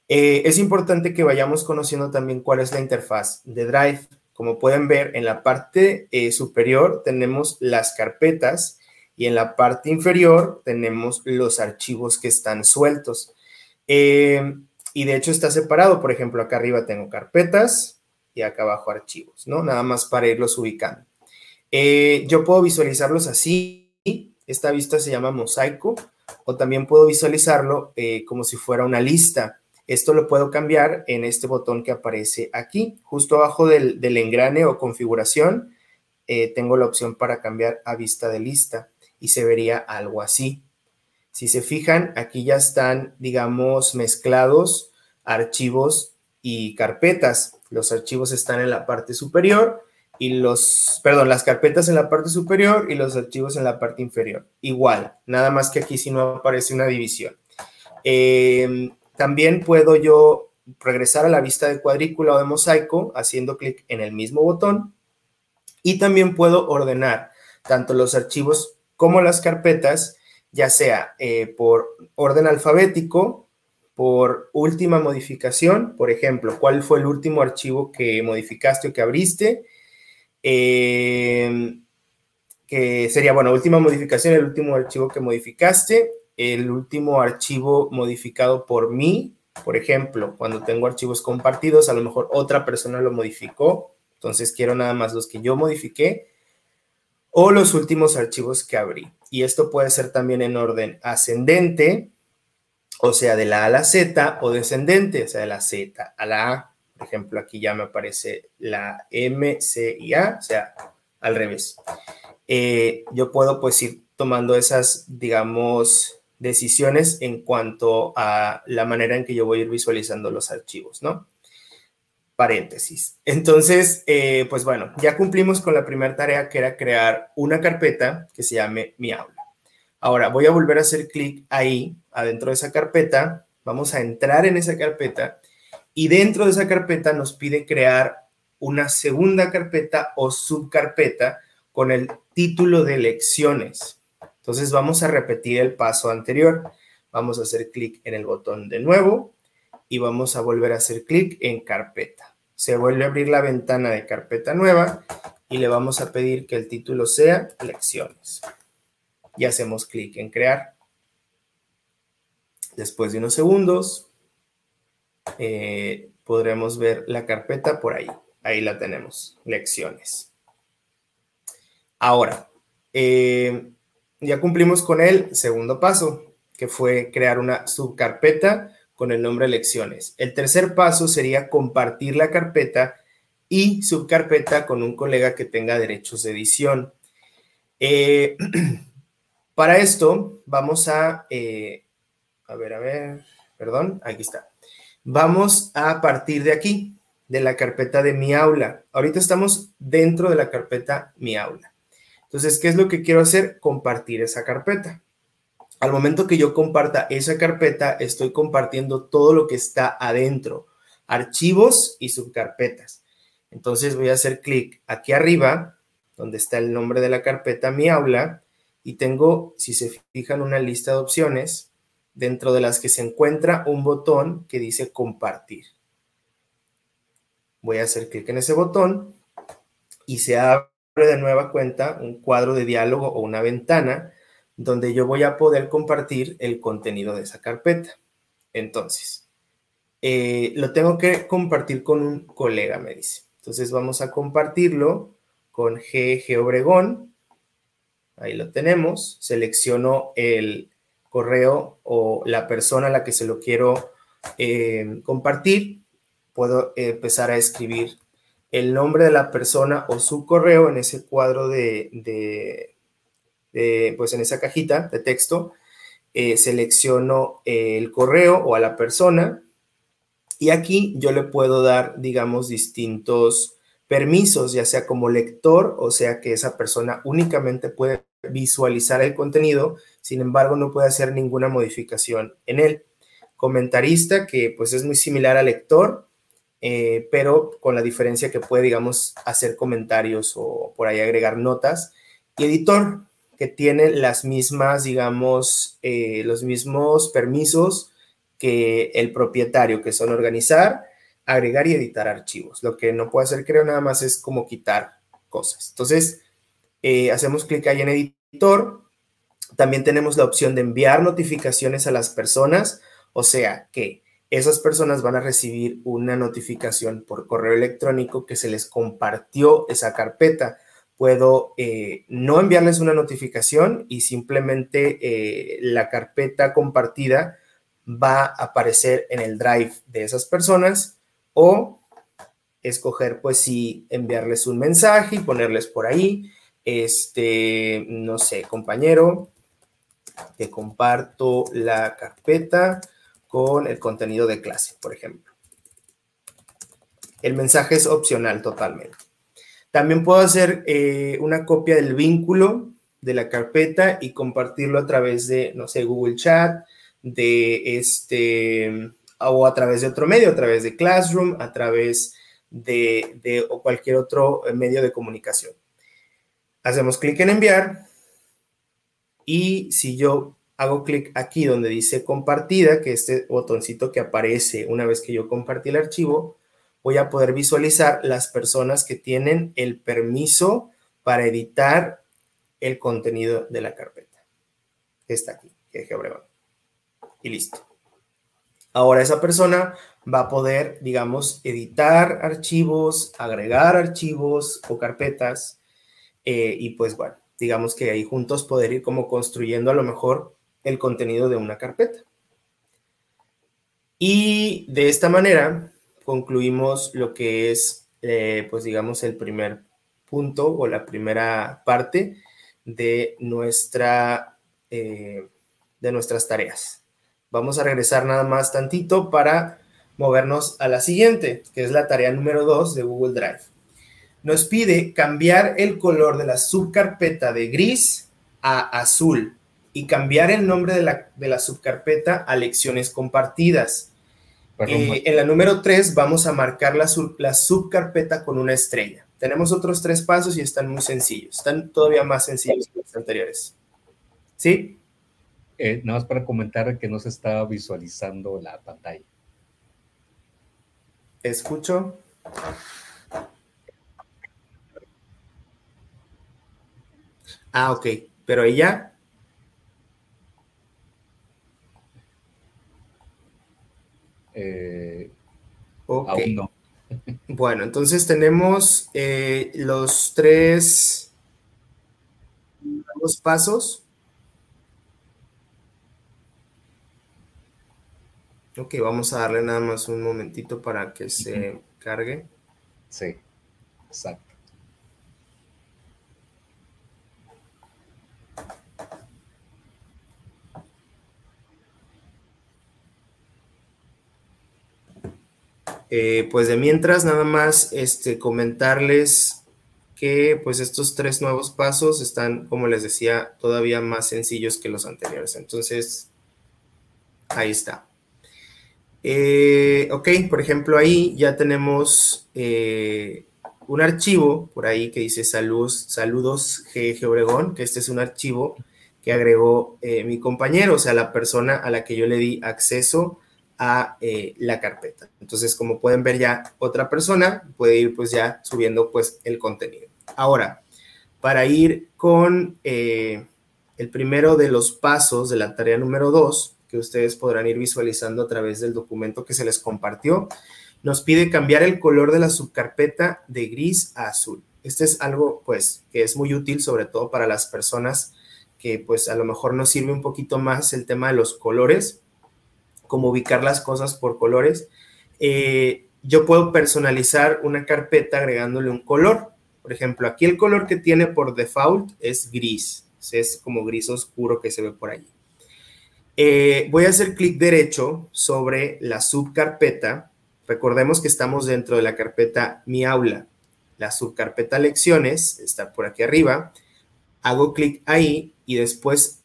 Eh, es importante que vayamos conociendo también cuál es la interfaz de Drive. Como pueden ver, en la parte eh, superior tenemos las carpetas y en la parte inferior tenemos los archivos que están sueltos. y de hecho está separado, por ejemplo, acá arriba tengo carpetas y acá abajo archivos, ¿no? Nada más para irlos ubicando. Eh, yo puedo visualizarlos así. Esta vista se llama mosaico o también puedo visualizarlo eh, como si fuera una lista. Esto lo puedo cambiar en este botón que aparece aquí, justo abajo del, engrane o configuración. Eh, tengo la opción para cambiar a vista de lista y se vería algo así. Si se fijan, aquí ya están, digamos, mezclados archivos y carpetas. Los archivos están en la parte superior y los, perdón, las carpetas en la parte superior y los archivos en la parte inferior. Igual, nada más que aquí si no aparece una división. Em, también puedo yo regresar a la vista de cuadrícula o de mosaico haciendo clic en el mismo botón. Y también puedo ordenar tanto los archivos como las carpetas, ya sea eh, por orden alfabético, por última modificación, por ejemplo, cuál fue el último archivo que modificaste o que abriste, eh, que sería, bueno, última modificación, el último archivo que modificaste, el último archivo modificado por mí, por ejemplo, cuando tengo archivos compartidos, a lo mejor otra persona lo modificó, entonces quiero nada más los que yo modifiqué, o los últimos archivos que abrí. Y esto puede ser también en orden ascendente, o sea, de la A a la Z, o descendente, o sea, de la Z a la A. Ejemplo, aquí ya me aparece la M, C y A, o sea, al revés. Eh, yo puedo pues ir tomando esas, digamos, decisiones en cuanto a la manera en que yo voy a ir visualizando los archivos, ¿no? Paréntesis. Entonces, eh, pues bueno, ya cumplimos con la primera tarea que era crear una carpeta que se llame mi aula. Ahora voy a volver a hacer clic ahí, adentro de esa carpeta. Vamos a entrar en esa carpeta y dentro de esa carpeta nos pide crear una segunda carpeta o subcarpeta con el título de lecciones. Entonces vamos a repetir el paso anterior. Vamos a hacer clic en el botón de nuevo y vamos a volver a hacer clic en carpeta. Se vuelve a abrir la ventana de carpeta nueva y le vamos a pedir que el título sea lecciones. Y hacemos clic en crear. Después de unos segundos, eh, podremos ver la carpeta por ahí. Ahí la tenemos, lecciones. Ahora, eh, ya cumplimos con el segundo paso, que fue crear una subcarpeta con el nombre lecciones. El tercer paso sería compartir la carpeta y subcarpeta con un colega que tenga derechos de edición. Eh, para esto vamos a, a ver, a ver, perdón, aquí está. Vamos a partir de aquí, de la carpeta de mi aula. Ahorita estamos dentro de la carpeta mi aula. Entonces, ¿qué es lo que quiero hacer? Compartir esa carpeta. Al momento que yo comparta esa carpeta, estoy compartiendo todo lo que está adentro, archivos y subcarpetas. Entonces voy a hacer clic aquí arriba, donde está el nombre de la carpeta, mi aula, y tengo, si se fijan, una lista de opciones, dentro de las que se encuentra un botón que dice compartir. Voy a hacer clic en ese botón y se abre de nueva cuenta un cuadro de diálogo o una ventana donde yo voy a poder compartir el contenido de esa carpeta. Entonces, eh, lo tengo que compartir con un colega, me dice. Entonces vamos a compartirlo con GG Obregón. Ahí lo tenemos. Selecciono el correo o la persona a la que se lo quiero eh, compartir. Puedo empezar a escribir el nombre de la persona o su correo en ese cuadro de, pues en esa cajita de texto, eh, selecciono el correo o a la persona y aquí yo le puedo dar, digamos, distintos permisos, ya sea como lector, o sea que esa persona únicamente puede visualizar el contenido, sin embargo no puede hacer ninguna modificación en él. Comentarista, que pues es muy similar al lector, eh, pero con la diferencia que puede, digamos, hacer comentarios o por ahí agregar notas. Y editor, que tiene las mismas, digamos, eh, los mismos permisos que el propietario, que son organizar, agregar y editar archivos. Lo que no puede hacer, creo, nada más es como quitar cosas. Entonces, eh, hacemos clic ahí en editor. También tenemos la opción de enviar notificaciones a las personas, o sea que esas personas van a recibir una notificación por correo electrónico que se les compartió esa carpeta. Puedo eh, no enviarles una notificación y simplemente eh, la carpeta compartida va a aparecer en el drive de esas personas o escoger pues si enviarles un mensaje y ponerles por ahí, este, no sé, compañero, te comparto la carpeta con el contenido de clase, por ejemplo. El mensaje es opcional totalmente. También puedo hacer eh, una copia del vínculo de la carpeta y compartirlo a través de, no sé, Google Chat, de este o a través de otro medio, a través de Classroom, a través de, de o cualquier otro medio de comunicación. Hacemos clic en enviar y si yo hago clic aquí donde dice compartida, que este botoncito que aparece una vez que yo compartí el archivo, voy a poder visualizar las personas que tienen el permiso para editar el contenido de la carpeta. Está aquí, que Y listo. Ahora esa persona va a poder, digamos, editar archivos, agregar archivos o carpetas. Eh, y pues bueno, digamos que ahí juntos poder ir como construyendo a lo mejor el contenido de una carpeta. Y de esta manera concluimos lo que es, eh, pues digamos, el primer punto o la primera parte de, nuestra, eh, de nuestras tareas. Vamos a regresar nada más tantito para movernos a la siguiente, que es la tarea número 2 de Google Drive. Nos pide cambiar el color de la subcarpeta de gris a azul y cambiar el nombre de la, de la subcarpeta a lecciones compartidas. Eh, en la número 3 vamos a marcar la, la subcarpeta con una estrella. Tenemos otros tres pasos y están muy sencillos. Están todavía más sencillos que los anteriores. ¿Sí? Eh, nada más para comentar que no se estaba visualizando la pantalla. Escucho. Ah, ok. Pero ella Eh, Aún no. Bueno, entonces tenemos eh, los tres los pasos. Ok, vamos a darle nada más un momentito para que se cargue. Sí, exacto. Eh, pues de mientras, nada más este, comentarles que pues estos tres nuevos pasos están, como les decía, todavía más sencillos que los anteriores. Entonces, ahí está. Eh, ok, por ejemplo, ahí ya tenemos eh, un archivo por ahí que dice saludos, saludos GG Obregón, que este es un archivo que agregó mi compañero, o sea, la persona a la que yo le di acceso a eh, la carpeta. Entonces, como pueden ver ya, otra persona puede ir pues ya subiendo pues el contenido. Ahora, para ir con eh, el primero de los pasos de la tarea número dos, que ustedes podrán ir visualizando a través del documento que se les compartió, nos pide cambiar el color de la subcarpeta de gris a azul. Este es algo pues que es muy útil sobre todo para las personas que pues a lo mejor nos sirve un poquito más el tema de los colores como ubicar las cosas por colores. Eh, yo puedo personalizar una carpeta agregándole un color. Por ejemplo, aquí el color que tiene por default es gris. Es como gris oscuro que se ve por allí. Eh, voy a hacer clic derecho sobre la subcarpeta. Recordemos que estamos dentro de la carpeta Mi Aula. La subcarpeta Lecciones está por aquí arriba. Hago clic ahí y después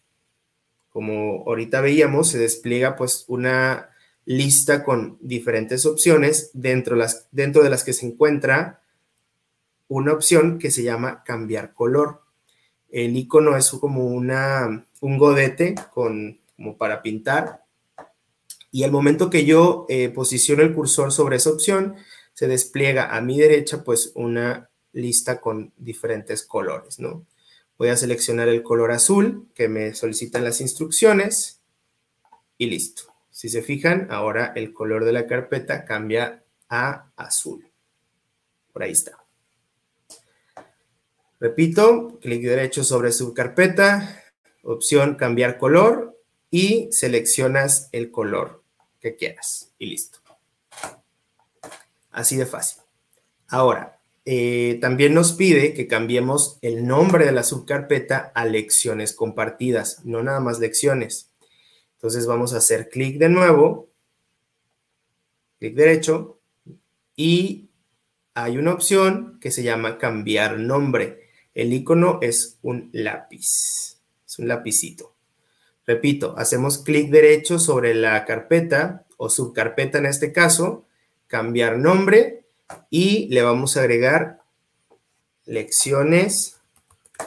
como ahorita veíamos, se despliega pues una lista con diferentes opciones dentro, las, dentro de las que se encuentra una opción que se llama cambiar color. El icono es como una, un godete con, como para pintar. Y al momento que yo eh, posiciono el cursor sobre esa opción, se despliega a mi derecha pues una lista con diferentes colores, ¿no? Voy a seleccionar el color azul que me solicitan las instrucciones y listo. Si se fijan, ahora el color de la carpeta cambia a azul. Por ahí está. Repito, clic derecho sobre su carpeta, opción cambiar color y seleccionas el color que quieras y listo. Así de fácil. Ahora, eh, también nos pide que cambiemos el nombre de la subcarpeta a lecciones compartidas, no nada más lecciones. Entonces vamos a hacer clic de nuevo, clic derecho, y hay una opción que se llama cambiar nombre. El icono es un lápiz, es un lapicito. Repito, hacemos clic derecho sobre la carpeta, o subcarpeta en este caso, cambiar nombre y le vamos a agregar lecciones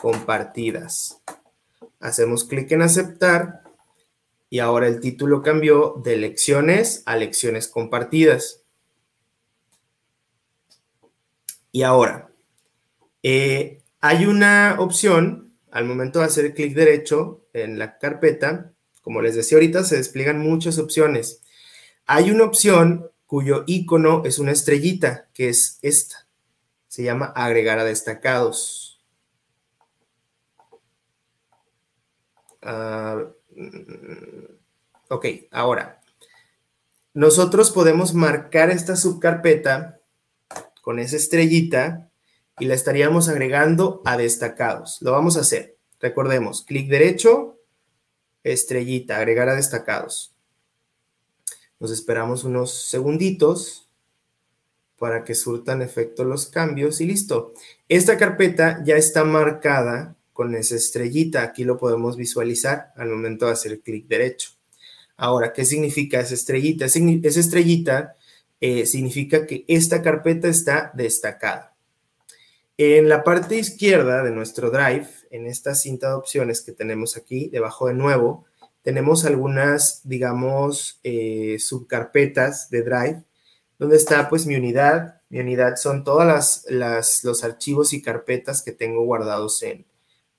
compartidas. Hacemos clic en aceptar y ahora el título cambió de lecciones a lecciones compartidas. Y ahora, eh, hay una opción al momento de hacer clic derecho en la carpeta. Como les decía ahorita, se despliegan muchas opciones. Hay una opción cuyo icono es una estrellita, que es esta. Se llama agregar a destacados. Ah, mm, ok, ahora. Nosotros podemos marcar esta subcarpeta con esa estrellita y la estaríamos agregando a destacados. Lo vamos a hacer. Recordemos, clic derecho, estrellita, agregar a destacados. Nos esperamos unos segunditos para que surtan efecto los cambios y listo. Esta carpeta ya está marcada con esa estrellita. Aquí lo podemos visualizar al momento de hacer clic derecho. Ahora, ¿qué significa esa estrellita? Esa estrellita eh, significa que esta carpeta está destacada. En la parte izquierda de nuestro Drive, en esta cinta de opciones que tenemos aquí, debajo de nuevo, tenemos algunas, digamos, eh, subcarpetas de Drive, donde está pues mi unidad. Mi unidad son todas las, los archivos y carpetas que tengo guardados en,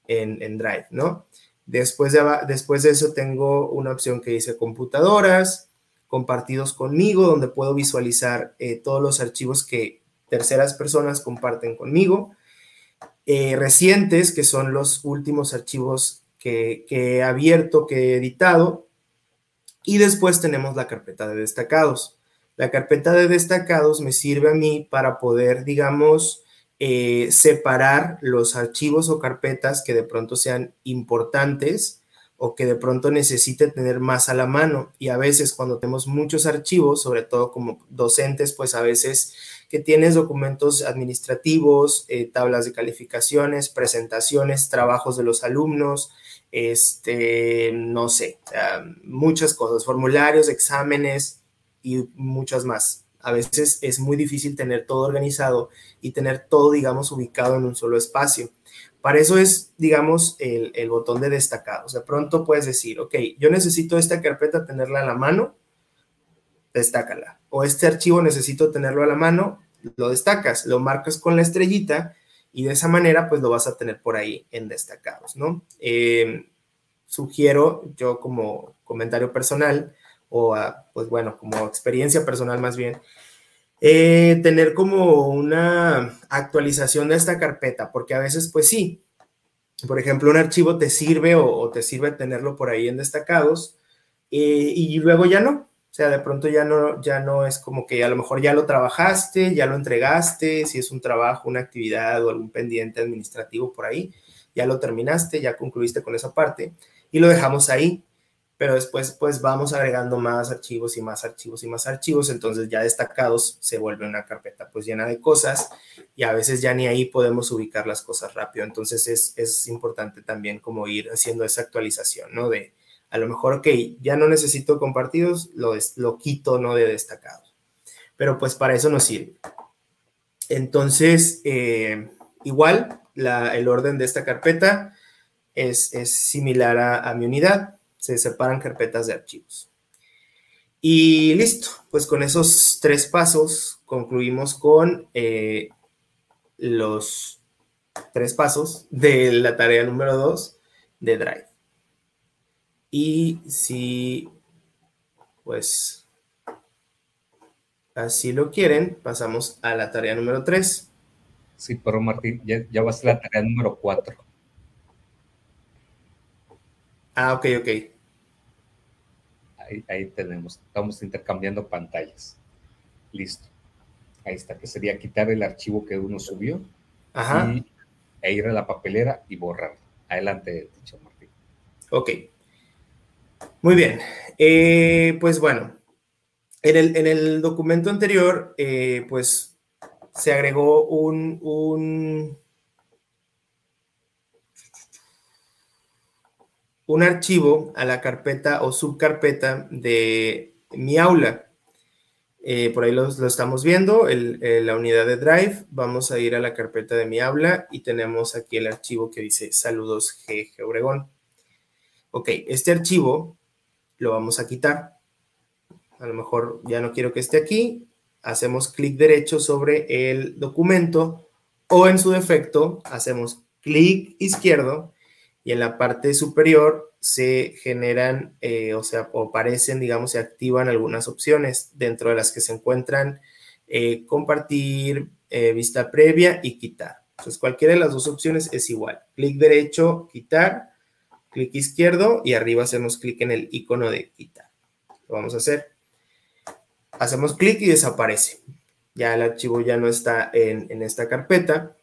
en, Drive, ¿no? Después de, después de eso tengo una opción que dice computadoras, compartidos conmigo, donde puedo visualizar eh, todos los archivos que terceras personas comparten conmigo. Eh, recientes, que son los últimos archivos que, he abierto, que he editado. Y después tenemos la carpeta de destacados. La carpeta de destacados me sirve a mí para poder, digamos, eh, separar los archivos o carpetas que de pronto sean importantes o que de pronto necesite tener más a la mano. Y a veces cuando tenemos muchos archivos, sobre todo como docentes, pues a veces que tienes documentos administrativos, eh, tablas de calificaciones, presentaciones, trabajos de los alumnos, este, no sé, muchas cosas, formularios, exámenes y muchas más. A veces es muy difícil tener todo organizado y tener todo, digamos, ubicado en un solo espacio. Para eso es, digamos, el, el botón de destacados. De pronto puedes decir, ok, yo necesito esta carpeta tenerla a la mano, destácala. O este archivo necesito tenerlo a la mano, lo destacas, lo marcas con la estrellita y de esa manera pues lo vas a tener por ahí en destacados, ¿no? Eh, sugiero yo como comentario personal o pues bueno, como experiencia personal más bien, eh, tener como una actualización de esta carpeta, porque a veces pues sí, por ejemplo, un archivo te sirve o, te sirve tenerlo por ahí en destacados eh, y luego ya no, o sea, de pronto ya no, ya no es como que a lo mejor ya lo trabajaste, ya lo entregaste, si es un trabajo, una actividad o algún pendiente administrativo por ahí, ya lo terminaste, ya concluiste con esa parte y lo dejamos ahí. Pero después, pues vamos agregando más archivos y más archivos y más archivos. Entonces, ya destacados se vuelve una carpeta pues llena de cosas y a veces ya ni ahí podemos ubicar las cosas rápido. Entonces, es, es importante también como ir haciendo esa actualización, ¿no? De, a lo mejor, ok, ya no necesito compartidos, lo, lo quito, no de destacados. Pero pues para eso nos sirve. Entonces, eh, igual, el orden de esta carpeta es, similar a, mi unidad. Se separan carpetas de archivos. Y listo, pues con esos tres pasos concluimos con eh, los tres pasos de la tarea número dos de Drive. Y si, pues, así lo quieren, pasamos a la tarea número 3. Sí, pero Martín, ya, va a ser la tarea número 4. Ah, ok, ok. Ahí, ahí, tenemos, estamos intercambiando pantallas. Listo. Ahí está, que sería quitar el archivo que uno subió Ajá. Y, e ir a la papelera y borrar. Adelante, dicho Martín. Ok. Muy bien, eh, pues bueno, en el, documento anterior, eh, pues se agregó un, un, un, archivo a la carpeta o subcarpeta de mi aula. Eh, por ahí lo, estamos viendo, la unidad de Drive. Vamos a ir a la carpeta de mi aula y tenemos aquí el archivo que dice saludos GG Obregón. Ok, este archivo lo vamos a quitar. A lo mejor ya no quiero que esté aquí. Hacemos clic derecho sobre el documento o en su defecto hacemos clic izquierdo y en la parte superior se generan, eh, o sea, o aparecen, digamos, se activan algunas opciones dentro de las que se encuentran eh, compartir, eh, vista previa y quitar. Entonces, cualquiera de las dos opciones es igual. Clic derecho, quitar, clic izquierdo y arriba hacemos clic en el icono de quitar. Lo vamos a hacer. Hacemos clic y desaparece. Ya el archivo ya no está en, en esta carpeta,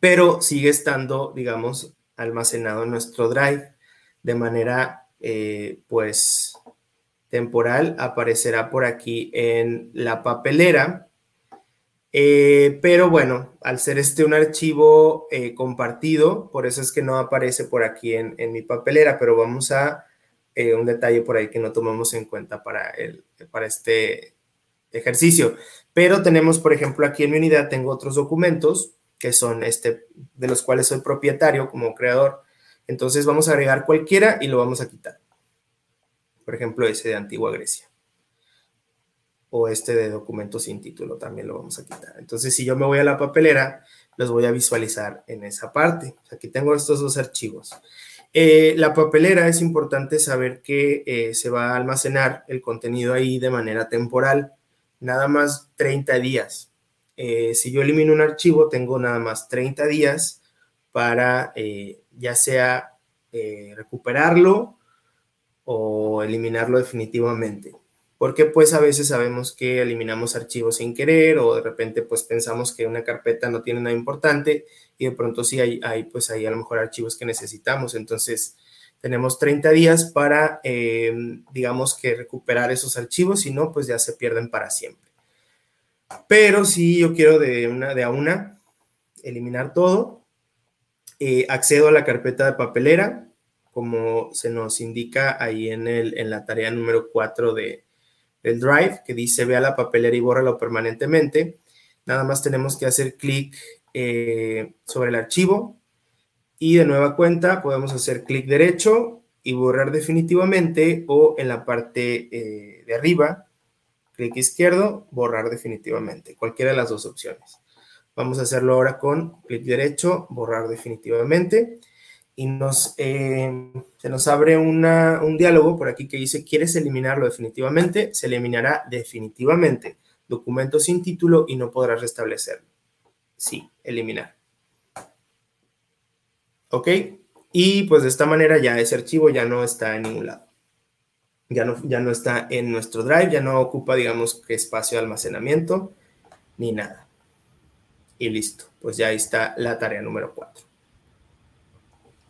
pero sigue estando, digamos, almacenado en nuestro drive de manera, eh, pues, temporal. Aparecerá por aquí en la papelera. Eh, pero bueno, al ser este un archivo eh, compartido, por eso es que no aparece por aquí en, mi papelera, pero vamos a un detalle por ahí que no tomamos en cuenta para, el, para este ejercicio. Pero tenemos, por ejemplo, aquí en mi unidad tengo otros documentos que son este, de los cuales soy propietario como creador. Entonces vamos a agregar cualquiera y lo vamos a quitar. Por ejemplo, ese de Antigua Grecia. O este de documento sin título también lo vamos a quitar. Entonces, si yo me voy a la papelera, los voy a visualizar en esa parte. Aquí tengo estos dos archivos. Eh, la papelera es importante saber que eh, se va a almacenar el contenido ahí de manera temporal, nada más 30 días. Eh, si yo elimino un archivo, tengo nada más 30 días para ya sea recuperarlo o eliminarlo definitivamente. Porque pues a veces sabemos que eliminamos archivos sin querer o de repente pues pensamos que una carpeta no tiene nada importante y de pronto sí hay, hay pues hay a lo mejor archivos que necesitamos. Entonces tenemos 30 días para em, digamos que recuperar esos archivos, si no pues ya se pierden para siempre. Pero si yo quiero de una de a una eliminar todo, eh, accedo a la carpeta de papelera, como se nos indica ahí en, el, en la tarea número 4 de, del Drive, que dice ve a la papelera y bórralo permanentemente. Nada más tenemos que hacer clic eh, sobre el archivo y de nueva cuenta podemos hacer clic derecho y borrar definitivamente o en la parte eh, de arriba, clic izquierdo, borrar definitivamente, cualquiera de las dos opciones. Vamos a hacerlo ahora con clic derecho, borrar definitivamente. Y nos, eh, se nos abre un diálogo por aquí que dice, ¿quieres eliminarlo definitivamente? Se eliminará definitivamente. Documento sin título y no podrás restablecerlo. Sí, eliminar. ¿Ok? Y pues de esta manera ya ese archivo ya no está en ningún lado. Ya no, ya no está en nuestro drive, ya no ocupa, digamos, espacio de almacenamiento ni nada y listo. Pues ya ahí está la tarea número 4.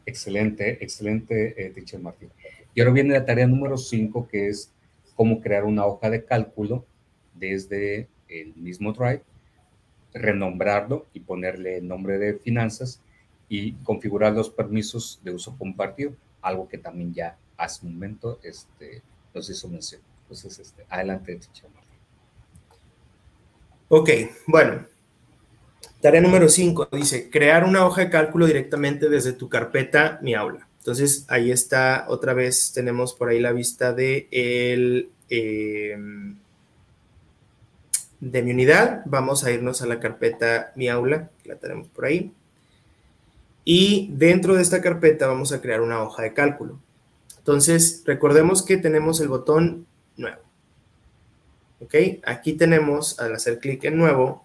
Excelente, excelente, eh, teacher Martín. Y ahora viene la tarea número 5, que es cómo crear una hoja de cálculo desde el mismo Drive, renombrarlo y ponerle el nombre de finanzas y configurar los permisos de uso compartido, algo que también ya hace un momento este, nos hizo mención. Entonces, este, adelante, teacher Martín. Ok, bueno, Tarea número 5 dice, crear una hoja de cálculo directamente desde tu carpeta Mi Aula. Entonces, ahí está, otra vez tenemos por ahí la vista de, el, em, de mi unidad. Vamos a irnos a la carpeta Mi Aula, la tenemos por ahí. Y dentro de esta carpeta vamos a crear una hoja de cálculo. Entonces, recordemos que tenemos el botón nuevo. ¿Ok? Aquí tenemos, al hacer clic en nuevo,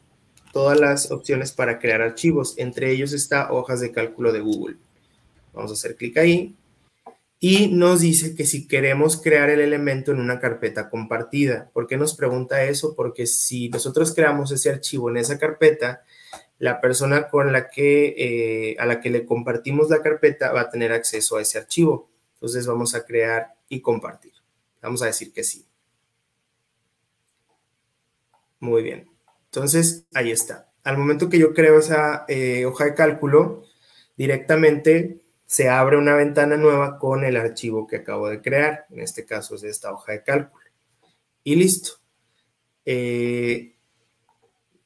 todas las opciones para crear archivos. Entre ellos está hojas de cálculo de Google. Vamos a hacer clic ahí. Y nos dice que si queremos crear el elemento en una carpeta compartida. ¿Por qué nos pregunta eso? Porque si nosotros creamos ese archivo en esa carpeta, la persona con la que, eh, a la que le compartimos la carpeta va a tener acceso a ese archivo. Entonces vamos a crear y compartir. Vamos a decir que sí. Muy bien. Entonces, ahí está. Al momento que yo creo esa eh, hoja de cálculo, directamente se abre una ventana nueva con el archivo que acabo de crear. En este caso es esta hoja de cálculo. y listo. Eh,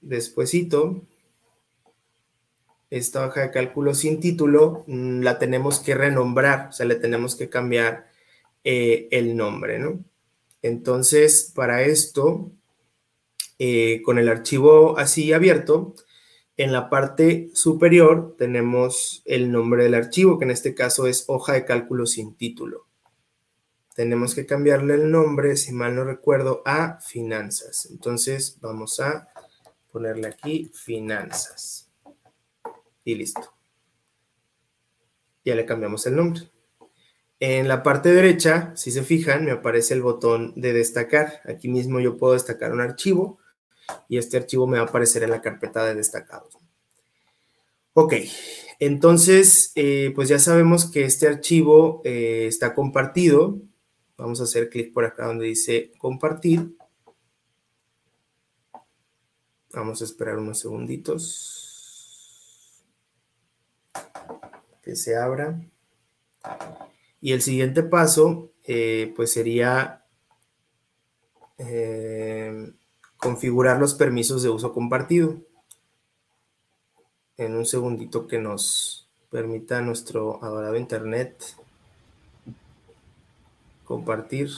despuésito, esta hoja de cálculo sin título mm, la tenemos que renombrar, o sea, le tenemos que cambiar eh, el nombre, ¿no? Entonces, para esto, eh, con el archivo así abierto, en la parte superior tenemos el nombre del archivo, que en este caso es hoja de cálculo sin título. Tenemos que cambiarle el nombre, si mal no recuerdo, a finanzas. Entonces, vamos a ponerle aquí finanzas. Y listo. Ya le cambiamos el nombre. En la parte derecha, si se fijan, me aparece el botón de destacar. Aquí mismo yo puedo destacar un archivo y este archivo me va a aparecer en la carpeta de destacados. Ok, entonces, eh, pues ya sabemos que este archivo eh, está compartido. Vamos a hacer clic por acá donde dice compartir. Vamos a esperar unos segunditos. Que se abra. Y el siguiente paso, eh, pues sería configurar los permisos de uso compartido. En un segundito que nos permita nuestro adorado internet compartir.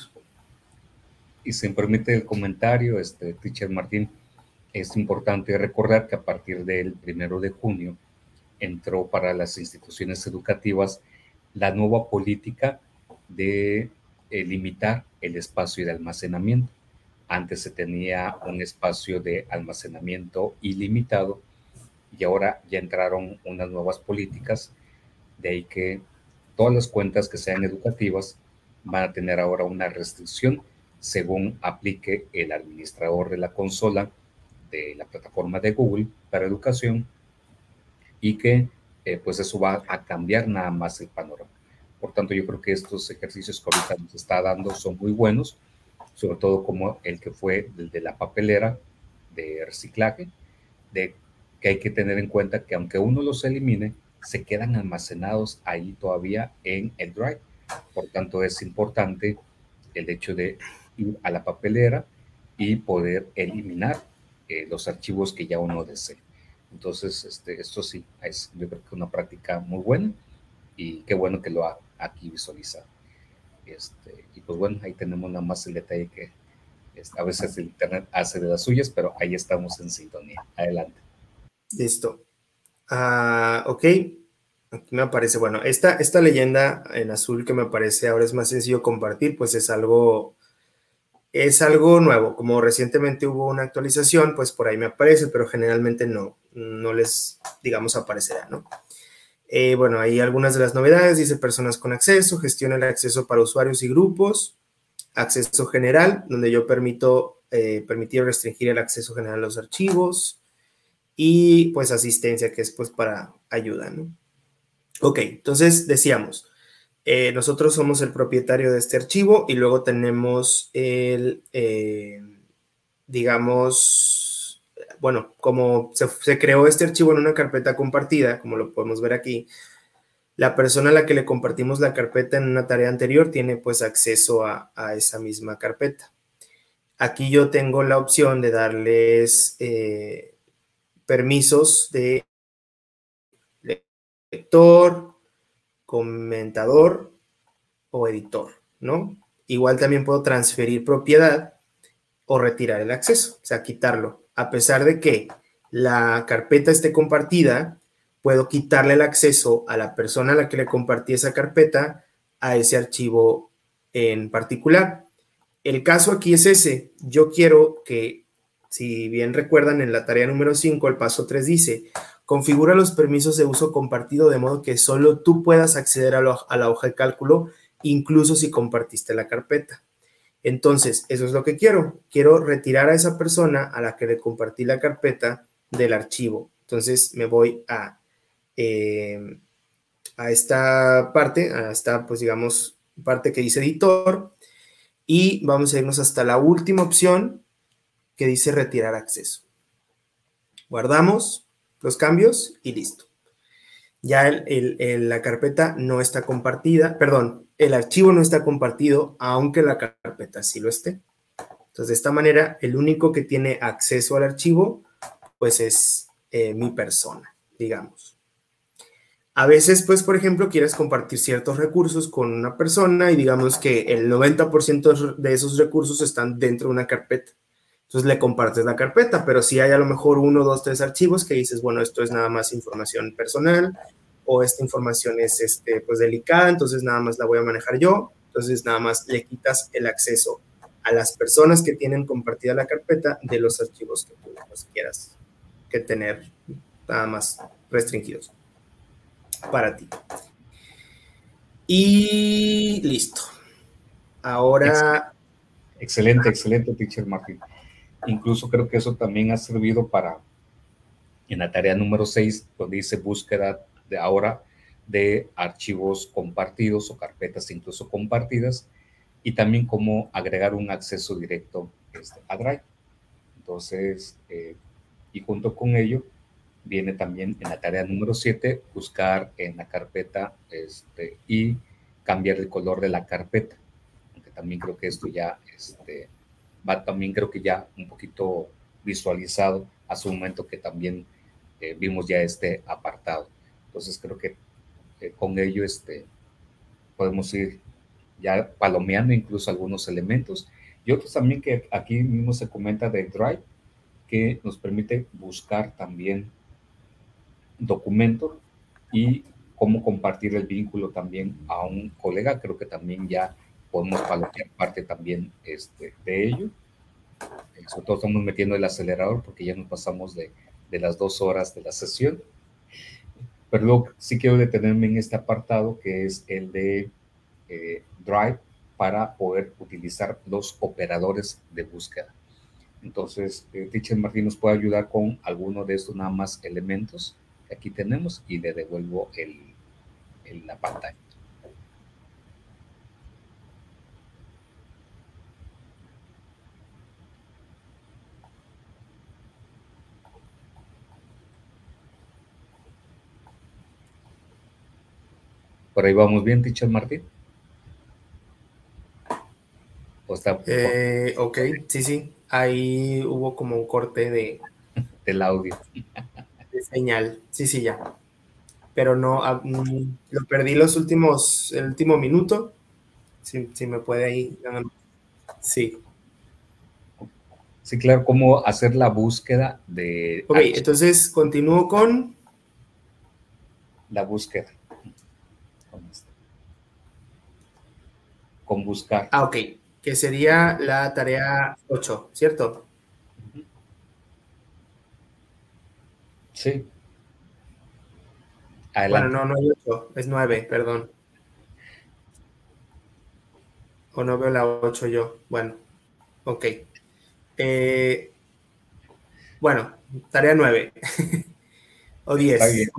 Y si me permite el comentario, este, teacher Martín, es importante recordar que a partir del primero de junio entró para las instituciones educativas la nueva política de eh, limitar el espacio de almacenamiento. Antes se tenía un espacio de almacenamiento ilimitado y ahora ya entraron unas nuevas políticas, de ahí que todas las cuentas que sean educativas van a tener ahora una restricción según aplique el administrador de la consola de la plataforma de Google para educación y que eh, pues eso va a cambiar nada más el panorama. Por tanto, yo creo que estos ejercicios que ahorita nos está dando son muy buenos, sobre todo como el que fue el de la papelera de reciclaje, de que hay que tener en cuenta que aunque uno los elimine, se quedan almacenados ahí todavía en el drive. Por tanto, es importante el hecho de ir a la papelera y poder eliminar eh, los archivos que ya uno desee. Entonces, este, esto sí, es yo creo que una práctica muy buena y qué bueno que lo ha aquí visualizado. Este, y pues bueno, ahí tenemos nada más el detalle que a veces el Internet hace de las suyas, pero ahí estamos en sintonía. Adelante. Listo. Ah, ok. Aquí me aparece, bueno, esta, esta leyenda en azul que me aparece ahora es más sencillo compartir, pues es algo es algo nuevo. Como recientemente hubo una actualización, pues por ahí me aparece, pero generalmente no, no les, digamos, aparecerá, ¿no? Eh, bueno, hay algunas de las novedades, dice personas con acceso, gestiona el acceso para usuarios y grupos, acceso general, donde yo permito eh, permitir restringir el acceso general a los archivos y pues asistencia, que es pues para ayuda, ¿no? Ok, entonces decíamos, eh, nosotros somos el propietario de este archivo y luego tenemos el, digamos, bueno, como se, creó este archivo en una carpeta compartida, como lo podemos ver aquí, la persona a la que le compartimos la carpeta en una tarea anterior tiene pues acceso a, esa misma carpeta. Aquí yo tengo la opción de darles eh, permisos de lector, comentador o editor, ¿no? Igual también puedo transferir propiedad o retirar el acceso, o sea, quitarlo. A pesar de que la carpeta esté compartida, puedo quitarle el acceso a la persona a la que le compartí esa carpeta a ese archivo en particular. El caso aquí es ese. Yo quiero que, si bien recuerdan en la tarea número 5, el paso 3 dice, Configura los permisos de uso compartido de modo que solo tú puedas acceder a, la hoja de cálculo, incluso si compartiste la carpeta. Entonces, eso es lo que quiero. Quiero retirar a esa persona a la que le compartí la carpeta del archivo. Entonces, me voy a, eh, a esta parte, a esta, pues digamos, parte que dice editor, y vamos a irnos hasta la última opción que dice retirar acceso. Guardamos los cambios y listo. Ya la carpeta no está compartida, perdón, el archivo no está compartido, aunque la carpeta sí lo esté. Entonces, de esta manera, el único que tiene acceso al archivo, pues es eh, mi persona, digamos. A veces, pues, por ejemplo, quieres compartir ciertos recursos con una persona y digamos que el 90% de esos recursos están dentro de una carpeta. Entonces le compartes la carpeta, pero si hay a lo mejor uno, dos, tres archivos que dices, bueno, esto es nada más información personal o esta información es este, pues delicada, entonces nada más la voy a manejar yo, entonces nada más le quitas el acceso a las personas que tienen compartida la carpeta de los archivos que tú pues, quieras que tener nada más restringidos para ti. Y listo. Ahora... Excelente, excelente, teacher Martín. Incluso creo que eso también ha servido para, en la tarea número 6, donde dice búsqueda de ahora de archivos compartidos o carpetas incluso compartidas, y también cómo agregar un acceso directo este, a Drive. Entonces, eh, y junto con ello, viene también en la tarea número 7, buscar en la carpeta este, y cambiar el color de la carpeta. Aunque también creo que esto ya este, va también creo que ya un poquito visualizado hace un momento que también eh, vimos ya este apartado. Entonces creo que eh, con ello este, podemos ir ya palomeando incluso algunos elementos. Y otros también que aquí mismo se comenta de Drive, que nos permite buscar también documentos y cómo compartir el vínculo también a un colega. Creo que también ya podemos palomear parte también este, de ello. Eh, sobre todo estamos metiendo el acelerador porque ya nos pasamos de, de las dos horas de la sesión. Pero sí quiero detenerme en este apartado que es el de eh, Drive para poder utilizar los operadores de búsqueda. Entonces, eh, Teacher Martín nos puede ayudar con alguno de estos nada más elementos que aquí tenemos y le devuelvo el, el, la pantalla. Por ahí vamos bien, Teacher Martín. Eh, ok, sí, sí. Ahí hubo como un corte de... Del audio. De señal. Sí, sí, ya. Pero no, ah, mm, lo perdí los últimos, el último minuto. Si, me puede ahí. Sí. Sí, claro, cómo hacer la búsqueda de... Ok, entonces continúo con... La búsqueda. Con buscar. Ah, ok que sería la tarea 8, ¿cierto? Sí. Bueno, no, no es 8, es 9, perdón. O no veo la 8 yo. Bueno, ok. Eh, bueno, tarea 9. o 10.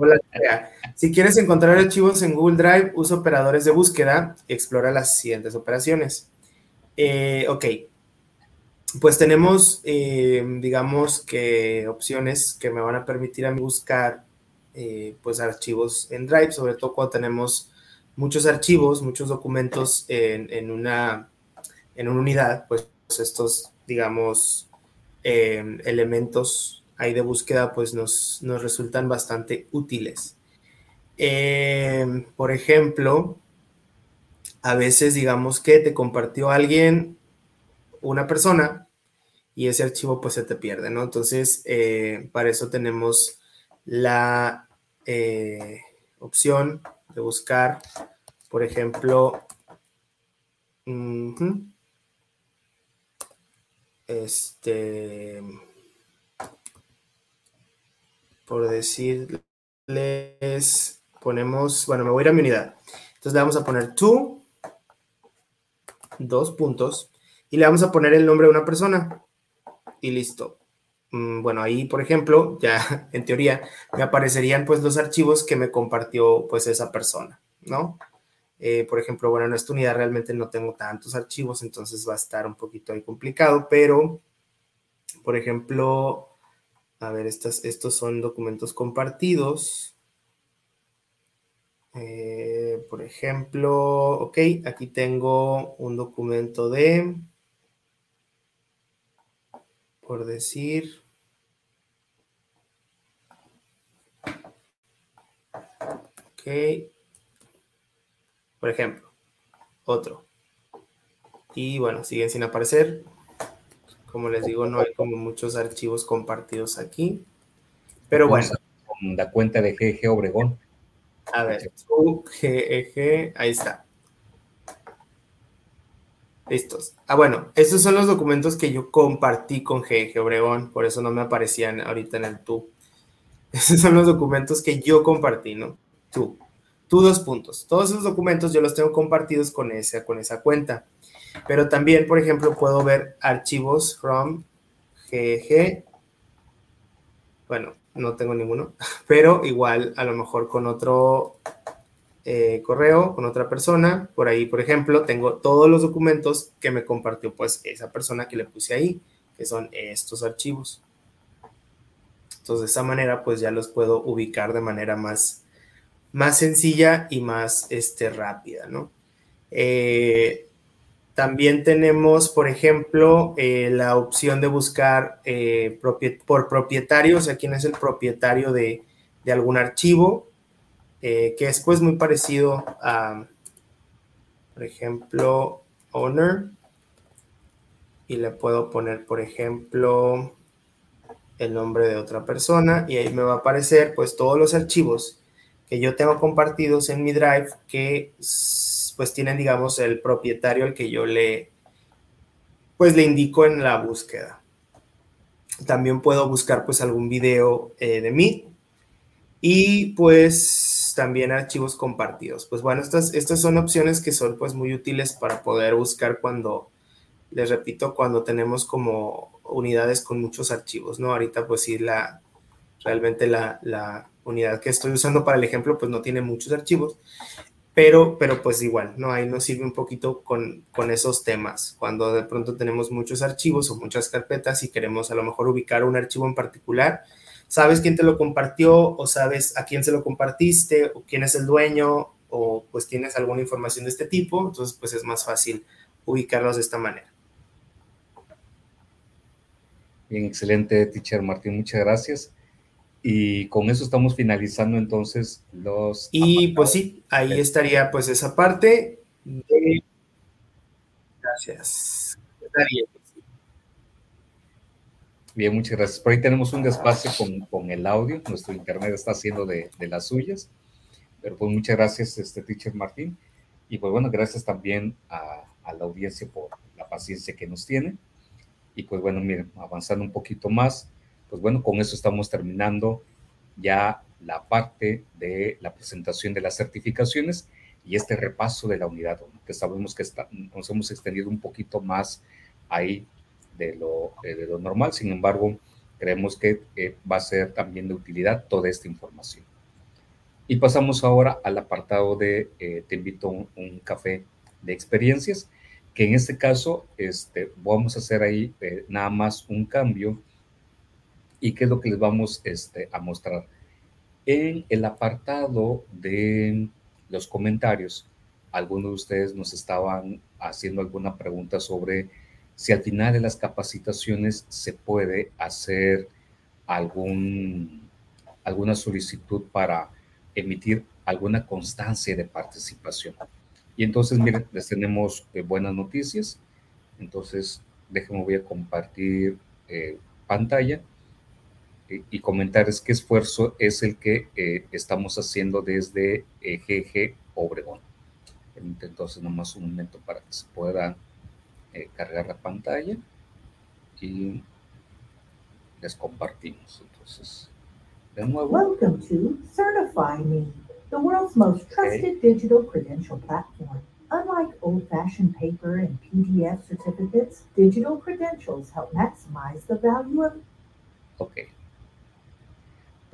Si quieres encontrar archivos en Google Drive, usa operadores de búsqueda y explora las siguientes operaciones. Eh, ok, pues tenemos, eh, digamos que opciones que me van a permitir a mí buscar eh, pues archivos en Drive, sobre todo cuando tenemos muchos archivos, muchos documentos en, una, en una unidad, pues estos, digamos, elementos ahí de búsqueda pues nos, nos resultan bastante útiles. por ejemplo, a veces digamos que te compartió alguien, una persona, y ese archivo pues se te pierde, ¿no? Entonces, eh, para eso tenemos la eh, opción de buscar, por ejemplo, este, por decirles, ponemos, bueno, me voy a ir a mi unidad. Entonces le vamos a poner to dos puntos, y le vamos a poner el nombre de una persona. Y listo. Mm, bueno, ahí, por ejemplo, ya en teoría me aparecerían pues los archivos que me compartió pues esa persona, ¿no? Eh, por ejemplo, bueno, en esta unidad realmente no tengo tantos archivos, entonces va a estar un poquito ahí complicado, pero, por ejemplo, a ver, estas, estos son documentos compartidos. Eh, por ejemplo, ok, aquí tengo un documento de... por decir. Ok. Por ejemplo, otro. Y bueno, siguen sin aparecer. Como les digo, no hay como muchos archivos compartidos aquí. Pero bueno. Con la cuenta de GG Obregón. A ver, GG, ahí está. Listos. Ah, bueno, estos son los documentos que yo compartí con GG Obregón, por eso no me aparecían ahorita en el tú. Esos son los documentos que yo compartí, ¿no? Tú. Tú dos puntos. Todos esos documentos yo los tengo compartidos con esa, con esa cuenta. Pero también, por ejemplo, puedo ver archivos from GG. Bueno, no tengo ninguno, pero igual a lo mejor con otro eh, correo, con otra persona. Por ahí, por ejemplo, tengo todos los documentos que me compartió pues esa persona que le puse ahí, que son estos archivos. Entonces, de esa manera, pues ya los puedo ubicar de manera más, más sencilla y más este, rápida, ¿no? Eh, también tenemos, por ejemplo, eh, la opción de buscar eh, por propietario, o sea, quién es el propietario de, algún archivo, eh, que es pues muy parecido a, por ejemplo, owner. Y le puedo poner, por ejemplo, el nombre de otra persona y ahí me va a aparecer pues todos los archivos que yo tengo compartidos en mi drive que pues tienen, digamos, el propietario al que yo le, pues le indico en la búsqueda. También puedo buscar pues algún video eh, de mí y pues también archivos compartidos. Pues bueno, estas, estas son opciones que son pues muy útiles para poder buscar cuando, les repito, cuando tenemos como unidades con muchos archivos, ¿no? Ahorita pues sí, la, realmente la, la unidad que estoy usando para el ejemplo pues no tiene muchos archivos, pero, pero pues igual, ¿no? Ahí nos sirve un poquito con, con esos temas. Cuando de pronto tenemos muchos archivos o muchas carpetas y queremos a lo mejor ubicar un archivo en particular, sabes quién te lo compartió o sabes a quién se lo compartiste o quién es el dueño o pues tienes alguna información de este tipo, entonces pues es más fácil ubicarlos de esta manera. Bien, excelente, teacher Martín, muchas gracias. Y con eso estamos finalizando entonces los... Y pues sí, ahí estaría pues esa parte de... Gracias. Bien, muchas gracias. Por ahí tenemos un despacio con, con el audio. Nuestro internet está haciendo de, de, las suyas. Pero pues muchas gracias, este teacher Martín. Y pues bueno, gracias también a, a la audiencia por la paciencia que nos tiene. Y pues bueno, miren, avanzando un poquito más, pues bueno, con eso estamos terminando ya la parte de la presentación de las certificaciones y este repaso de la unidad 1, que sabemos que está, nos hemos extendido un poquito más ahí de lo, eh, de lo normal, sin embargo, creemos que eh, va a ser también de utilidad toda esta información. Y pasamos ahora al apartado de eh, Te invito a un, un, café de experiencias, que en este caso este, vamos a hacer ahí eh, nada más un cambio ¿Y qué es lo que les vamos este, a mostrar? En el apartado de los comentarios, algunos de ustedes nos estaban haciendo alguna pregunta sobre si al final de las capacitaciones se puede hacer algún, alguna solicitud para emitir alguna constancia de participación. Y entonces, miren, les tenemos eh, buenas noticias. Entonces, déjenme, voy a compartir eh, pantalla y comentarles qué esfuerzo es el que eh, estamos haciendo desde eh, GG Obregón. Entonces, nomás un momento para que se pueda eh, cargar la pantalla y les compartimos. Entonces, de nuevo. Welcome to Certify Me, the world's most trusted okay. digital credential platform. Unlike old-fashioned paper and PDF certificates, digital credentials help maximize the value of Okay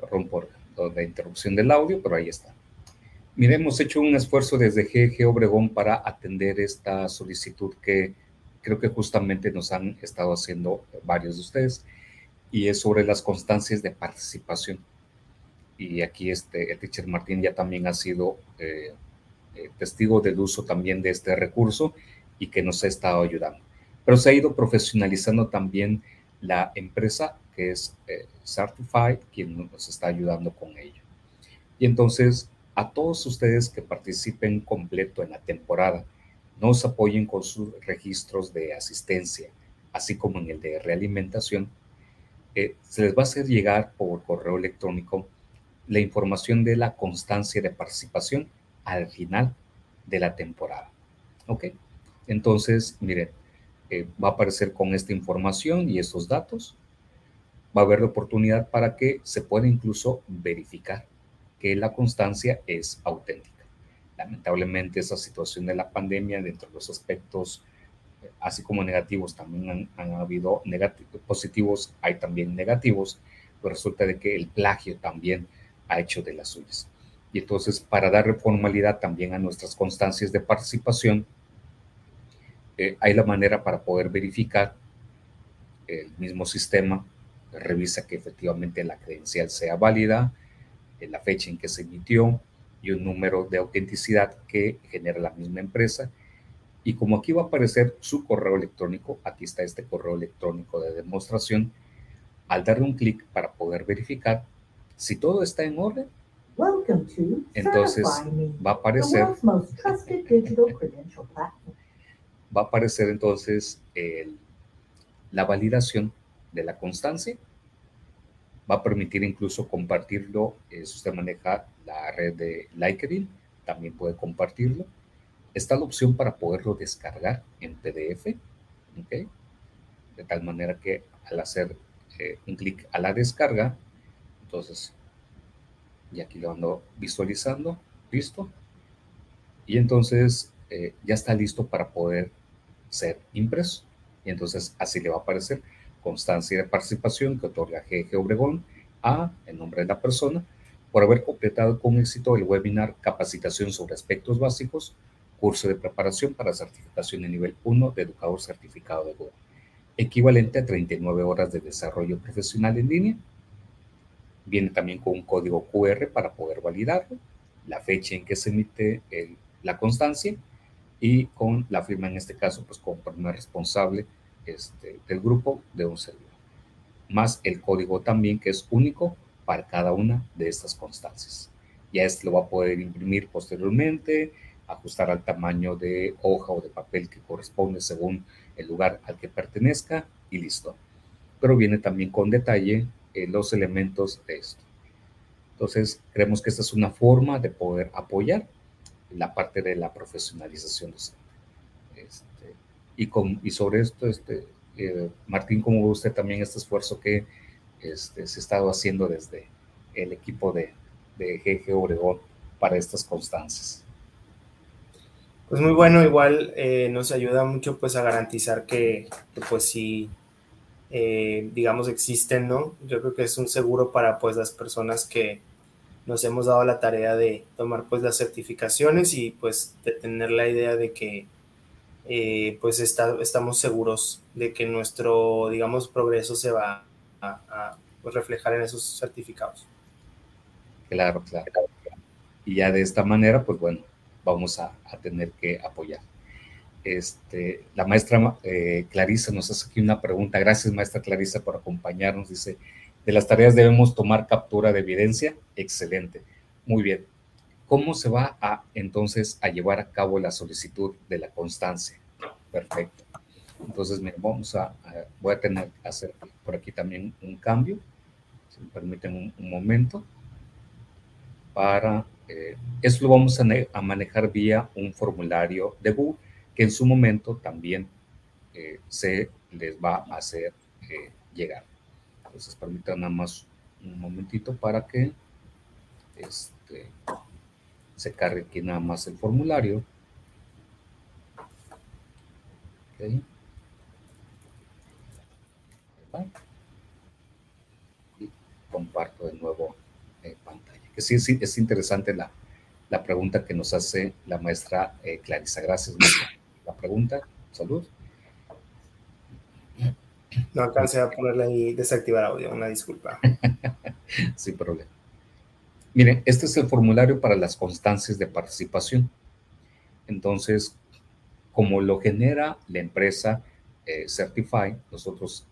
perdón por la interrupción del audio, pero ahí está. Mire, hemos hecho un esfuerzo desde GG Obregón para atender esta solicitud que creo que justamente nos han estado haciendo varios de ustedes, y es sobre las constancias de participación. Y aquí este, el teacher Martín ya también ha sido eh, eh, testigo del uso también de este recurso y que nos ha estado ayudando. Pero se ha ido profesionalizando también la empresa que es eh, Certified quien nos está ayudando con ello. Y entonces, a todos ustedes que participen completo en la temporada, nos apoyen con sus registros de asistencia, así como en el de realimentación, eh, se les va a hacer llegar por correo electrónico la información de la constancia de participación al final de la temporada. ¿Ok? Entonces, miren, eh, va a aparecer con esta información y estos datos. Va a haber la oportunidad para que se pueda incluso verificar que la constancia es auténtica. Lamentablemente, esa situación de la pandemia, dentro de los aspectos, eh, así como negativos, también han, habido positivos, hay también negativos, pero resulta de que el plagio también ha hecho de las suyas. Y entonces, para darle formalidad también a nuestras constancias de participación, eh, hay la manera para poder verificar el mismo sistema, revisa que efectivamente la credencial sea válida, la fecha en que se emitió y un número de autenticidad que genera la misma empresa. Y como aquí va a aparecer su correo electrónico, aquí está este correo electrónico de demostración, al darle un clic para poder verificar si todo está en orden, entonces va a aparecer va a aparecer entonces la validación de la constancia. Va a permitir incluso compartirlo. Eh, si usted maneja la red de LinkedIn, también puede compartirlo. Está la opción para poderlo descargar en PDF. De tal manera que al hacer eh, un clic a la descarga, entonces, y aquí lo ando visualizando, listo. Y entonces eh, ya está listo para poder ser impreso. Y entonces así le va a aparecer constancia de participación que otorga GG Obregón a, en nombre de la persona, por haber completado con éxito el webinar Capacitación sobre aspectos básicos, curso de preparación para certificación de nivel 1 de educador certificado de Google, equivalente a 39 horas de desarrollo profesional en línea. Viene también con un código QR para poder validarlo, la fecha en que se emite la constancia y con la firma en este caso, pues como primer responsable este, del grupo de un servidor. Más el código también que es único para cada una de estas constancias. Ya este lo va a poder imprimir posteriormente, ajustar al tamaño de hoja o de papel que corresponde según el lugar al que pertenezca y listo. Pero viene también con detalle eh, los elementos de esto. Entonces, creemos que esta es una forma de poder apoyar la parte de la profesionalización docente. Este, y, con, y sobre esto, este, eh, Martín, ¿cómo ve usted también este esfuerzo que este, se ha estado haciendo desde el equipo de, de GG Oregón para estas constancias? Pues muy bueno, igual eh, nos ayuda mucho pues a garantizar que, pues sí, eh, digamos, existen, ¿no? Yo creo que es un seguro para pues las personas que, nos hemos dado la tarea de tomar pues las certificaciones y pues de tener la idea de que eh, pues estamos seguros de que nuestro, digamos, progreso se va a, reflejar en esos certificados. Claro, claro. Y ya de esta manera, pues bueno, vamos a, tener que apoyar. Este, la maestra eh, Clarisa nos hace aquí una pregunta. Gracias, maestra Clarisa, por acompañarnos. Dice, de las tareas debemos tomar captura de evidencia. Excelente. Muy bien. ¿Cómo se va a entonces a llevar a cabo la solicitud de la constancia? Perfecto. Entonces, vamos a, voy a tener que hacer por aquí también un cambio, si me permiten un, momento, para, eh, esto lo vamos a, manejar vía un formulario de Google, que en su momento también eh, se les va a hacer eh, llegar. Entonces, permítanme nada más un momentito para que este, se cargue aquí nada más el formulario. Y comparto de nuevo eh, pantalla. Que sí, sí, es interesante la, la, pregunta que nos hace la maestra eh, Clarisa. Gracias, maestra. La pregunta, salud. No alcancé a ponerle ahí desactivar audio, una disculpa. Sin problema. Miren, este es el formulario para las constancias de participación. Entonces, como lo genera la empresa eh, Certify, nosotros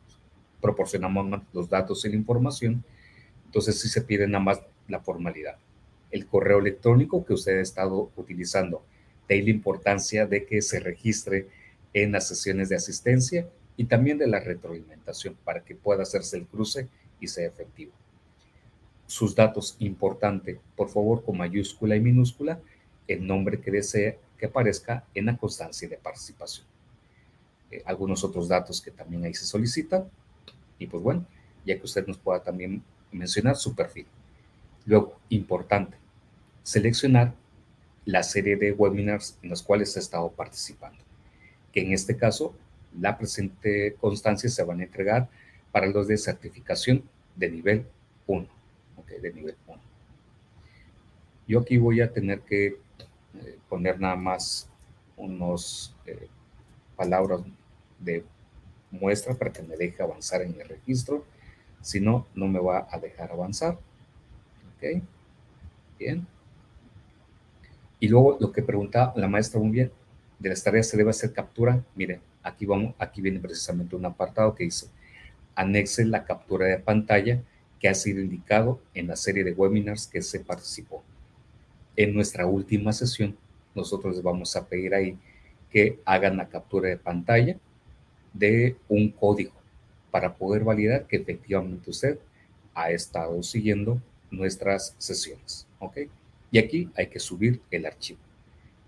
proporcionamos los datos y la información, entonces sí se pide nada más la formalidad. El correo electrónico que usted ha estado utilizando, de ahí la importancia de que se registre en las sesiones de asistencia y también de la retroalimentación para que pueda hacerse el cruce y sea efectivo. Sus datos, importante, por favor, con mayúscula y minúscula, el nombre que desee que aparezca en la constancia de participación. Eh, algunos otros datos que también ahí se solicitan. Y pues bueno, ya que usted nos pueda también mencionar su perfil. Luego, importante, seleccionar la serie de webinars en los cuales ha estado participando, que en este caso la presente constancia se van a entregar para los de certificación de nivel 1, de nivel 1. Yo aquí voy a tener que eh, poner nada más unos eh, palabras de muestra para que me deje avanzar en el registro. Si no, no me va a dejar avanzar. Ok. Bien. Y luego lo que pregunta la maestra muy bien, de las tareas se debe hacer captura. Miren, aquí vamos, aquí viene precisamente un apartado que dice, anexe la captura de pantalla que ha sido indicado en la serie de webinars que se participó. En nuestra última sesión, nosotros les vamos a pedir ahí que hagan la captura de pantalla de un código para poder validar que efectivamente usted ha estado siguiendo nuestras sesiones. ¿Ok? Y aquí hay que subir el archivo.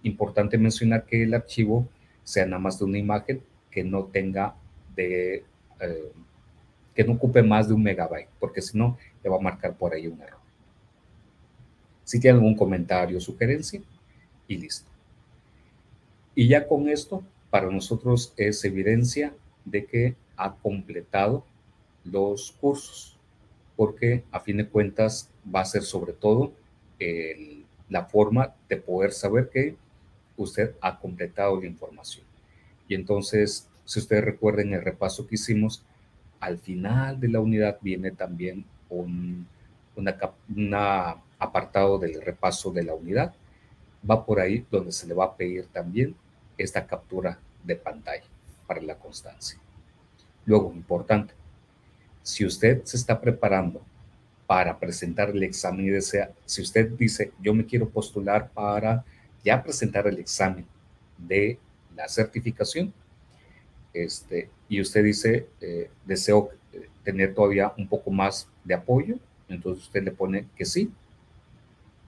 Importante mencionar que el archivo sea nada más de una imagen que no tenga de, eh, que no ocupe más de un megabyte, porque si no, le va a marcar por ahí un error. Si tiene algún comentario o sugerencia, y listo. Y ya con esto para nosotros es evidencia de que ha completado los cursos, porque a fin de cuentas va a ser sobre todo la forma de poder saber que usted ha completado la información. Y entonces, si ustedes recuerden el repaso que hicimos, al final de la unidad viene también un una, apartado del repaso de la unidad. Va por ahí donde se le va a pedir también esta captura de pantalla para la constancia. Luego, importante, si usted se está preparando para presentar el examen y desea, si usted dice, yo me quiero postular para ya presentar el examen de la certificación, este, y usted dice, eh, deseo eh, tener todavía un poco más de apoyo, entonces usted le pone que sí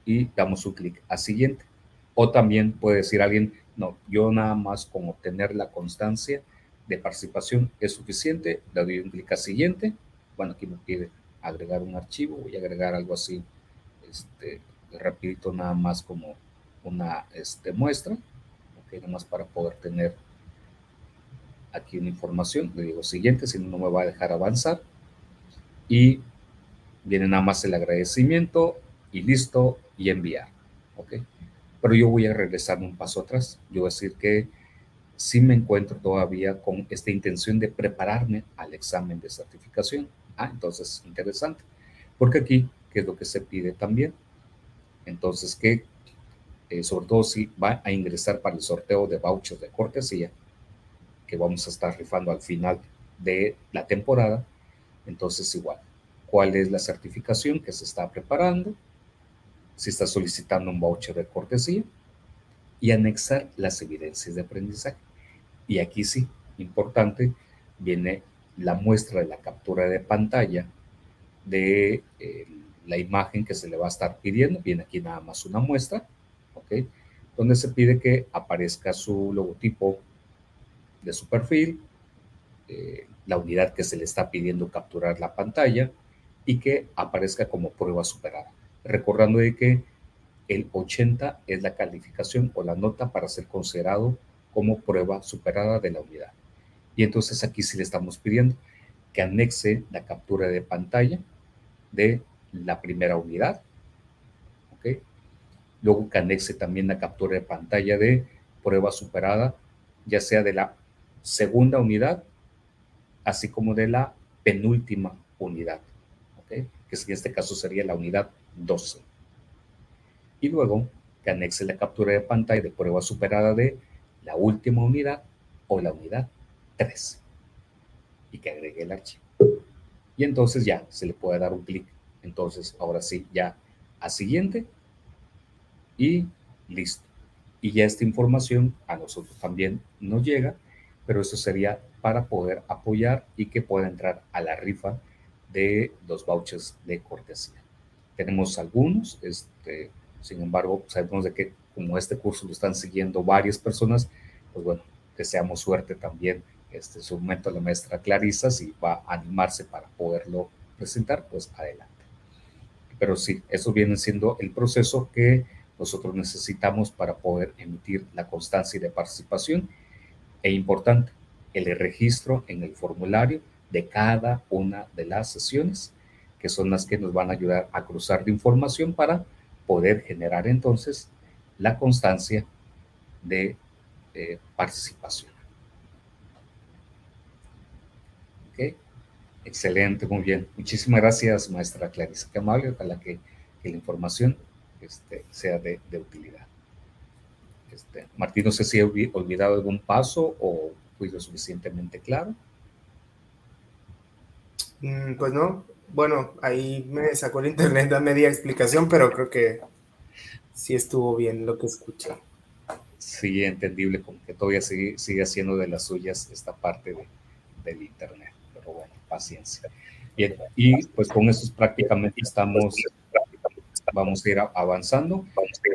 y damos un clic a siguiente. O también puede decir alguien, no, yo nada más con obtener la constancia de participación es suficiente, le doy un clic a siguiente. Bueno, aquí me pide agregar un archivo, voy a agregar algo así, este, rapidito nada más como una este, muestra, ok, nada más para poder tener aquí una información, le digo siguiente, si no, no me va a dejar avanzar. Y viene nada más el agradecimiento y listo y enviar, ok. Pero yo voy a regresar un paso atrás. Yo voy a decir que sí me encuentro todavía con esta intención de prepararme al examen de certificación. Ah, entonces, interesante. Porque aquí, ¿qué es lo que se pide también? Entonces, que eh, sobre todo si va a ingresar para el sorteo de vouchers de cortesía, que vamos a estar rifando al final de la temporada, entonces igual, ¿cuál es la certificación que se está preparando? Si está solicitando un voucher de cortesía, y anexar las evidencias de aprendizaje. Y aquí sí, importante, viene la muestra de la captura de pantalla de eh, la imagen que se le va a estar pidiendo. Viene aquí nada más una muestra, ¿ok? Donde se pide que aparezca su logotipo de su perfil, eh, la unidad que se le está pidiendo capturar la pantalla y que aparezca como prueba superada. Recordando de que el 80 es la calificación o la nota para ser considerado como prueba superada de la unidad. Y entonces aquí sí le estamos pidiendo que anexe la captura de pantalla de la primera unidad. ¿ok? Luego que anexe también la captura de pantalla de prueba superada, ya sea de la segunda unidad, así como de la penúltima unidad, que en este caso sería la unidad 12 y luego que anexe la captura de pantalla de prueba superada de la última unidad o la unidad 3 y que agregue el archivo. y entonces ya se le puede dar un clic. Entonces, ahora sí, ya a siguiente y listo. Y ya esta información a nosotros también nos llega, pero eso sería para poder apoyar y que pueda entrar a la rifa de los vouchers de cortesía. Tenemos algunos, este, sin embargo, sabemos de que como este curso lo están siguiendo varias personas, pues bueno, deseamos suerte también este, su momento la maestra Clarisa, si va a animarse para poderlo presentar, pues adelante. Pero sí, eso viene siendo el proceso que nosotros necesitamos para poder emitir la constancia de participación. E importante, el registro en el formulario de cada una de las sesiones, que son las que nos van a ayudar a cruzar de información para poder generar entonces la constancia de eh, participación. Excelente, muy bien. Muchísimas gracias, maestra Clarisa. Qué amable, ojalá que, la información este, sea de utilidad. Este, Martín, no sé si he olvidado algún paso o fui lo suficientemente claro. Mm, pues no, bueno, ahí me sacó el internet la media explicación, pero creo que sí estuvo bien lo que escuché. Sí, entendible, como que todavía sigue, sigue haciendo de las suyas esta parte de, del internet bueno, paciencia. Bien, y pues con eso prácticamente estamos, vamos a ir avanzando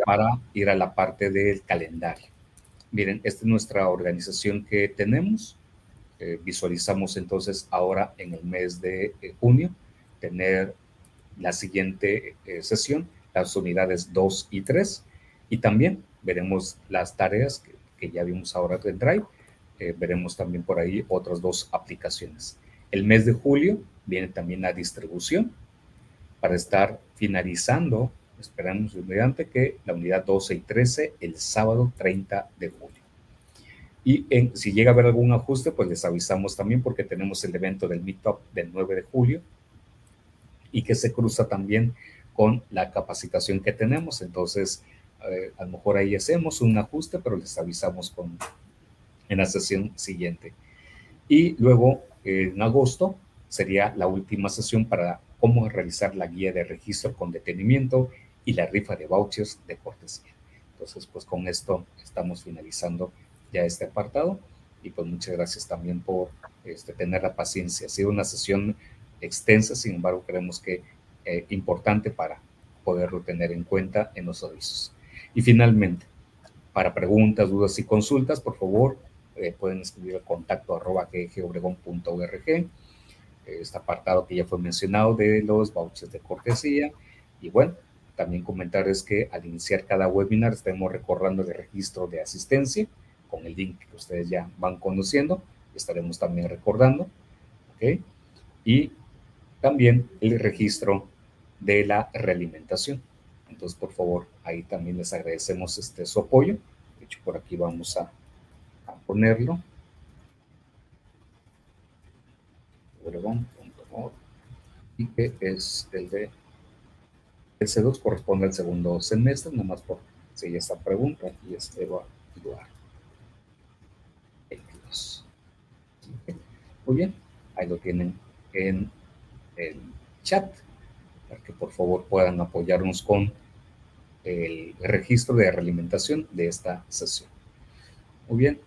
para ir a la parte del calendario. Miren, esta es nuestra organización que tenemos. Eh, visualizamos entonces ahora en el mes de eh, junio tener la siguiente eh, sesión, las unidades 2 y 3, y también veremos las tareas que, que ya vimos ahora en Drive, veremos también por ahí otras dos aplicaciones. El mes de julio viene también la distribución para estar finalizando, esperamos mediante que la unidad 12 y 13 el sábado 30 de julio. Y si llega a haber algún ajuste, pues les avisamos también porque tenemos el evento del Meetup del 9 de julio y que se cruza también con la capacitación que tenemos. Entonces, eh, a lo mejor ahí hacemos un ajuste, pero les avisamos con, en la sesión siguiente. Y luego en agosto sería la última sesión para cómo realizar la guía de registro con detenimiento y la rifa de vouchers de cortesía. Entonces, pues con esto estamos finalizando ya este apartado y pues muchas gracias también por este, tener la paciencia. Ha sido una sesión extensa, sin embargo, creemos que eh, importante para poderlo tener en cuenta en los avisos. Y finalmente, para preguntas, dudas y consultas, por favor, eh, pueden escribir el contacto arroba gobregón.org, este apartado que ya fue mencionado de los vouchers de cortesía. Y bueno, también comentarles que al iniciar cada webinar estaremos recorriendo el registro de asistencia con el link que ustedes ya van conociendo, estaremos también recordando, ¿ok? Y también el registro de la realimentación. Entonces, por favor, ahí también les agradecemos este, su apoyo. De hecho, por aquí vamos a ponerlo. Y que es el de el C2 corresponde al segundo semestre, nomás por si esta pregunta y es evaluar. Muy bien, ahí lo tienen en el chat para que por favor puedan apoyarnos con el registro de realimentación de esta sesión. Muy bien,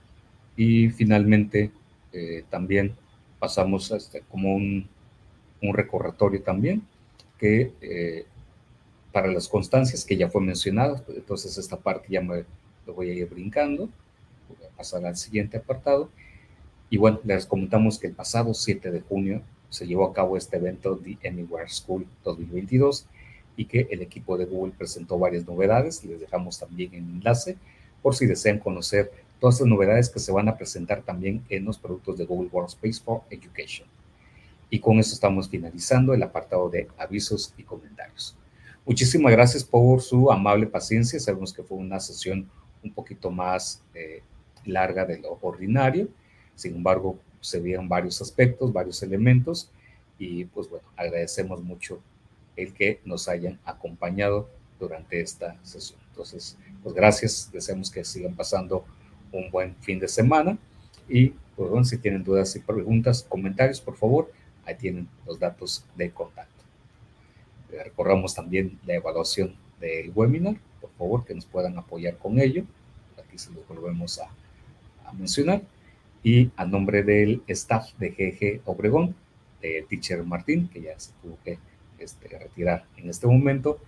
y finalmente, eh, también pasamos hasta como un, un recorretorio también, que eh, para las constancias que ya fue mencionado, pues, entonces esta parte ya me lo voy a ir brincando, voy a pasar al siguiente apartado. Y bueno, les comentamos que el pasado 7 de junio se llevó a cabo este evento The Anywhere School 2022 y que el equipo de Google presentó varias novedades. Les dejamos también el enlace por si desean conocer todas las novedades que se van a presentar también en los productos de Google Workspace for Education. Y con eso estamos finalizando el apartado de avisos y comentarios. Muchísimas gracias por su amable paciencia. Sabemos que fue una sesión un poquito más eh, larga de lo ordinario. Sin embargo, se vieron varios aspectos, varios elementos y pues bueno, agradecemos mucho el que nos hayan acompañado durante esta sesión. Entonces, pues gracias, deseamos que sigan pasando un buen fin de semana y pues, bueno, si tienen dudas y preguntas, comentarios, por favor, ahí tienen los datos de contacto. Recorramos también la evaluación del webinar, por favor que nos puedan apoyar con ello. Aquí se lo volvemos a, a mencionar. Y a nombre del staff de GG Obregón, de Teacher Martín, que ya se tuvo que este, retirar en este momento,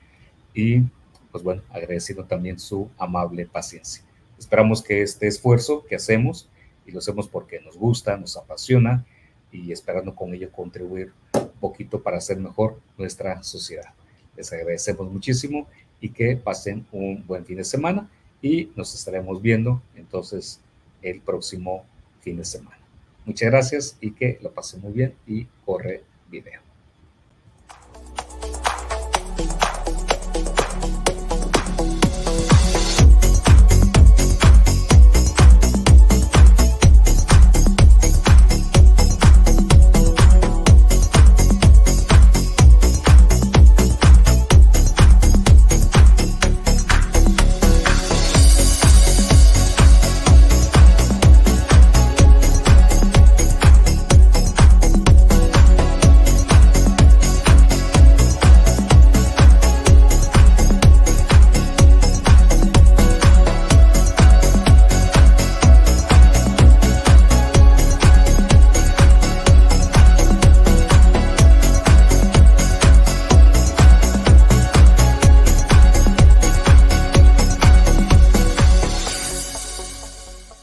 y pues bueno, agradeciendo también su amable paciencia. Esperamos que este esfuerzo que hacemos, y lo hacemos porque nos gusta, nos apasiona, y esperando con ello contribuir un poquito para hacer mejor nuestra sociedad. Les agradecemos muchísimo y que pasen un buen fin de semana y nos estaremos viendo entonces el próximo fin de semana. Muchas gracias y que lo pasen muy bien y corre video.